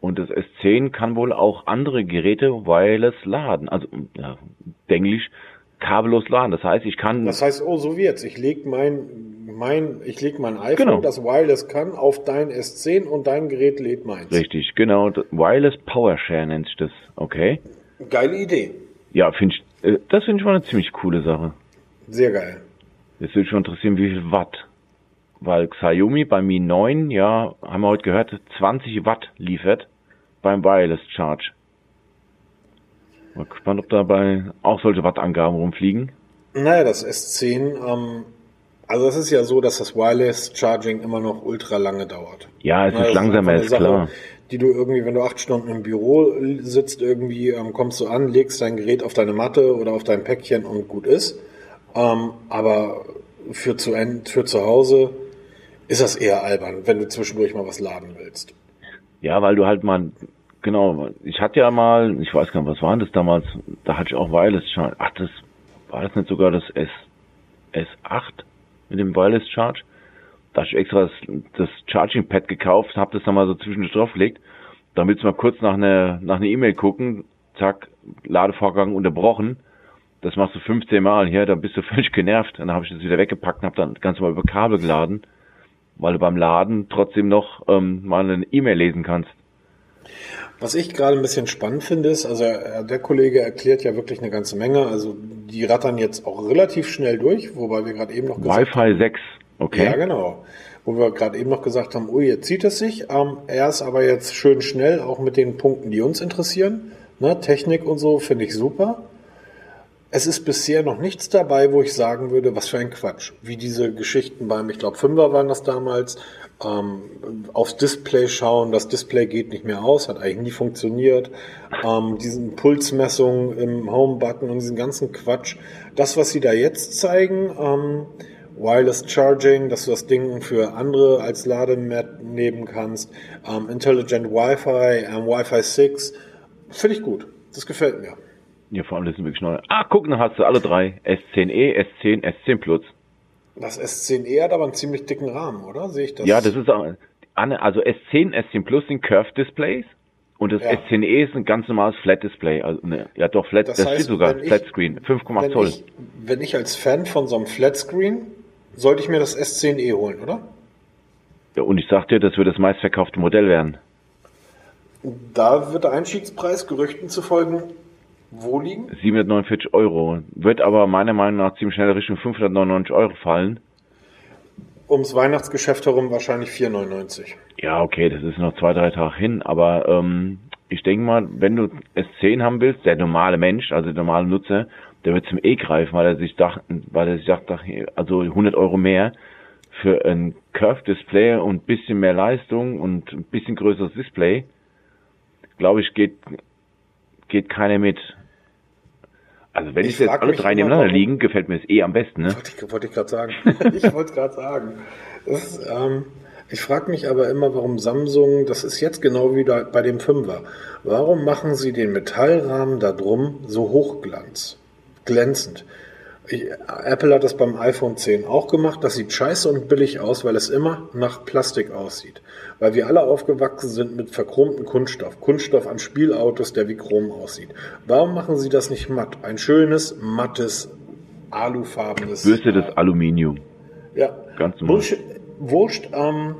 Und das S10 kann wohl auch andere Geräte wireless laden. Also, ja, Englisch, kabellos laden. Das heißt, ich kann. Das heißt, oh, so wird's. Ich leg mein, mein, ich leg mein iPhone, Genau. das wireless kann, auf dein S10 und dein Gerät lädt meins. Richtig, genau. Wireless Power Share nennt sich das. Okay. Geile Idee. Ja, finde ich, äh, das finde ich mal eine ziemlich coole Sache. Sehr geil. Jetzt würde mich schon interessieren, wie viel Watt. Weil Xiaomi bei Mi 9, ja, haben wir heute gehört, 20 Watt liefert beim Wireless Charge. Mal gespannt, ob dabei auch solche Wattangaben rumfliegen. Naja, das S10, ähm, also es ist ja so, dass das Wireless Charging immer noch ultra lange dauert. Ja, es Na, ist langsamer, ist Sache, klar. Die du irgendwie, wenn du acht Stunden im Büro sitzt, irgendwie ähm, kommst du an, legst dein Gerät auf deine Matte oder auf dein Päckchen und gut ist. Ähm, aber für zu, für zu Hause ist das eher albern, wenn du zwischendurch mal was laden willst. Ja, weil du halt mal, genau, ich hatte ja mal, ich weiß gar nicht, was war das damals, da hatte ich auch Wireless Charge. Ach, das, war das nicht sogar das S, S8 mit dem Wireless Charge? Da hatte ich extra das, das Charging Pad gekauft, habe das dann mal so zwischendurch draufgelegt, damit mal kurz nach einer nach einer E-Mail gucken, zack, Ladevorgang unterbrochen. Das machst du 15 Mal hier, dann bist du völlig genervt. Dann habe ich das wieder weggepackt und habe dann ganz normal über Kabel geladen, weil du beim Laden trotzdem noch ähm, mal eine E-Mail lesen kannst. Was ich gerade ein bisschen spannend finde, ist, also äh, der Kollege erklärt ja wirklich eine ganze Menge. Also die rattern jetzt auch relativ schnell durch, wobei wir gerade eben noch gesagt Wi-Fi 6, okay? Ja, genau. Wo wir gerade eben noch gesagt haben, ui, jetzt zieht es sich. Ähm, er ist aber jetzt schön schnell, auch mit den Punkten, die uns interessieren. Ne, Technik und so finde ich super. Es ist bisher noch nichts dabei, wo ich sagen würde, was für ein Quatsch. Wie diese Geschichten beim, ich glaube, Fünfer waren das damals, ähm, aufs Display schauen, das Display geht nicht mehr aus, hat eigentlich nie funktioniert. Ähm, diesen Pulsmessungen im Home-Button und diesen ganzen Quatsch. Das, was sie da jetzt zeigen, ähm, Wireless Charging, dass du das Ding für andere als Lademat nehmen kannst, ähm, Intelligent Wi-Fi, ähm, Wi-Fi 6, finde ich gut. Das gefällt mir. Ja, vor allem das sind wirklich neu. Ah, guck, dann hast du alle drei. S10e, S10, S10 Plus. Das S10e hat aber einen ziemlich dicken Rahmen, oder? Sehe ich das? Ja, das ist auch, also S10, S10 Plus sind Curved Displays und das Ja. S10e ist ein ganz normales Flat Display. Also, ne, ja doch, Flat, Das das, heißt, steht sogar, Flat Screen, 5,8 wenn Zoll. ich, wenn ich als Fan von so einem Flatscreen, sollte ich mir das S10e holen, oder? Ja, und ich sag dir, das wird das meistverkaufte Modell werden. Da wird der Einstiegspreis Gerüchten zufolge wo liegen? 749 Euro. Wird aber meiner Meinung nach ziemlich schnell Richtung 599 Euro fallen. Ums Weihnachtsgeschäft herum wahrscheinlich 4,99. Ja, okay, das ist noch zwei, drei Tage hin, aber ähm, ich denke mal, wenn du S10 haben willst, der normale Mensch, also der normale Nutzer, der wird zum E greifen, weil er sich dacht, weil er sich dacht, ach, also 100 Euro mehr für ein Curved Display und ein bisschen mehr Leistung und ein bisschen größeres Display, glaube ich, geht geht keiner mit. Also wenn Ich ich jetzt alle drei nebeneinander liegen, gefällt mir es eh am besten, ne? Wollte ich, wollte ich gerade sagen. ich wollte es gerade sagen. Ist, ähm, ich frage mich aber immer, warum Samsung, das ist jetzt genau wie da bei dem Fünfer, warum machen sie den Metallrahmen da drum so hochglanz, glänzend? Ich, Apple hat das beim iPhone 10 auch gemacht. Das sieht scheiße und billig aus, weil es immer nach Plastik aussieht. Weil wir alle aufgewachsen sind mit verchromtem Kunststoff. Kunststoff an Spielautos, der wie Chrom aussieht. Warum machen sie das nicht matt? Ein schönes, mattes, alufarbenes. Bürste das Aluminium. Ja, Ganz normal. Bullshit, wurscht. Ähm.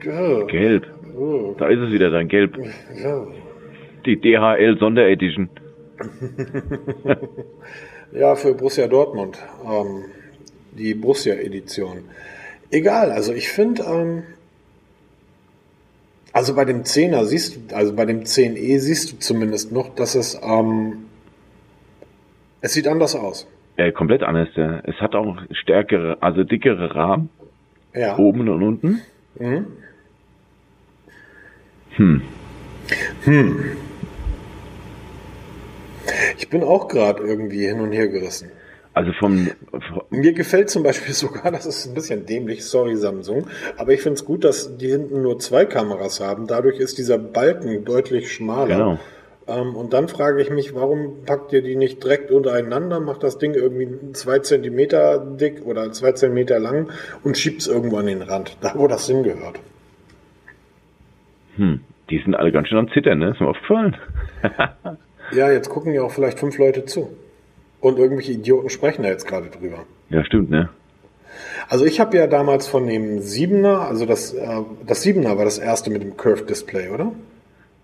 Gelb. Da ist es wieder, dein Gelb. Die DHL Sonderedition. Ja, für Borussia Dortmund. Ähm, die Borussia-Edition. Egal, also ich finde, ähm, also bei dem 10er siehst du, also bei dem 10e siehst du zumindest noch, dass es, ähm, es sieht anders aus. Äh, komplett anders. ja. Es hat auch stärkere, also dickere Rahmen, Ja. oben und unten. Mhm. Hm. Ich bin auch gerade irgendwie hin und her gerissen. Also vom, Mir gefällt zum Beispiel sogar, das ist ein bisschen dämlich, sorry Samsung, aber ich finde es gut, dass die hinten nur zwei Kameras haben. Dadurch ist dieser Balken deutlich schmaler. Genau. Ähm, und dann frage ich mich, warum packt ihr die nicht direkt untereinander, macht das Ding irgendwie zwei Zentimeter dick oder zwei Zentimeter lang und schiebt es irgendwo an den Rand, da wo das hingehört. hm, die sind alle ganz schön am Zittern, ne? Ist mir aufgefallen. Ja, jetzt gucken ja auch vielleicht fünf Leute zu. Und irgendwelche Idioten sprechen da jetzt gerade drüber. Ja, stimmt, ne? Also ich habe ja damals von dem Siebener, also das, äh, das Siebener war das erste mit dem Curved Display, oder?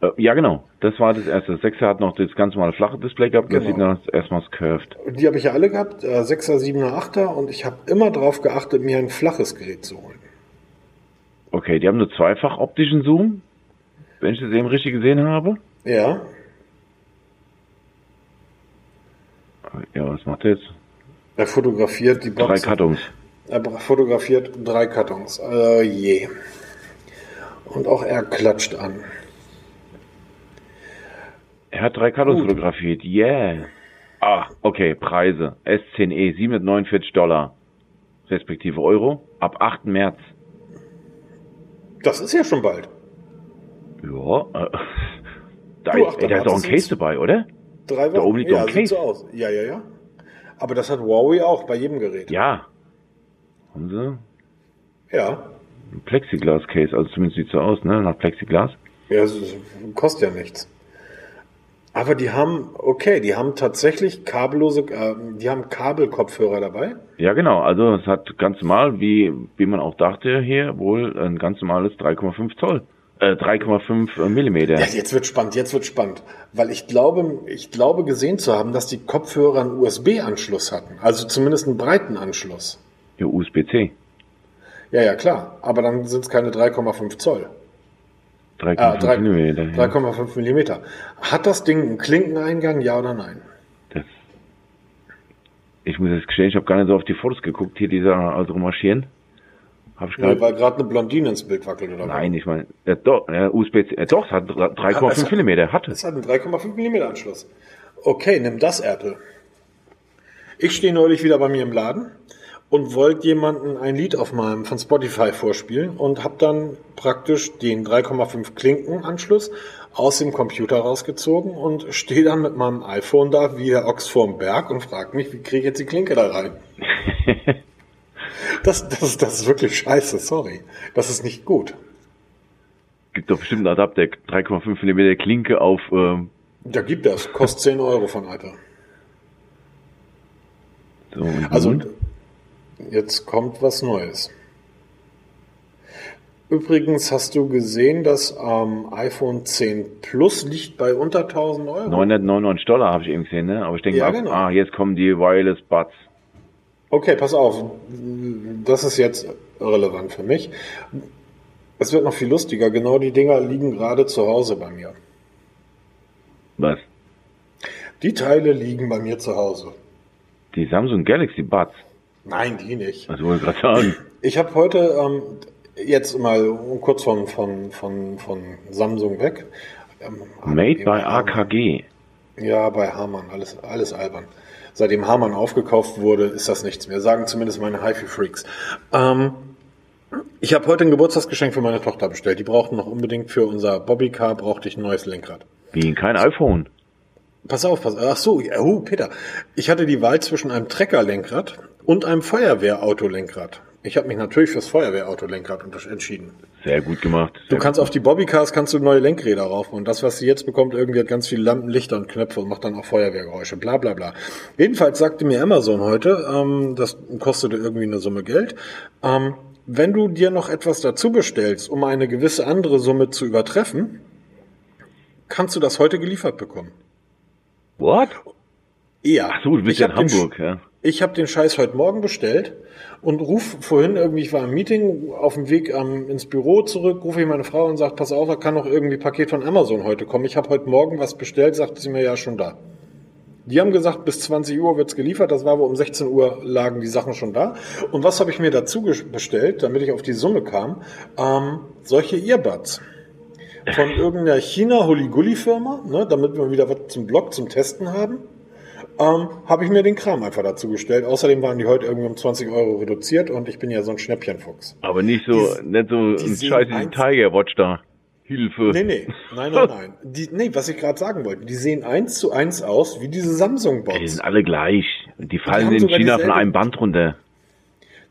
Äh, Ja, genau. Das war das erste. Das Sechser hat noch das ganz normale flache Display gehabt. Das Genau. sieht noch erstmals curved. Die habe ich ja alle gehabt, äh, 6er, 7er, 8er und ich habe immer darauf geachtet, mir ein flaches Gerät zu holen. Okay, die haben nur zweifach optischen Zoom. Wenn ich das eben richtig gesehen habe. Ja, Ja, was macht er jetzt? er fotografiert die Drei Box. Kartons. Er fotografiert drei Kartons. Äh, je. Und auch er klatscht an. Er hat drei Kartons Gut. fotografiert. Yeah. Ah, okay, Preise. S10e 749 Dollar. Respektive Euro. Ab 8. März. Das ist ja schon bald. Ja, äh, da, Du, ist, dann da ist hat auch ein Case dabei, oder? Drei Da oben liegt doch ja, ein Case. so aus. Ja, ja, ja. Aber das hat Huawei auch bei jedem Gerät. Ja. Haben sie? Ja. Ein Plexiglas-Case, also zumindest sieht so aus, ne? Nach Plexiglas. Ja, es kostet ja nichts. Aber die haben, okay, die haben tatsächlich kabellose, äh, die haben Kabelkopfhörer dabei. Ja, genau. Also es hat ganz normal, wie, wie man auch dachte hier, wohl ein ganz normales 3,5 Zoll. Äh, 3,5 Millimeter. Ja, jetzt wird spannend, jetzt wird spannend. Weil ich glaube, ich glaube gesehen zu haben, dass die Kopfhörer einen USB-Anschluss hatten. Also zumindest einen breiten Anschluss. Ja, USB-C. Ja, ja, klar. Aber dann sind es keine 3,5 Zoll. 3,5 Ah, Millimeter. Ja. 3,5 Millimeter. Hat das Ding einen Klinkeneingang, ja oder nein? Das, ich muss jetzt gestehen, ich habe gar nicht so auf die Fotos geguckt, hier dieser also marschieren. Hab ich Nee, weil gerade eine Blondine ins Bild wackelt oder was? Nein, ich meine, ja, doch, ja, USB-C, äh, doch, es hat 3,5 Also- Millimeter, hat es. Es hat einen 3,5 mm Anschluss. Okay, nimm das Apple. Ich stehe neulich wieder bei mir im Laden und wollte jemanden ein Lied auf meinem von Spotify vorspielen und habe dann praktisch den 3,5 Klinkenanschluss aus dem Computer rausgezogen und stehe dann mit meinem iPhone da wie der Ochs vorm Berg und frage mich, wie kriege ich jetzt die Klinke da rein? Das, das, das ist wirklich scheiße, sorry. Das ist nicht gut. Gibt doch bestimmt einen Adapter, 3,5 Millimeter Klinke auf, ähm, Da gibt das, kostet 10 Euro von Alter. so, Also jetzt kommt was Neues. Übrigens hast du gesehen, das ähm, iPhone 10 Plus liegt bei unter 1000 Euro. 999 Dollar habe ich eben gesehen, ne? Aber ich denke Ja, mal, genau. ah, jetzt kommen die Wireless Buds. Okay, pass auf. Das ist jetzt relevant für mich. Es wird noch viel lustiger. Genau die Dinger liegen gerade zu Hause bei mir. Was? Die Teile liegen bei mir zu Hause. Die Samsung Galaxy Buds. Nein, die nicht. Was wollte ich gerade sagen? Ich habe heute ähm, jetzt mal kurz von, von, von, von Samsung weg. Ähm, Made by. AKG. Ja, bei Hamann, alles, alles albern. Seitdem Hamann aufgekauft wurde, ist das nichts mehr. Sagen zumindest meine HiFi-Freaks. Ähm, ich habe heute ein Geburtstagsgeschenk für meine Tochter bestellt. Die brauchten noch unbedingt für unser Bobbycar brauchte ich ein neues Lenkrad. Wie kein iPhone. Pass auf, pass Ach so, oh, Peter. Ich hatte die Wahl zwischen einem Treckerlenkrad und einem Feuerwehrautolenkrad. Ich habe mich natürlich fürs Feuerwehrautolenkrad entschieden. Sehr gut gemacht. Du Sehr kannst auf die Bobbycars kannst du neue Lenkräder rauf und das, was sie jetzt bekommt, irgendwie hat ganz viele Lampen, Lichter und Knöpfe und macht dann auch Feuerwehrgeräusche, bla bla bla. Jedenfalls sagte mir Amazon heute, ähm, das kostete irgendwie eine Summe Geld, ähm, wenn du dir noch etwas dazu bestellst, um eine gewisse andere Summe zu übertreffen, kannst du das heute geliefert bekommen. What? Ja. Ach so, du bist ja in Hamburg, ja. Ich habe den Scheiß heute Morgen bestellt und ruf vorhin irgendwie, ich war im Meeting, auf dem Weg ähm, ins Büro zurück, rufe ich meine Frau und sage, pass auf, da kann noch irgendwie Paket von Amazon heute kommen. Ich habe heute Morgen was bestellt, sagte sie mir ja schon da. Die haben gesagt, bis 20 Uhr wird's geliefert, das war aber um 16 Uhr lagen die Sachen schon da. Und was habe ich mir dazu bestellt, damit ich auf die Summe kam? Ähm, solche Earbuds. Von irgendeiner China-Hulli-Gulli-Firma, ne, damit wir wieder was zum Blog zum Testen haben ähm, habe ich mir den Kram einfach dazu gestellt. Außerdem waren die heute irgendwie um 20 Euro reduziert und ich bin ja so ein Schnäppchenfuchs. Aber nicht so, Die- nicht so die ein Scheiß Tiger Watch da. Hilfe. Nee, nee, nein, nein, nein. Die, nee, was ich gerade sagen wollte, die sehen eins zu eins aus wie diese Die Samsung-Bots. sind alle gleich. Die fallen haben in China von einem Band runter.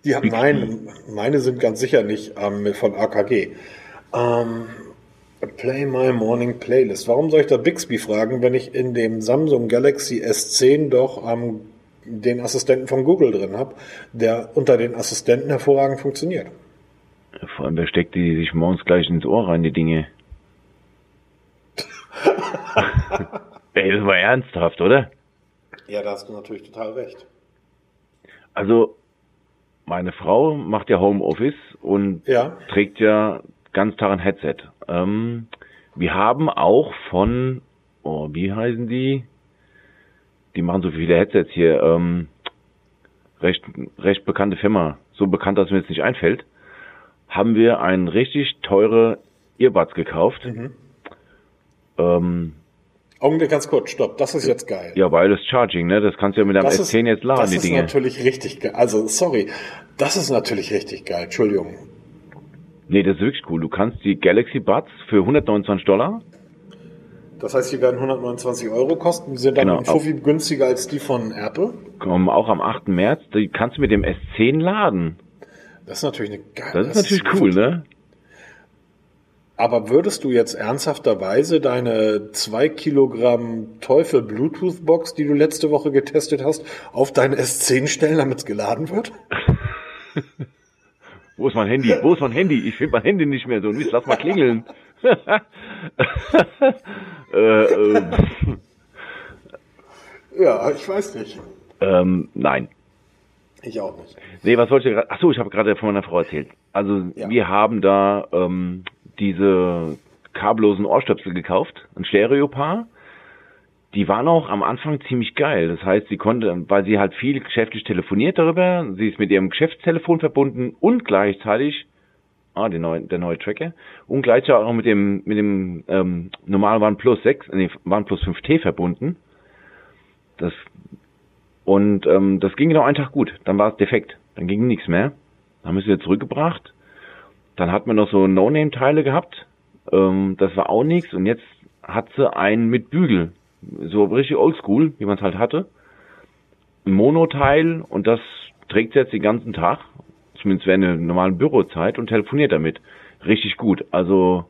Die haben, nein, meine sind ganz sicher nicht ähm, von AKG. Ähm, Play My Morning Playlist. Warum soll ich da Bixby fragen, wenn ich in dem Samsung Galaxy S10 doch ähm, den Assistenten von Google drin habe, der unter den Assistenten hervorragend funktioniert? Vor allem, wer steckt die sich morgens gleich ins Ohr rein, die Dinge? Ey, das war ernsthaft, oder? Ja, da hast du natürlich total recht. Also, meine Frau macht ja Homeoffice und Ja. trägt ja ganz ein Headset. Ähm, wir haben auch von, oh, wie heißen die? Die machen so viele Headsets hier. Ähm, recht, recht bekannte Firma. So bekannt, dass mir jetzt nicht einfällt. Haben wir ein richtig teure Earbuds gekauft. Ähm, Augenblick ganz kurz, stopp, das ist jetzt geil. ja, Wireless Charging, ne? Das kannst du ja mit deinem das S10 jetzt laden, das die ist Dinge. natürlich richtig geil. Also, sorry, das ist natürlich richtig geil. Entschuldigung. Nee, das ist wirklich cool. Du kannst die Galaxy Buds für 129 Dollar Das heißt, die werden 129 Euro kosten. Die sind dann Genau. ein Fuffi günstiger als die von Apple. kommen auch am 8. März. Die kannst du mit dem S10 laden. Das ist natürlich eine geile. Das ist natürlich cool, ne? Aber würdest du jetzt ernsthafterweise deine 2 Kilogramm Teufel Bluetooth Box, die du letzte Woche getestet hast, auf dein S10 stellen, damit es geladen wird? Wo ist mein Handy? Wo ist mein Handy? Ich finde mein Handy nicht mehr so. Mist, lass mal klingeln. äh, äh, Ja, ich weiß nicht. ähm, nein. Ich auch nicht. Nee, was wollte ich gerade? Achso, ich habe gerade von meiner Frau erzählt. Also Ja. wir haben da ähm, diese kabellosen Ohrstöpsel gekauft, ein Stereopaar. Die waren auch am Anfang ziemlich geil. Das heißt, sie konnte, weil sie halt viel geschäftlich telefoniert darüber, sie ist mit ihrem Geschäftstelefon verbunden und gleichzeitig, ah, der neue, der neue Tracker, und gleichzeitig auch mit dem, mit dem ähm, normalen OnePlus 6, nee, OnePlus 5T verbunden. Das und ähm, das ging genau einen Tag gut. Dann war es defekt. Dann ging nichts mehr. Dann haben wir es wieder zurückgebracht. Dann hat man noch so No-Name-Teile gehabt. Ähm, das war auch nichts. Und jetzt hat sie einen mit Bügel. So richtig oldschool, wie man es halt hatte. Ein Monoteil und das trägt sie jetzt den ganzen Tag. Zumindest während der normalen Bürozeit und telefoniert damit. Richtig gut. Also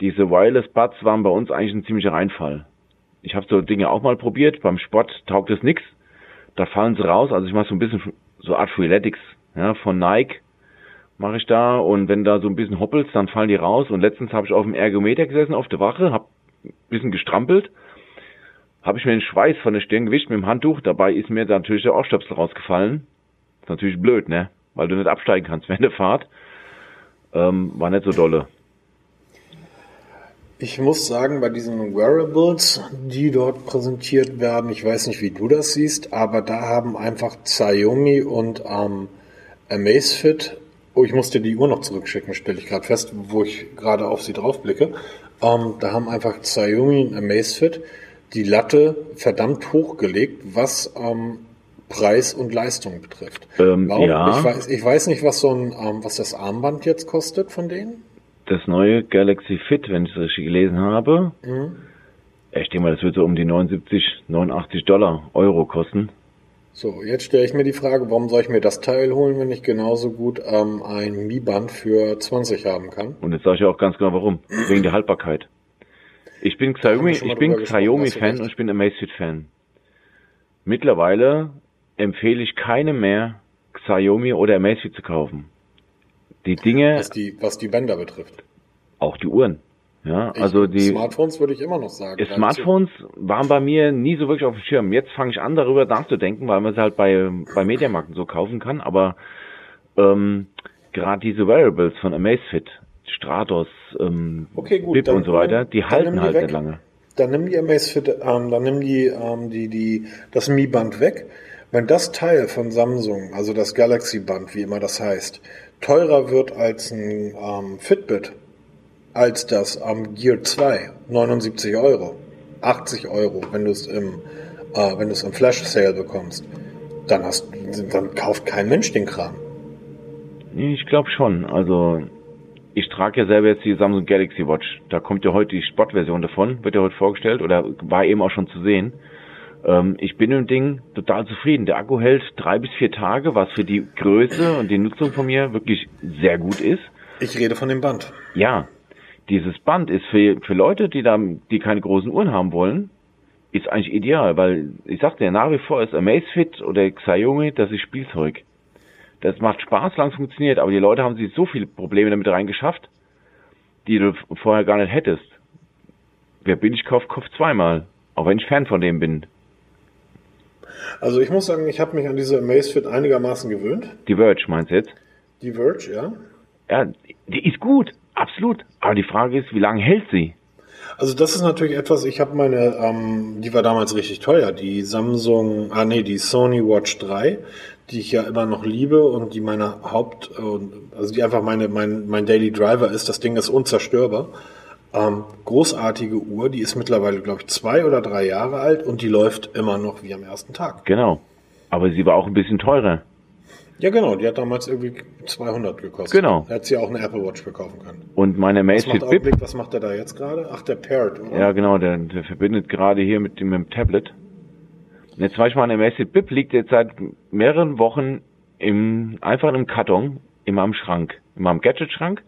diese Wireless Buds waren bei uns eigentlich ein ziemlicher Reinfall. Ich habe so Dinge auch mal probiert. Beim Sport taugt es nix da fallen sie raus. Also ich mache so ein bisschen so Art Freeletics, ja, von Nike mache ich da und wenn da so ein bisschen hoppelst, dann fallen die raus. Und letztens habe ich auf dem Ergometer gesessen auf der Wache, habe ein bisschen gestrampelt, habe ich mir den Schweiß von der Stirn gewischt mit dem Handtuch. Dabei ist mir dann natürlich der Ohrstöpsel rausgefallen. Ist natürlich blöd, ne? Weil du nicht absteigen kannst während der Fahrt. Ähm, war nicht so dolle. Ich muss sagen, bei diesen Wearables, die dort präsentiert werden, ich weiß nicht, wie du das siehst, aber da haben einfach Xiaomi und ähm, Amazfit, oh, ich musste die Uhr noch zurückschicken, stelle ich gerade fest, wo ich gerade auf sie draufblicke. Ähm, da haben einfach Xiaomi und Amazfit die Latte verdammt hochgelegt, was ähm, Preis und Leistung betrifft. Ähm, ja. ich, weiß, ich weiß nicht, was so ein, ähm, was das Armband jetzt kostet von denen. Das neue Galaxy Fit, wenn ich es richtig gelesen habe, Mhm. ich denke mal, das wird so um die 79, 89 Dollar, Euro kosten. So, jetzt stelle ich mir die Frage, warum soll ich mir das Teil holen, wenn ich genauso gut ähm, ein Mi-Band für 20 haben kann? Und jetzt sage ich auch ganz genau warum. Wegen der Haltbarkeit. Ich bin Xiaomi, ich bin Xiaomi-Fan und ich bin Amazfit-Fan. Mittlerweile empfehle ich keine mehr, Xiaomi oder Amazfit zu kaufen. Die Dinge, was die, was die Bänder betrifft. auch die Uhren. Ja, Ich, also die Smartphones würde ich immer noch sagen. Smartphones waren bei mir nie so wirklich auf dem Schirm. Jetzt fange ich an, darüber nachzudenken, weil man sie halt bei, bei Mediamarkt so kaufen kann. Aber ähm, gerade diese Wearables von Amazfit, Stratos, ähm. Okay, gut. Bip und so weiter, die halten halt nicht lange. Dann nimm die Amazfit, ähm, dann nimm die, ähm, die, die, das Mi-Band weg. Wenn das Teil von Samsung, also das Galaxy-Band, wie immer das heißt, teurer wird als ein ähm, Fitbit, als das am Gear 2, 79 Euro, 80 Euro, wenn du es im, äh, wenn du es im Flash Sale bekommst, dann hast, dann kauft kein Mensch den Kram. Ich glaube schon. Also ich trage ja selber jetzt die Samsung Galaxy Watch. Da kommt ja heute die Sportversion davon, wird ja heute vorgestellt oder war eben auch schon zu sehen. Ähm, ich bin im Ding total zufrieden. Der Akku hält drei bis vier Tage, was für die Größe und die Nutzung von mir wirklich sehr gut ist. Ich rede von dem Band. Ja, dieses Band ist für, für Leute, die da, die keine großen Uhren haben wollen, ist eigentlich ideal, weil ich sagte ja, nach wie vor ist Amazfit oder Xiaomi, das ist Spielzeug. Das macht Spaß, lang funktioniert, aber die Leute haben sich so viele Probleme damit reingeschafft, die du vorher gar nicht hättest. Wer billig kauft, kauft zweimal. Auch wenn ich Fan von dem bin. Also ich muss sagen, ich habe mich an diese Amazfit einigermaßen gewöhnt. Die Verge meinst du jetzt? Die Verge, ja. Ja, die ist gut, absolut. Aber die Frage ist, wie lange hält sie? Also das ist natürlich etwas, ich habe meine, ähm, die war damals richtig teuer, die Samsung, ah nee, die Sony Watch 3, die ich ja immer noch liebe und die meine Haupt, also die einfach meine, mein, mein Daily Driver ist, das Ding ist unzerstörbar. Ähm, großartige Uhr, die ist mittlerweile, glaube ich, zwei oder drei Jahre alt und die läuft immer noch wie am ersten Tag. Genau. Aber sie war auch ein bisschen teurer. Ja genau, die hat damals irgendwie 200 gekostet. Genau. Da hätte sie auch eine Apple Watch verkaufen können. Und meine Amazfit Bip was macht er da jetzt gerade? Ach, der Paired, oder? Ja, genau, der, der verbindet gerade hier mit dem, mit dem Tablet. Und jetzt weiß ich mal, eine Amazfit Bip liegt jetzt seit mehreren Wochen im, einfach im Karton, in meinem Schrank, in meinem Gadget-Schrank.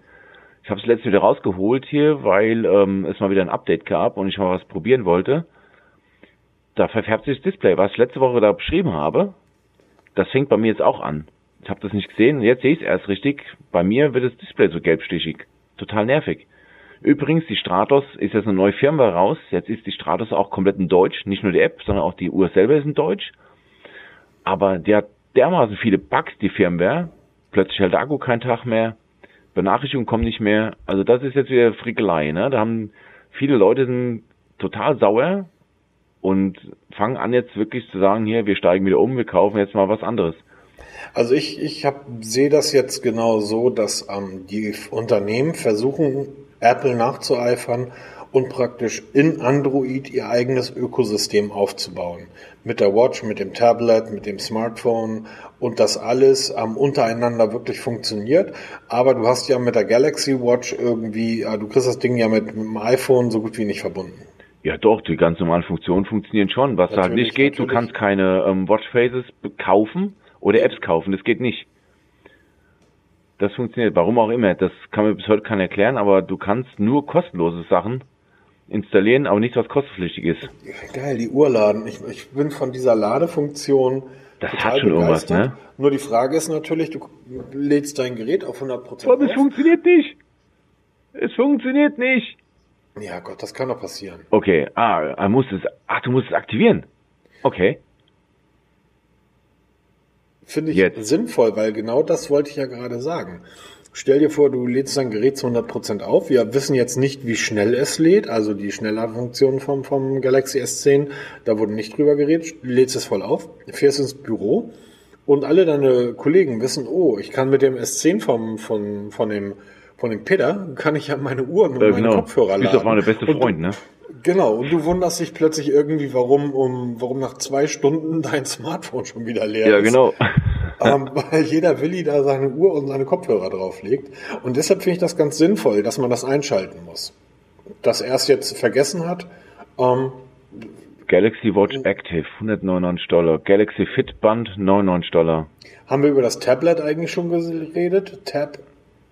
Ich habe es letztens wieder rausgeholt hier, weil ähm, es mal wieder ein Update gab und ich mal was probieren wollte. Da verfärbt sich das Display, was ich letzte Woche da beschrieben habe. Das fängt bei mir jetzt auch an. Ich habe das nicht gesehen, jetzt sehe ich es erst richtig. Bei mir wird das Display so gelbstichig. Total nervig. Übrigens, die Stratos ist jetzt eine neue Firmware raus. Jetzt ist die Stratos auch komplett in Deutsch. Nicht nur die App, sondern auch die Uhr selber ist in Deutsch. Aber die hat dermaßen viele Bugs, die Firmware. Plötzlich hält der Akku keinen Tag mehr. Benachrichtigungen kommen nicht mehr. Also das ist jetzt wieder Frickelei. Ne? Da haben viele Leute sind total sauer und fangen an jetzt wirklich zu sagen, hier, wir steigen wieder um, wir kaufen jetzt mal was anderes. Also ich, ich sehe das jetzt genau so, dass ähm, die Unternehmen versuchen, Apple nachzueifern und praktisch in Android ihr eigenes Ökosystem aufzubauen. Mit der Watch, mit dem Tablet, mit dem Smartphone und das alles ähm, untereinander wirklich funktioniert. Aber du hast ja mit der Galaxy Watch irgendwie, äh, du kriegst das Ding ja mit, mit dem iPhone so gut wie nicht verbunden. Ja doch, die ganz normalen Funktionen funktionieren schon. Was halt Natürlich, nicht geht, du natürlich. kannst keine ähm, Watchfaces kaufen oder Apps kaufen, das geht nicht. Das funktioniert, warum auch immer, das kann mir bis heute keiner erklären, aber du kannst nur kostenlose Sachen installieren, aber nichts, was kostenpflichtig ist. Geil, die Uhr laden. Ich, ich bin von dieser Ladefunktion Das total hat schon irgendwas, ne? Nur die Frage ist natürlich, du lädst dein Gerät auf 100% Aber es funktioniert nicht. Es funktioniert nicht. Ja Gott, das kann doch passieren. Okay, ah, er muss es, ach, du musst es aktivieren. Okay. Finde ich Jetzt. sinnvoll, weil genau das wollte ich ja gerade sagen. Stell dir vor, du lädst dein Gerät zu 100% auf. Wir wissen jetzt nicht, wie schnell es lädt, also die Schnellladefunktion vom, vom Galaxy S10, da wurde nicht drüber geredet. Du lädst es voll auf, fährst ins Büro und alle deine Kollegen wissen, oh, ich kann mit dem S10 vom, von, von dem, von dem Peter, kann ich ja meine Uhren und Äh, meine genau. Kopfhörer Du bist laden. doch mal der beste Und Freund, ne? Genau, und du wunderst dich plötzlich irgendwie, warum, um, warum nach zwei Stunden dein Smartphone schon wieder leer Ja, ist. genau. ähm, weil jeder Willi da seine Uhr und seine Kopfhörer drauflegt. Und deshalb finde ich das ganz sinnvoll, dass man das einschalten muss. Dass er es jetzt vergessen hat. Ähm, Galaxy Watch Active, 199 Dollar. Galaxy Fit Band, 99 Dollar. haben wir über das Tablet eigentlich schon geredet? Tab.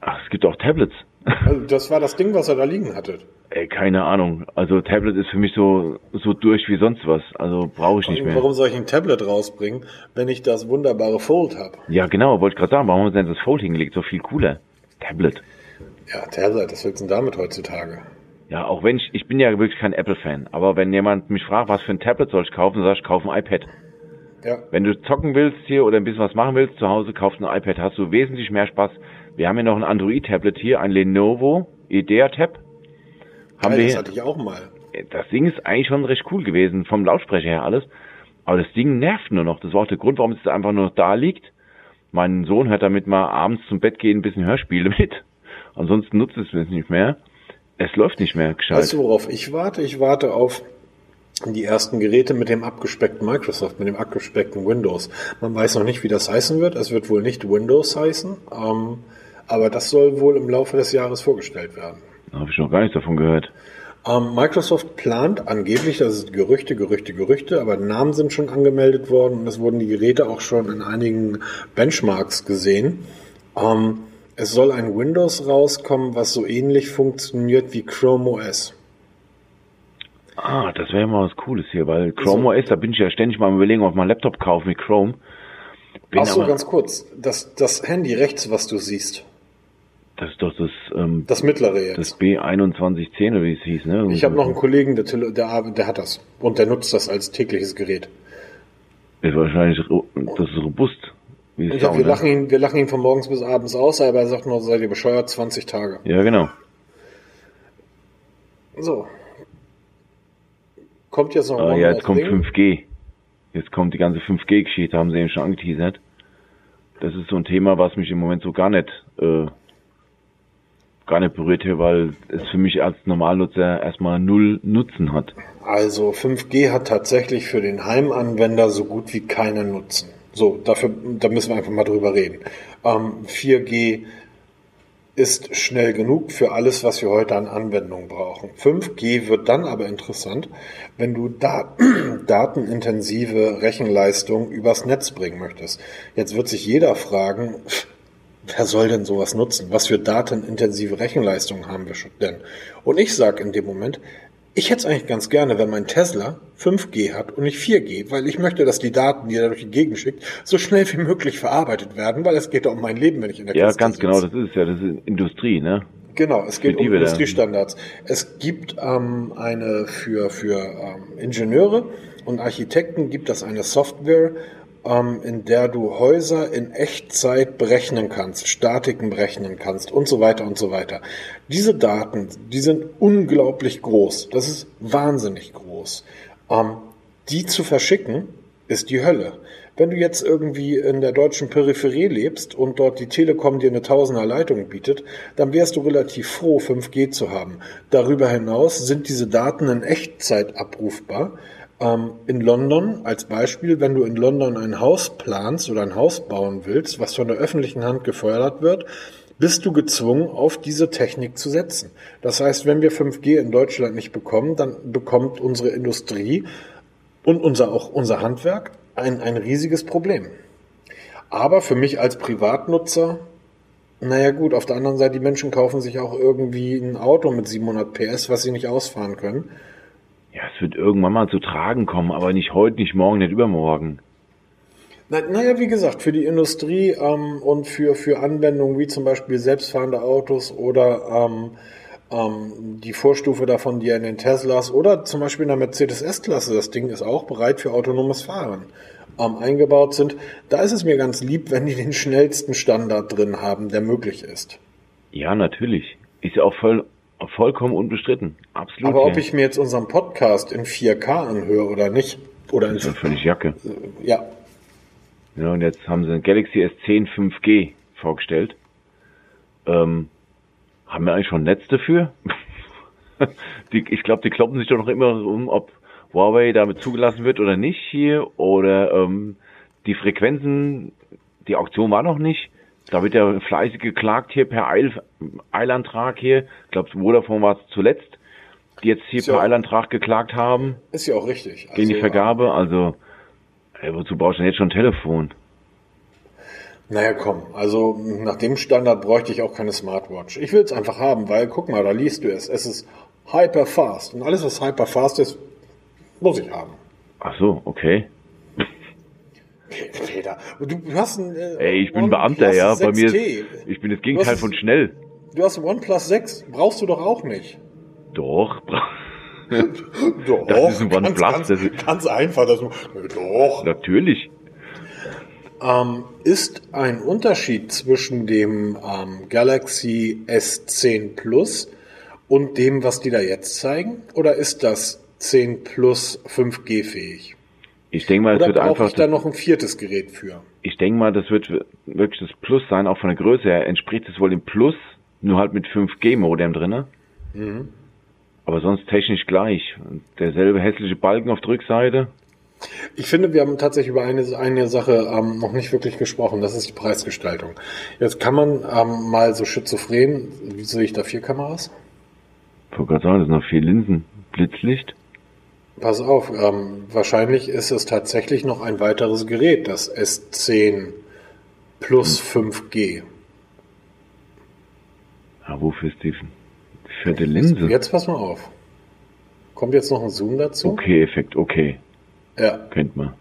Ach, es gibt auch Tablets. Also das war das Ding, was er da liegen hatte. Ey, keine Ahnung. Also Tablet ist für mich so so durch wie sonst was. Also brauche ich nicht mehr. Warum soll ich ein Tablet rausbringen, wenn ich das wunderbare Fold habe? Ja, genau, wollte ich gerade sagen. Warum haben sie denn das Fold hingelegt? So viel cooler. Tablet. Ja, Tablet, was willst du denn damit heutzutage? Ja, auch wenn ich, ich bin ja wirklich kein Apple-Fan, aber wenn jemand mich fragt, was für ein Tablet soll ich kaufen, dann sag ich, kauf ein iPad. Ja. Wenn du zocken willst hier oder ein bisschen was machen willst zu Hause, kaufst ein iPad, hast du wesentlich mehr Spaß. Wir haben ja noch ein Android-Tablet hier, ein Lenovo Idea Tab. Haben ja, wir das hatte ich auch mal. Das Ding ist eigentlich schon recht cool gewesen, vom Lautsprecher her alles. Aber das Ding nervt nur noch. Das war auch der Grund, warum es einfach nur noch da liegt. Mein Sohn hört damit mal abends zum Bett gehen ein bisschen Hörspiele mit. Ansonsten nutzt es nicht mehr. Es läuft nicht mehr gescheit. Weißt du, worauf ich warte? Ich warte auf die ersten Geräte mit dem abgespeckten Microsoft, mit dem abgespeckten Windows. Man weiß noch nicht, wie das heißen wird. Es wird wohl nicht Windows heißen, ähm, aber das soll wohl im Laufe des Jahres vorgestellt werden. Da habe ich noch gar nichts davon gehört. Ähm, Microsoft plant angeblich, das ist Gerüchte, Gerüchte, Gerüchte, aber Namen sind schon angemeldet worden und es wurden die Geräte auch schon in einigen Benchmarks gesehen. Ähm, es soll ein Windows rauskommen, was so ähnlich funktioniert wie Chrome OS. Ah, das wäre mal was Cooles hier, weil Chrome OS, da bin ich ja ständig mal am überlegen, ob man Laptop kaufen mit Chrome. Bin Ach so, ganz kurz. Das, das Handy rechts, was du siehst. Das ist doch das, ähm, das mittlere jetzt. Das B2110 oder wie es hieß, ne? Ich habe noch einen Kollegen, der, der, der hat das. Und der nutzt das als tägliches Gerät. Ist wahrscheinlich, das ist robust. Wie ich sag, wir, lachen ihn, wir lachen ihn von morgens bis abends aus, aber er sagt nur, seid ihr bescheuert, 20 Tage. Ja, genau. So. Kommt jetzt noch ah, Ja, jetzt kommt Ding. 5G. Jetzt kommt die ganze 5G-Geschichte, haben sie eben schon angeteasert. Das ist so ein Thema, was mich im Moment so gar nicht, äh, gar nicht berührt hier, weil es für mich als Normalnutzer erstmal null Nutzen hat. Also 5G hat tatsächlich für den Heimanwender so gut wie keinen Nutzen. So, dafür, da müssen wir einfach mal drüber reden. Ähm, 4G ist schnell genug für alles, was wir heute an Anwendungen brauchen. 5G wird dann aber interessant, wenn du Dat datenintensive Rechenleistung übers Netz bringen möchtest. Jetzt wird sich jeder fragen, wer soll denn sowas nutzen? Was für datenintensive Rechenleistung haben wir schon denn? Und ich sage in dem Moment, ich hätte es eigentlich ganz gerne, wenn mein Tesla 5G hat und nicht 4G, weil ich möchte, dass die Daten, die er durch die Gegend schickt, so schnell wie möglich verarbeitet werden, weil es geht um mein Leben, wenn ich in der Ja, Kiste ganz genau, sitze. genau, das ist ja, das ist Industrie, ne? Genau, es geht um Industriestandards. Es gibt ähm, eine für, für ähm, Ingenieure und Architekten gibt es eine Software, ähm, in der du Häuser in Echtzeit berechnen kannst, Statiken berechnen kannst und so weiter und so weiter. Diese Daten, die sind unglaublich groß. Das ist wahnsinnig groß. Ähm, die zu verschicken, ist die Hölle. Wenn du jetzt irgendwie in der deutschen Peripherie lebst und dort die Telekom dir eine Tausender Leitung bietet, dann wärst du relativ froh, 5G zu haben. Darüber hinaus sind diese Daten in Echtzeit abrufbar. Ähm, in London als Beispiel, wenn du in London ein Haus planst oder ein Haus bauen willst, was von der öffentlichen Hand gefördert wird, bist du gezwungen, auf diese Technik zu setzen. Das heißt, wenn wir 5G in Deutschland nicht bekommen, dann bekommt unsere Industrie und unser, auch unser Handwerk ein, ein riesiges Problem. Aber für mich als Privatnutzer, naja gut, auf der anderen Seite, die Menschen kaufen sich auch irgendwie ein Auto mit 700 PS, was sie nicht ausfahren können. Ja, es wird irgendwann mal zu tragen kommen, aber nicht heute, nicht morgen, nicht übermorgen. Na, naja, wie gesagt, für die Industrie ähm, und für, für Anwendungen wie zum Beispiel selbstfahrende Autos oder ähm, ähm, die Vorstufe davon, die in den Teslas oder zum Beispiel in der Mercedes S-Klasse, das Ding ist auch bereit für autonomes Fahren, ähm, eingebaut sind. Da ist es mir ganz lieb, wenn die den schnellsten Standard drin haben, der möglich ist. Ja, natürlich. Ist ja auch voll Vollkommen unbestritten. Absolut. Aber ob ich mir jetzt unseren Podcast in 4K anhöre oder nicht, oder in. Das ist völlig Jacke. Ja. Ja, und jetzt haben sie ein Galaxy S10 5G vorgestellt. Ähm, haben wir eigentlich schon ein Netz dafür? die, ich glaube, die kloppen sich doch noch immer um, ob Huawei damit zugelassen wird oder nicht hier. Oder ähm, die Frequenzen, die Auktion war noch nicht. Da wird ja fleißig geklagt hier per Eil, Eilantrag hier. Ich glaube, Vodafone war es zuletzt, die jetzt hier ist per ja, Eilantrag geklagt haben. Ist ja auch richtig. Also, gegen die also, Vergabe. Also, ey, wozu brauchst du denn jetzt schon ein Telefon? Naja, komm, also nach dem Standard bräuchte ich auch keine Smartwatch. Ich will es einfach haben, weil, guck mal, da liest du es. Es ist hyper fast. Und alles, was hyper fast ist, muss ich haben. Ach so, okay. Peter, du hast ein. Äh, Ey, ich bin Beamter, ja. Bei mir ist, ich bin das Gegenteil von schnell. Du hast ein OnePlus 6, brauchst du doch auch nicht. Doch, doch. Das ist ein OnePlus. Ganz, ganz, ganz einfach. Das, doch. Natürlich. Ähm, ist ein Unterschied zwischen dem ähm, Galaxy S10 Plus und dem, was die da jetzt zeigen? Oder ist das 10 Plus 5G fähig? Ich denke mal, Oder es wird einfach. ich da noch ein viertes Gerät für? Ich denke mal, das wird wirklich das Plus sein, auch von der Größe her entspricht es wohl dem Plus, nur halt mit 5G-Modem drinne. Mhm. Aber sonst technisch gleich. Derselbe hässliche Balken auf der Rückseite. Ich finde, wir haben tatsächlich über eine, eine Sache ähm, noch nicht wirklich gesprochen. Das ist die Preisgestaltung. Jetzt kann man ähm, mal so schizophren. Wie sehe ich da vier Kameras? Ich wollte gerade sagen, das sind noch vier Linsen. Blitzlicht. Pass auf, ähm, wahrscheinlich ist es tatsächlich noch ein weiteres Gerät, das S10 plus 5G. Ja, wofür ist die vierte Linse? Jetzt pass mal auf. Kommt jetzt noch ein Zoom dazu? Okay, Effekt, okay. Ja. Kennt man.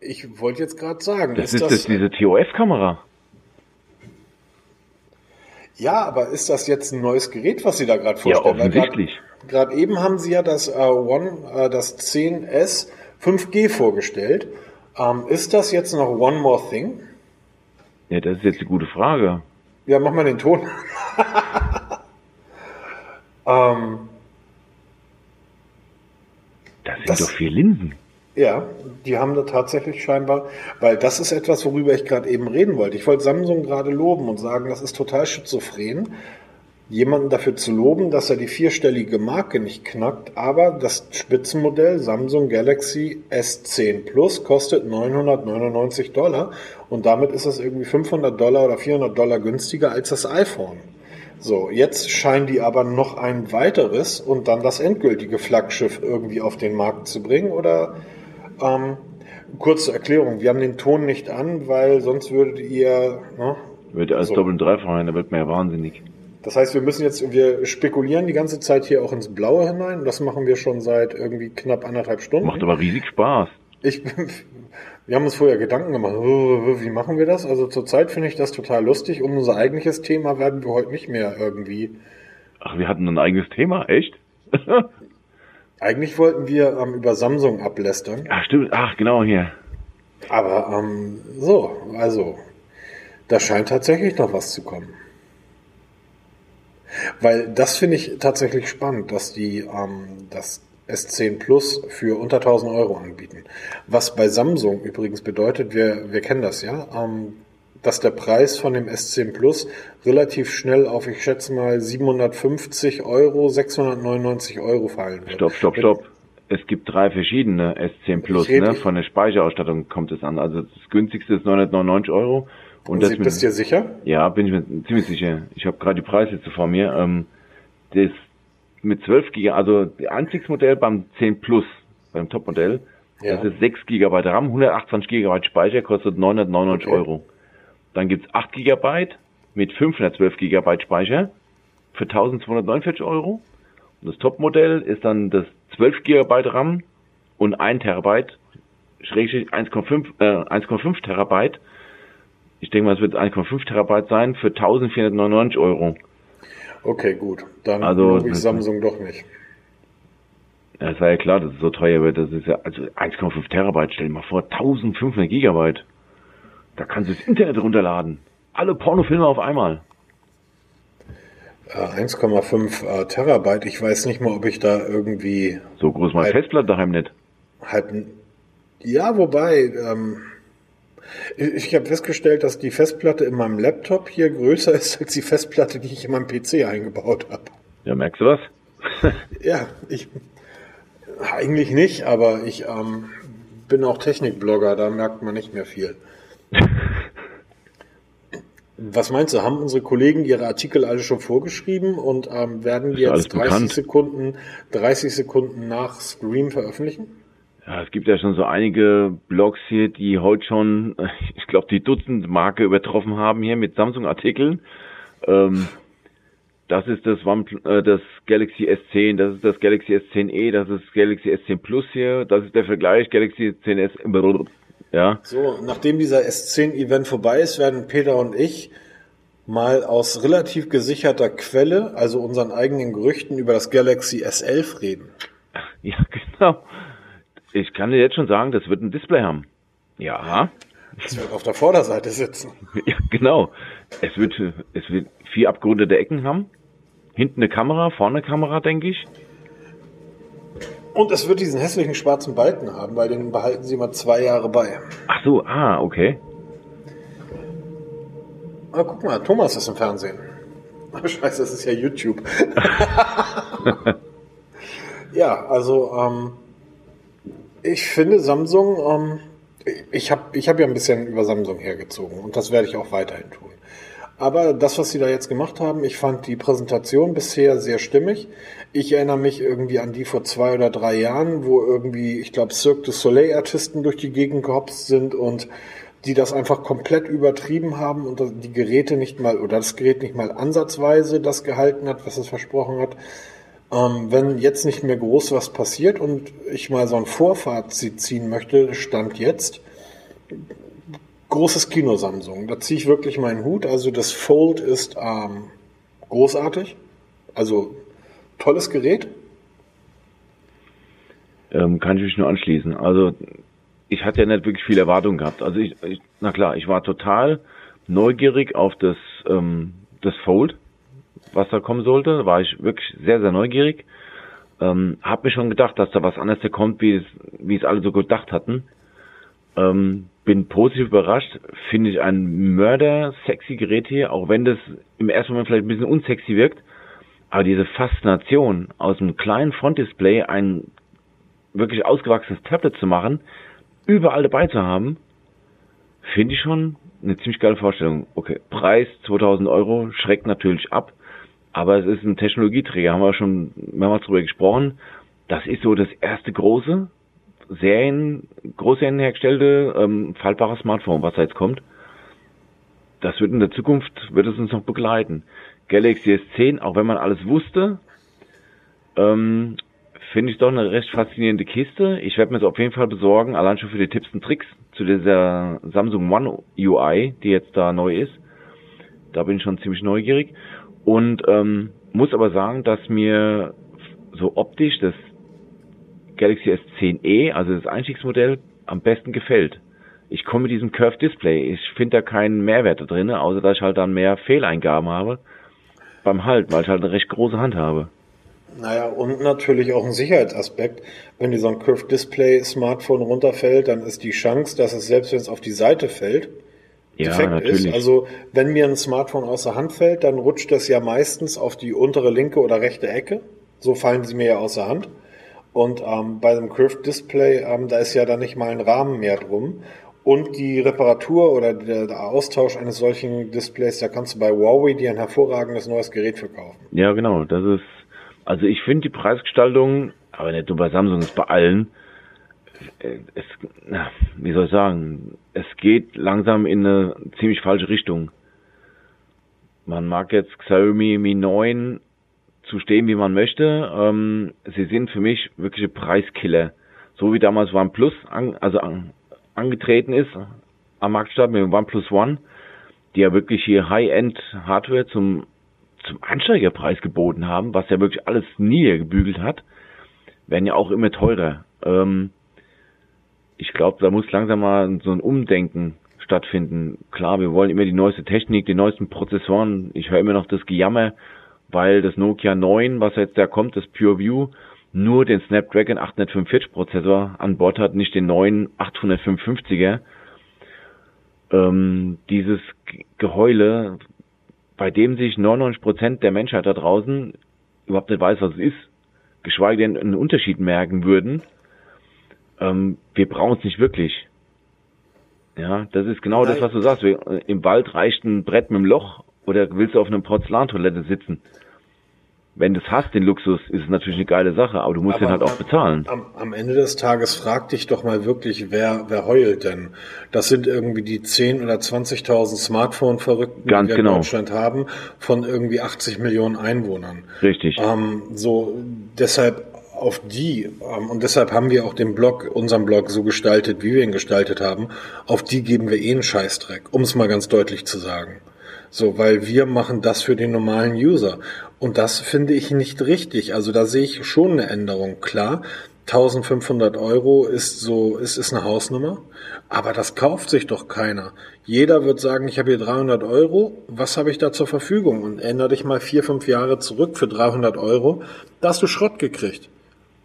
Ich wollte jetzt gerade sagen, Das ist, das diese TOF-Kamera. Ja, aber ist das jetzt ein neues Gerät, was Sie da gerade Ja, vorstellen? Weil offensichtlich. Gerade eben haben Sie ja das äh, One, äh, das 10S 5G vorgestellt. Ähm, ist das jetzt noch One More Thing? Ja, das ist jetzt die gute Frage. Ja, mach mal den Ton. ähm, Das sind Das- doch vier Linsen. Ja, die haben da tatsächlich scheinbar, weil das ist etwas, worüber ich gerade eben reden wollte. Ich wollte Samsung gerade loben und sagen, das ist total schizophren, jemanden dafür zu loben, dass er die vierstellige Marke nicht knackt, aber das Spitzenmodell Samsung Galaxy S10 Plus kostet 999 Dollar und damit ist es irgendwie 500 Dollar oder 400 Dollar günstiger als das iPhone. So, jetzt scheinen die aber noch ein weiteres und dann das endgültige Flaggschiff irgendwie auf den Markt zu bringen oder ähm, kurze Erklärung, wir haben den Ton nicht an, weil sonst würdet ihr, ne? Wird als So. Doppel- und Dreifach rein, da wird man ja wahnsinnig. Das heißt, wir müssen jetzt, wir spekulieren die ganze Zeit hier auch ins Blaue hinein und das machen wir schon seit irgendwie knapp anderthalb Stunden. Macht aber riesig Spaß. Ich, wir haben uns vorher Gedanken gemacht, wie machen wir das? Also zurzeit finde ich das total lustig. Um unser eigentliches Thema werden wir heute nicht mehr irgendwie. Ach, wir hatten ein eigenes Thema, echt? Eigentlich wollten wir ähm, über Samsung ablästern. Ach, stimmt. Ach, genau hier. Aber ähm, so, also, da scheint tatsächlich noch was zu kommen. Weil das finde ich tatsächlich spannend, dass die ähm, das S10 Plus für unter 1000 Euro anbieten. Was bei Samsung übrigens bedeutet, wir, wir kennen das ja, ähm, dass der Preis von dem S10 Plus relativ schnell auf, ich schätze mal, 750 Euro, 699 Euro fallen wird. Stopp, stopp, stopp. Es gibt drei verschiedene S10 Plus, ne? Von der Speicherausstattung kommt es an. Also das günstigste ist 999 Euro. Und Und das Sie, bist du dir sicher? ja, bin ich mir ziemlich sicher. Ich habe gerade die Preisliste vor mir. Ähm, das mit 12 Giga, also das Einstiegsmodell beim 10 Plus, beim Topmodell, Ja. das ist 6 GB RAM, 128 GB Speicher, kostet 999 Okay. Euro. Dann gibt's 8 GB mit 512 GB Speicher für 1249 Euro. Und das Topmodell ist dann das 12 GB RAM und 1 Terabyte, schrägstrich 1,5 äh, 1,5 Terabyte. Ich denke mal, es wird 1,5 Terabyte sein für 1499 Euro. Okay, gut. Dann Also, ich Samsung doch nicht. Ja, es war ja klar, dass es so teuer wird. Das ist ja, also 1,5 Terabyte, stell dir mal vor, 1500 Gigabyte. Da kannst du das Internet runterladen. Alle Pornofilme auf einmal. Äh, 1,5 äh, Terabyte. Ich weiß nicht mal, ob ich da irgendwie So groß meine Halt. Festplatte daheim nicht. halt. n- Ja, wobei. Ähm, ich ich habe festgestellt, dass die Festplatte in meinem Laptop hier größer ist als die Festplatte, die ich in meinem PC eingebaut habe. Ja, merkst du was? Ja, ich eigentlich nicht, aber ich ähm, bin auch Technikblogger, da merkt man nicht mehr viel. Was meinst du, haben unsere Kollegen ihre Artikel alle schon vorgeschrieben und ähm, werden die Ist jetzt 30 bekannt. Sekunden, 30 Sekunden nach Stream veröffentlichen? Ja, es gibt ja schon so einige Blogs hier, die heute schon, ich glaube, die Dutzend Marke übertroffen haben hier mit Samsung-Artikeln. Ähm, das ist das One, äh, das Galaxy S10, das ist das Galaxy S10e, das ist Galaxy S10 Plus hier, das ist der Vergleich Galaxy S10s. Ja. So, nachdem dieser S10-Event vorbei ist, werden Peter und ich mal aus relativ gesicherter Quelle, also unseren eigenen Gerüchten über das Galaxy S11 reden. Ja, genau. Ich kann dir jetzt schon sagen, das wird ein Display haben. Ja. Es wird auf der Vorderseite sitzen. Ja, genau. Es wird, es wird vier abgerundete Ecken haben. Hinten eine Kamera, vorne eine Kamera, denke ich. Und es wird diesen hässlichen schwarzen Balken haben, weil den behalten sie mal zwei Jahre bei. Ach so, ah, okay. Ah, guck mal, Thomas ist im Fernsehen. Oh, scheiße, das ist ja YouTube. ja, also ähm, ich finde Samsung, ähm, ich habe ich hab ja ein bisschen über Samsung hergezogen und das werde ich auch weiterhin tun. Aber das, was sie da jetzt gemacht haben, ich fand die Präsentation bisher sehr stimmig. Ich erinnere mich irgendwie an die vor zwei oder drei Jahren, wo irgendwie, ich glaube, Cirque du Soleil-Artisten durch die Gegend gehopst sind und die das einfach komplett übertrieben haben und die Geräte nicht mal oder das Gerät nicht mal ansatzweise das gehalten hat, was es versprochen hat. Ähm, wenn jetzt nicht mehr groß was passiert und ich mal so ein Vorfazit ziehen möchte, stand jetzt großes Kino Samsung. Da ziehe ich wirklich meinen Hut. Also das Fold ist ähm, großartig. Also tolles Gerät. Ähm, kann ich mich nur anschließen. Also ich hatte ja nicht wirklich viel Erwartung gehabt. Also ich, ich na klar, ich war total neugierig auf das, ähm, das Fold, was da kommen sollte. Da war ich wirklich sehr, sehr neugierig. Ähm, hab mir schon gedacht, dass da was anderes kommt, wie es, wie es alle so gedacht hatten. Ähm, bin positiv überrascht. Finde ich ein mörder-sexy Gerät hier, auch wenn das im ersten Moment vielleicht ein bisschen unsexy wirkt. Aber diese Faszination, aus einem kleinen Frontdisplay ein wirklich ausgewachsenes Tablet zu machen, überall dabei zu haben, finde ich schon eine ziemlich geile Vorstellung. Okay, Preis 2000 Euro schreckt natürlich ab, aber es ist ein Technologieträger, haben wir schon mehrmals drüber gesprochen. Das ist so das erste große Serien, Großserien hergestellte ähm, faltbare Smartphone, was da jetzt kommt. Das wird in der Zukunft, wird es uns noch begleiten. Galaxy S10, auch wenn man alles wusste, ähm, finde ich doch eine recht faszinierende Kiste. Ich werde mir es auf jeden Fall besorgen, allein schon für die Tipps und Tricks zu dieser Samsung One UI, die jetzt da neu ist. Da bin ich schon ziemlich neugierig. Und ähm, muss aber sagen, dass mir so optisch das Galaxy S10e, also das Einstiegsmodell, am besten gefällt. Ich komme mit diesem Curved Display. Ich finde da keinen Mehrwert da drin, außer dass ich halt dann mehr Fehleingaben habe beim Halten, weil ich halt eine recht große Hand habe. Naja, und natürlich auch ein Sicherheitsaspekt. Wenn dir so ein Curved Display Smartphone runterfällt, dann ist die Chance, dass es selbst wenn es auf die Seite fällt, ja, defekt natürlich. ist. Also wenn mir ein Smartphone aus der Hand fällt, dann rutscht das ja meistens auf die untere linke oder rechte Ecke. So fallen sie mir ja aus der Hand. Und ähm, bei dem Curved Display, ähm, da ist ja dann nicht mal ein Rahmen mehr drum. Und die Reparatur oder der, der, Austausch eines solchen Displays, da kannst du bei Huawei dir ein hervorragendes neues Gerät verkaufen. Ja, genau. Das ist also ich finde die Preisgestaltung, aber nicht nur bei Samsung, ist bei allen, äh, es, wie soll ich sagen, es geht langsam in eine ziemlich falsche Richtung. Man mag jetzt Xiaomi Mi 9 zu stehen, wie man möchte. Ähm, sie sind für mich wirkliche Preiskiller. So wie damals OnePlus an, also an, angetreten ist am Marktstart mit dem OnePlus One, die ja wirklich hier High-End Hardware zum zum Ansteigerpreis geboten haben, was ja wirklich alles niedergebügelt hat, werden ja auch immer teurer. Ähm, ich glaube, da muss langsam mal so ein Umdenken stattfinden. Klar, wir wollen immer die neueste Technik, die neuesten Prozessoren. Ich höre immer noch das Gejammer, weil das Nokia 9, was jetzt da kommt, das PureView, nur den Snapdragon 845 Prozessor an Bord hat, nicht den neuen 855er. Ähm, dieses Geheule bei dem sich 99 Prozent der Menschheit da draußen überhaupt nicht weiß, was es ist, geschweige denn einen Unterschied merken würden, ähm, wir brauchen es nicht wirklich. Ja, das ist genau das, was du sagst. Im Wald reicht ein Brett mit einem Loch oder willst du auf einer Porzellantoilette sitzen? wenn du es hast, den Luxus, ist es natürlich eine geile Sache, aber du musst aber den halt auch bezahlen. Am, am, Ende des Tages frag dich doch mal wirklich, wer, wer heult denn? Das sind irgendwie die 10 oder 20.000 Smartphone-Verrückten, die wir genau. in Deutschland haben, von irgendwie 80 Millionen Einwohnern. Richtig. Ähm, so, deshalb auf die, ähm, und deshalb haben wir auch den Blog, unseren Blog so gestaltet, wie wir ihn gestaltet haben, auf die geben wir eh einen Scheißdreck, um es mal ganz deutlich zu sagen. So, weil wir machen das für den normalen User. Und das finde ich nicht richtig. Also da sehe ich schon eine Änderung. Klar, 1500 Euro ist so, ist, ist eine Hausnummer. Aber das kauft sich doch keiner. Jeder wird sagen, ich habe hier 300 Euro. Was habe ich da zur Verfügung? Und ändere dich mal vier, fünf Jahre zurück für 300 Euro. Da hast du Schrott gekriegt.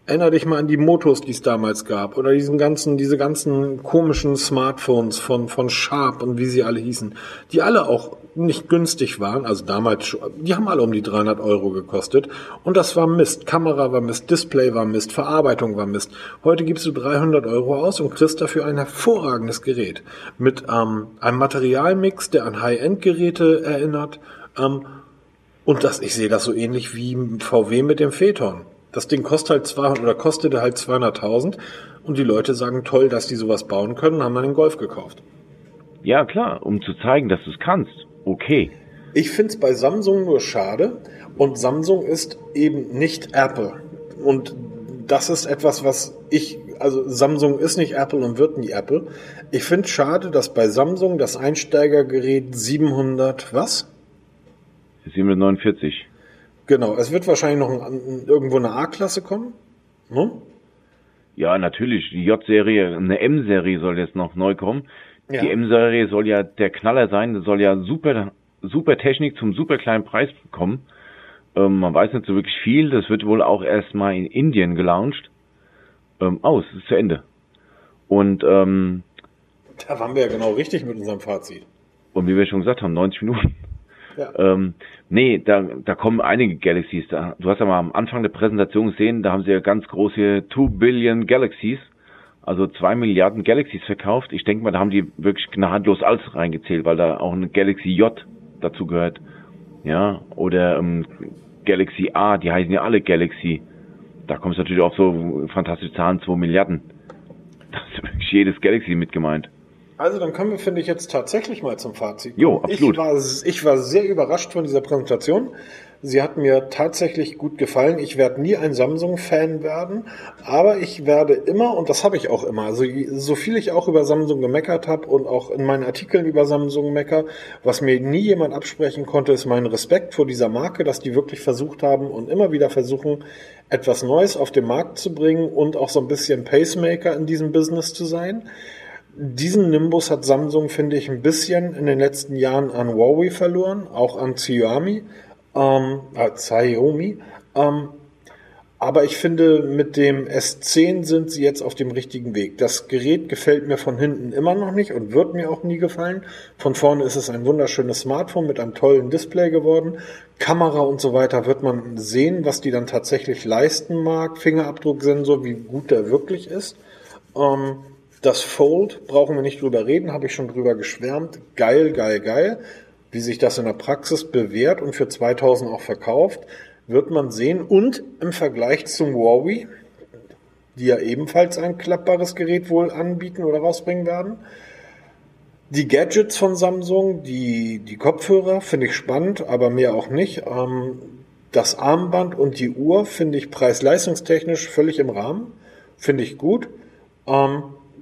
Erinner dich mal an die Motos, die es damals gab, oder diesen ganzen, diese ganzen komischen Smartphones von, von Sharp und wie sie alle hießen, die alle auch nicht günstig waren, also damals, die haben alle um die 300 Euro gekostet und das war Mist. Kamera war Mist, Display war Mist, Verarbeitung war Mist. Heute gibst du 300 Euro aus und kriegst dafür ein hervorragendes Gerät mit ähm, einem Materialmix, der an High-End-Geräte erinnert ähm, und das, ich sehe das so ähnlich wie VW mit dem Phaeton. Das Ding kostet halt 200 oder kostete halt 200.000 und die Leute sagen toll, dass die sowas bauen können, haben dann den Golf gekauft. Ja, klar, um zu zeigen, dass du es kannst. Okay. Ich finde es bei Samsung nur schade und Samsung ist eben nicht Apple. Und das ist etwas, was ich, also Samsung ist nicht Apple und wird nie Apple. Ich finde es schade, dass bei Samsung das Einsteigergerät 700 was? 749. Genau, es wird wahrscheinlich noch ein, irgendwo eine A-Klasse kommen. Ne? Ja, natürlich. Die J-Serie, eine M-Serie soll jetzt noch neu kommen. Ja. Die M-Serie soll ja der Knaller sein, soll ja super, super Technik zum super kleinen Preis bekommen. Ähm, man weiß nicht so wirklich viel. Das wird wohl auch erstmal in Indien gelauncht. Ähm, aus, ist zu Ende. Und ähm, da waren wir ja genau richtig mit unserem Fazit. Und wie wir schon gesagt haben, 90 Minuten. Ja. Ähm, nee, da, da kommen einige Galaxies. Da, du hast ja mal am Anfang der Präsentation gesehen, da haben sie ja ganz große 2 Billion Galaxies, also 2 Milliarden Galaxies verkauft. Ich denke mal, da haben die wirklich gnadenlos alles reingezählt, weil da auch eine Galaxy J dazu gehört. Ja, oder ähm, Galaxy A, die heißen ja alle Galaxy. Da kommt es natürlich auch so fantastische Zahlen, 2 Milliarden. Da ist wirklich jedes Galaxy mit gemeint. Also dann kommen wir, finde ich, jetzt tatsächlich mal zum Fazit. Jo, absolut. Ich war, ich war sehr überrascht von dieser Präsentation. Sie hat mir tatsächlich gut gefallen. Ich werde nie ein Samsung-Fan werden, aber ich werde immer, und das habe ich auch immer, also so viel ich auch über Samsung gemeckert habe und auch in meinen Artikeln über Samsung mecker, was mir nie jemand absprechen konnte, ist mein Respekt vor dieser Marke, dass die wirklich versucht haben und immer wieder versuchen, etwas Neues auf den Markt zu bringen und auch so ein bisschen Pacemaker in diesem Business zu sein. Diesen Nimbus hat Samsung, finde ich, ein bisschen in den letzten Jahren an Huawei verloren, auch an Xiaomi, ähm, äh, Xiaomi. Ähm, aber ich finde, mit dem S10 sind sie jetzt auf dem richtigen Weg. Das Gerät gefällt mir von hinten immer noch nicht und wird mir auch nie gefallen. Von vorne ist es ein wunderschönes Smartphone mit einem tollen Display geworden. Kamera und so weiter wird man sehen, was die dann tatsächlich leisten mag. Fingerabdrucksensor, wie gut der wirklich ist. Ähm, das Fold brauchen wir nicht drüber reden, habe ich schon drüber geschwärmt. Geil, geil, geil. Wie sich das in der Praxis bewährt und für 2000 auch verkauft, wird man sehen. Und im Vergleich zum Huawei, die ja ebenfalls ein klappbares Gerät wohl anbieten oder rausbringen werden. Die Gadgets von Samsung, die, die Kopfhörer finde ich spannend, aber mehr auch nicht. Ähm, das Armband und die Uhr finde ich preis-leistungstechnisch völlig im Rahmen. Finde ich gut.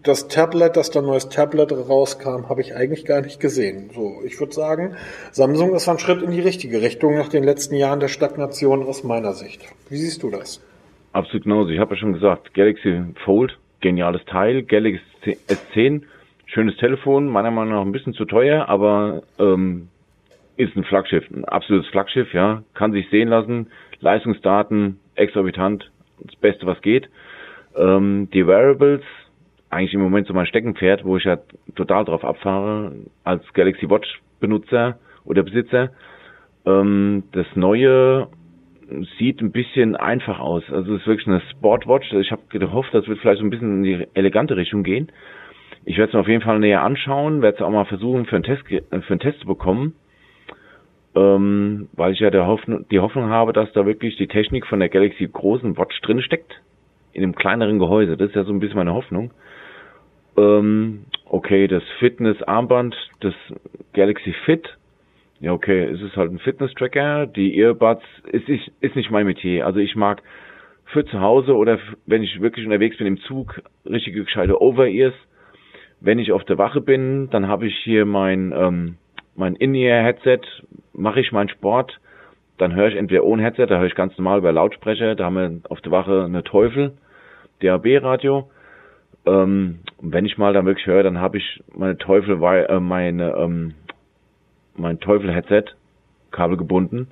Das Tablet, dass da neues Tablet rauskam, habe ich eigentlich gar nicht gesehen. So, ich würde sagen, Samsung ist ein Schritt in die richtige Richtung nach den letzten Jahren der Stagnation aus meiner Sicht. Wie siehst du das? Absolut genauso. Ich habe ja schon gesagt, Galaxy Fold, geniales Teil, Galaxy S10, schönes Telefon, meiner Meinung nach ein bisschen zu teuer, aber ähm, ist ein Flaggschiff, ein absolutes Flaggschiff, ja, kann sich sehen lassen, Leistungsdaten exorbitant, das Beste, was geht. Ähm, die Wearables eigentlich im Moment so mein Steckenpferd, wo ich ja total drauf abfahre als Galaxy Watch Benutzer oder Besitzer. Ähm, das neue sieht ein bisschen einfach aus. Also es ist wirklich eine Sportwatch. Ich habe gehofft, das wird vielleicht so ein bisschen in die elegante Richtung gehen. Ich werde es mir auf jeden Fall näher anschauen, werde es auch mal versuchen für einen Test für einen Test zu bekommen. ähm, weil ich ja Hoffnung, die Hoffnung habe, dass da wirklich die Technik von der Galaxy großen Watch drin steckt, in einem kleineren Gehäuse. Das ist ja so ein bisschen meine Hoffnung. Ähm, okay, das Fitness-Armband, das Galaxy Fit, ja okay, es ist halt ein Fitness-Tracker. Die Earbuds ist, ist, ist nicht mein Metier. Also ich mag für zu Hause oder wenn ich wirklich unterwegs bin im Zug, richtige gescheite Over-Ears. Wenn ich auf der Wache bin, dann habe ich hier mein, ähm, mein In-Ear-Headset, mache ich meinen Sport, dann höre ich entweder ohne Headset, da höre ich ganz normal über Lautsprecher, da haben wir auf der Wache eine Teufel, DAB-Radio. Ähm, wenn ich mal dann wirklich höre, dann habe ich meine Teufel, äh, meine, ähm, mein Teufel-Headset, Kabel gebunden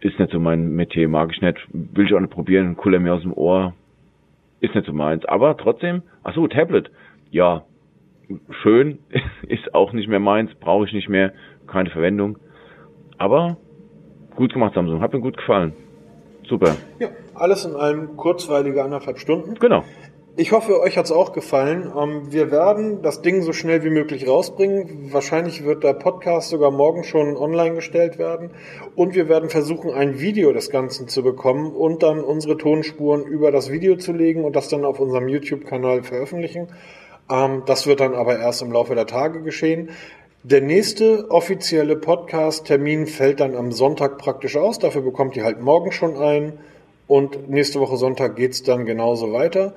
ist nicht so mein Metier, mag ich nicht, will ich auch nicht probieren, kuller mir aus dem Ohr, ist nicht so meins. Aber trotzdem, ach so, Tablet, ja, schön, ist auch nicht mehr meins, brauche ich nicht mehr, keine Verwendung. Aber gut gemacht, Samsung, hat mir gut gefallen. Super. Ja, alles in allem kurzweilige anderthalb Stunden. Genau. Ich hoffe, euch hat's auch gefallen. Ähm, wir werden das Ding so schnell wie möglich rausbringen. Wahrscheinlich wird der Podcast sogar morgen schon online gestellt werden. Und wir werden versuchen, ein Video des Ganzen zu bekommen und dann unsere Tonspuren über das Video zu legen und das dann auf unserem YouTube-Kanal veröffentlichen. Ähm, das wird dann aber erst im Laufe der Tage geschehen. Der nächste offizielle Podcast-Termin fällt dann am Sonntag praktisch aus. Dafür bekommt ihr halt morgen schon ein. Und nächste Woche Sonntag geht's dann genauso weiter.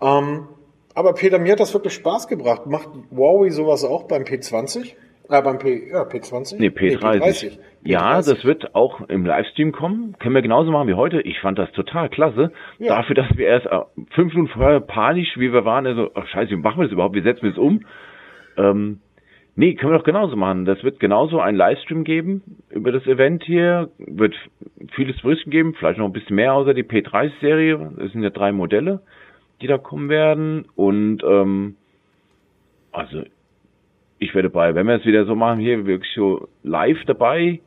Ähm, aber Peter, mir hat das wirklich Spaß gebracht. Macht Huawei sowas auch beim P20? Äh, beim P, ja, P20? Nee, P30. Nee, P30. Ja, P30. das wird auch im Livestream kommen. Können wir genauso machen wie heute. Ich fand das total klasse. Ja. Dafür, dass wir erst äh, fünf Minuten vorher panisch, wie wir waren, also, ach scheiße, wie machen wir das überhaupt? Wie setzen wir das um? Ähm, nee, können wir doch genauso machen. Das wird genauso ein Livestream geben über das Event hier. Wird vieles Berichten geben, vielleicht noch ein bisschen mehr außer die P30-Serie. Das sind ja drei Modelle die da kommen werden. Und ähm, also ich werde bei, wenn wir es wieder so machen, hier wirklich so live dabei,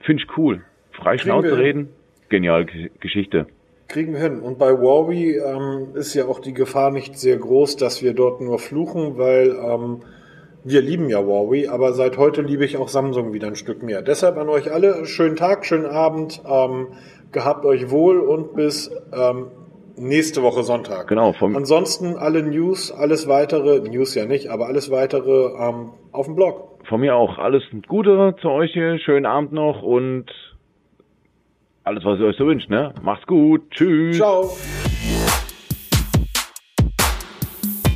finde ich cool. Frei Schnauze reden, geniale Geschichte. Kriegen wir hin. Und bei Huawei ähm, ist ja auch die Gefahr nicht sehr groß, dass wir dort nur fluchen, weil ähm, wir lieben ja Huawei, aber seit heute liebe ich auch Samsung wieder ein Stück mehr. Deshalb an euch alle schönen Tag, schönen Abend, ähm, gehabt euch wohl und bis ähm, nächste Woche Sonntag. Genau. Vom Ansonsten alle News, alles weitere, News ja nicht, aber alles weitere ähm, auf dem Blog. Von mir auch alles Gute zu euch hier, schönen Abend noch und alles, was ihr euch so wünscht, ne? Macht's gut, tschüss. Ciao.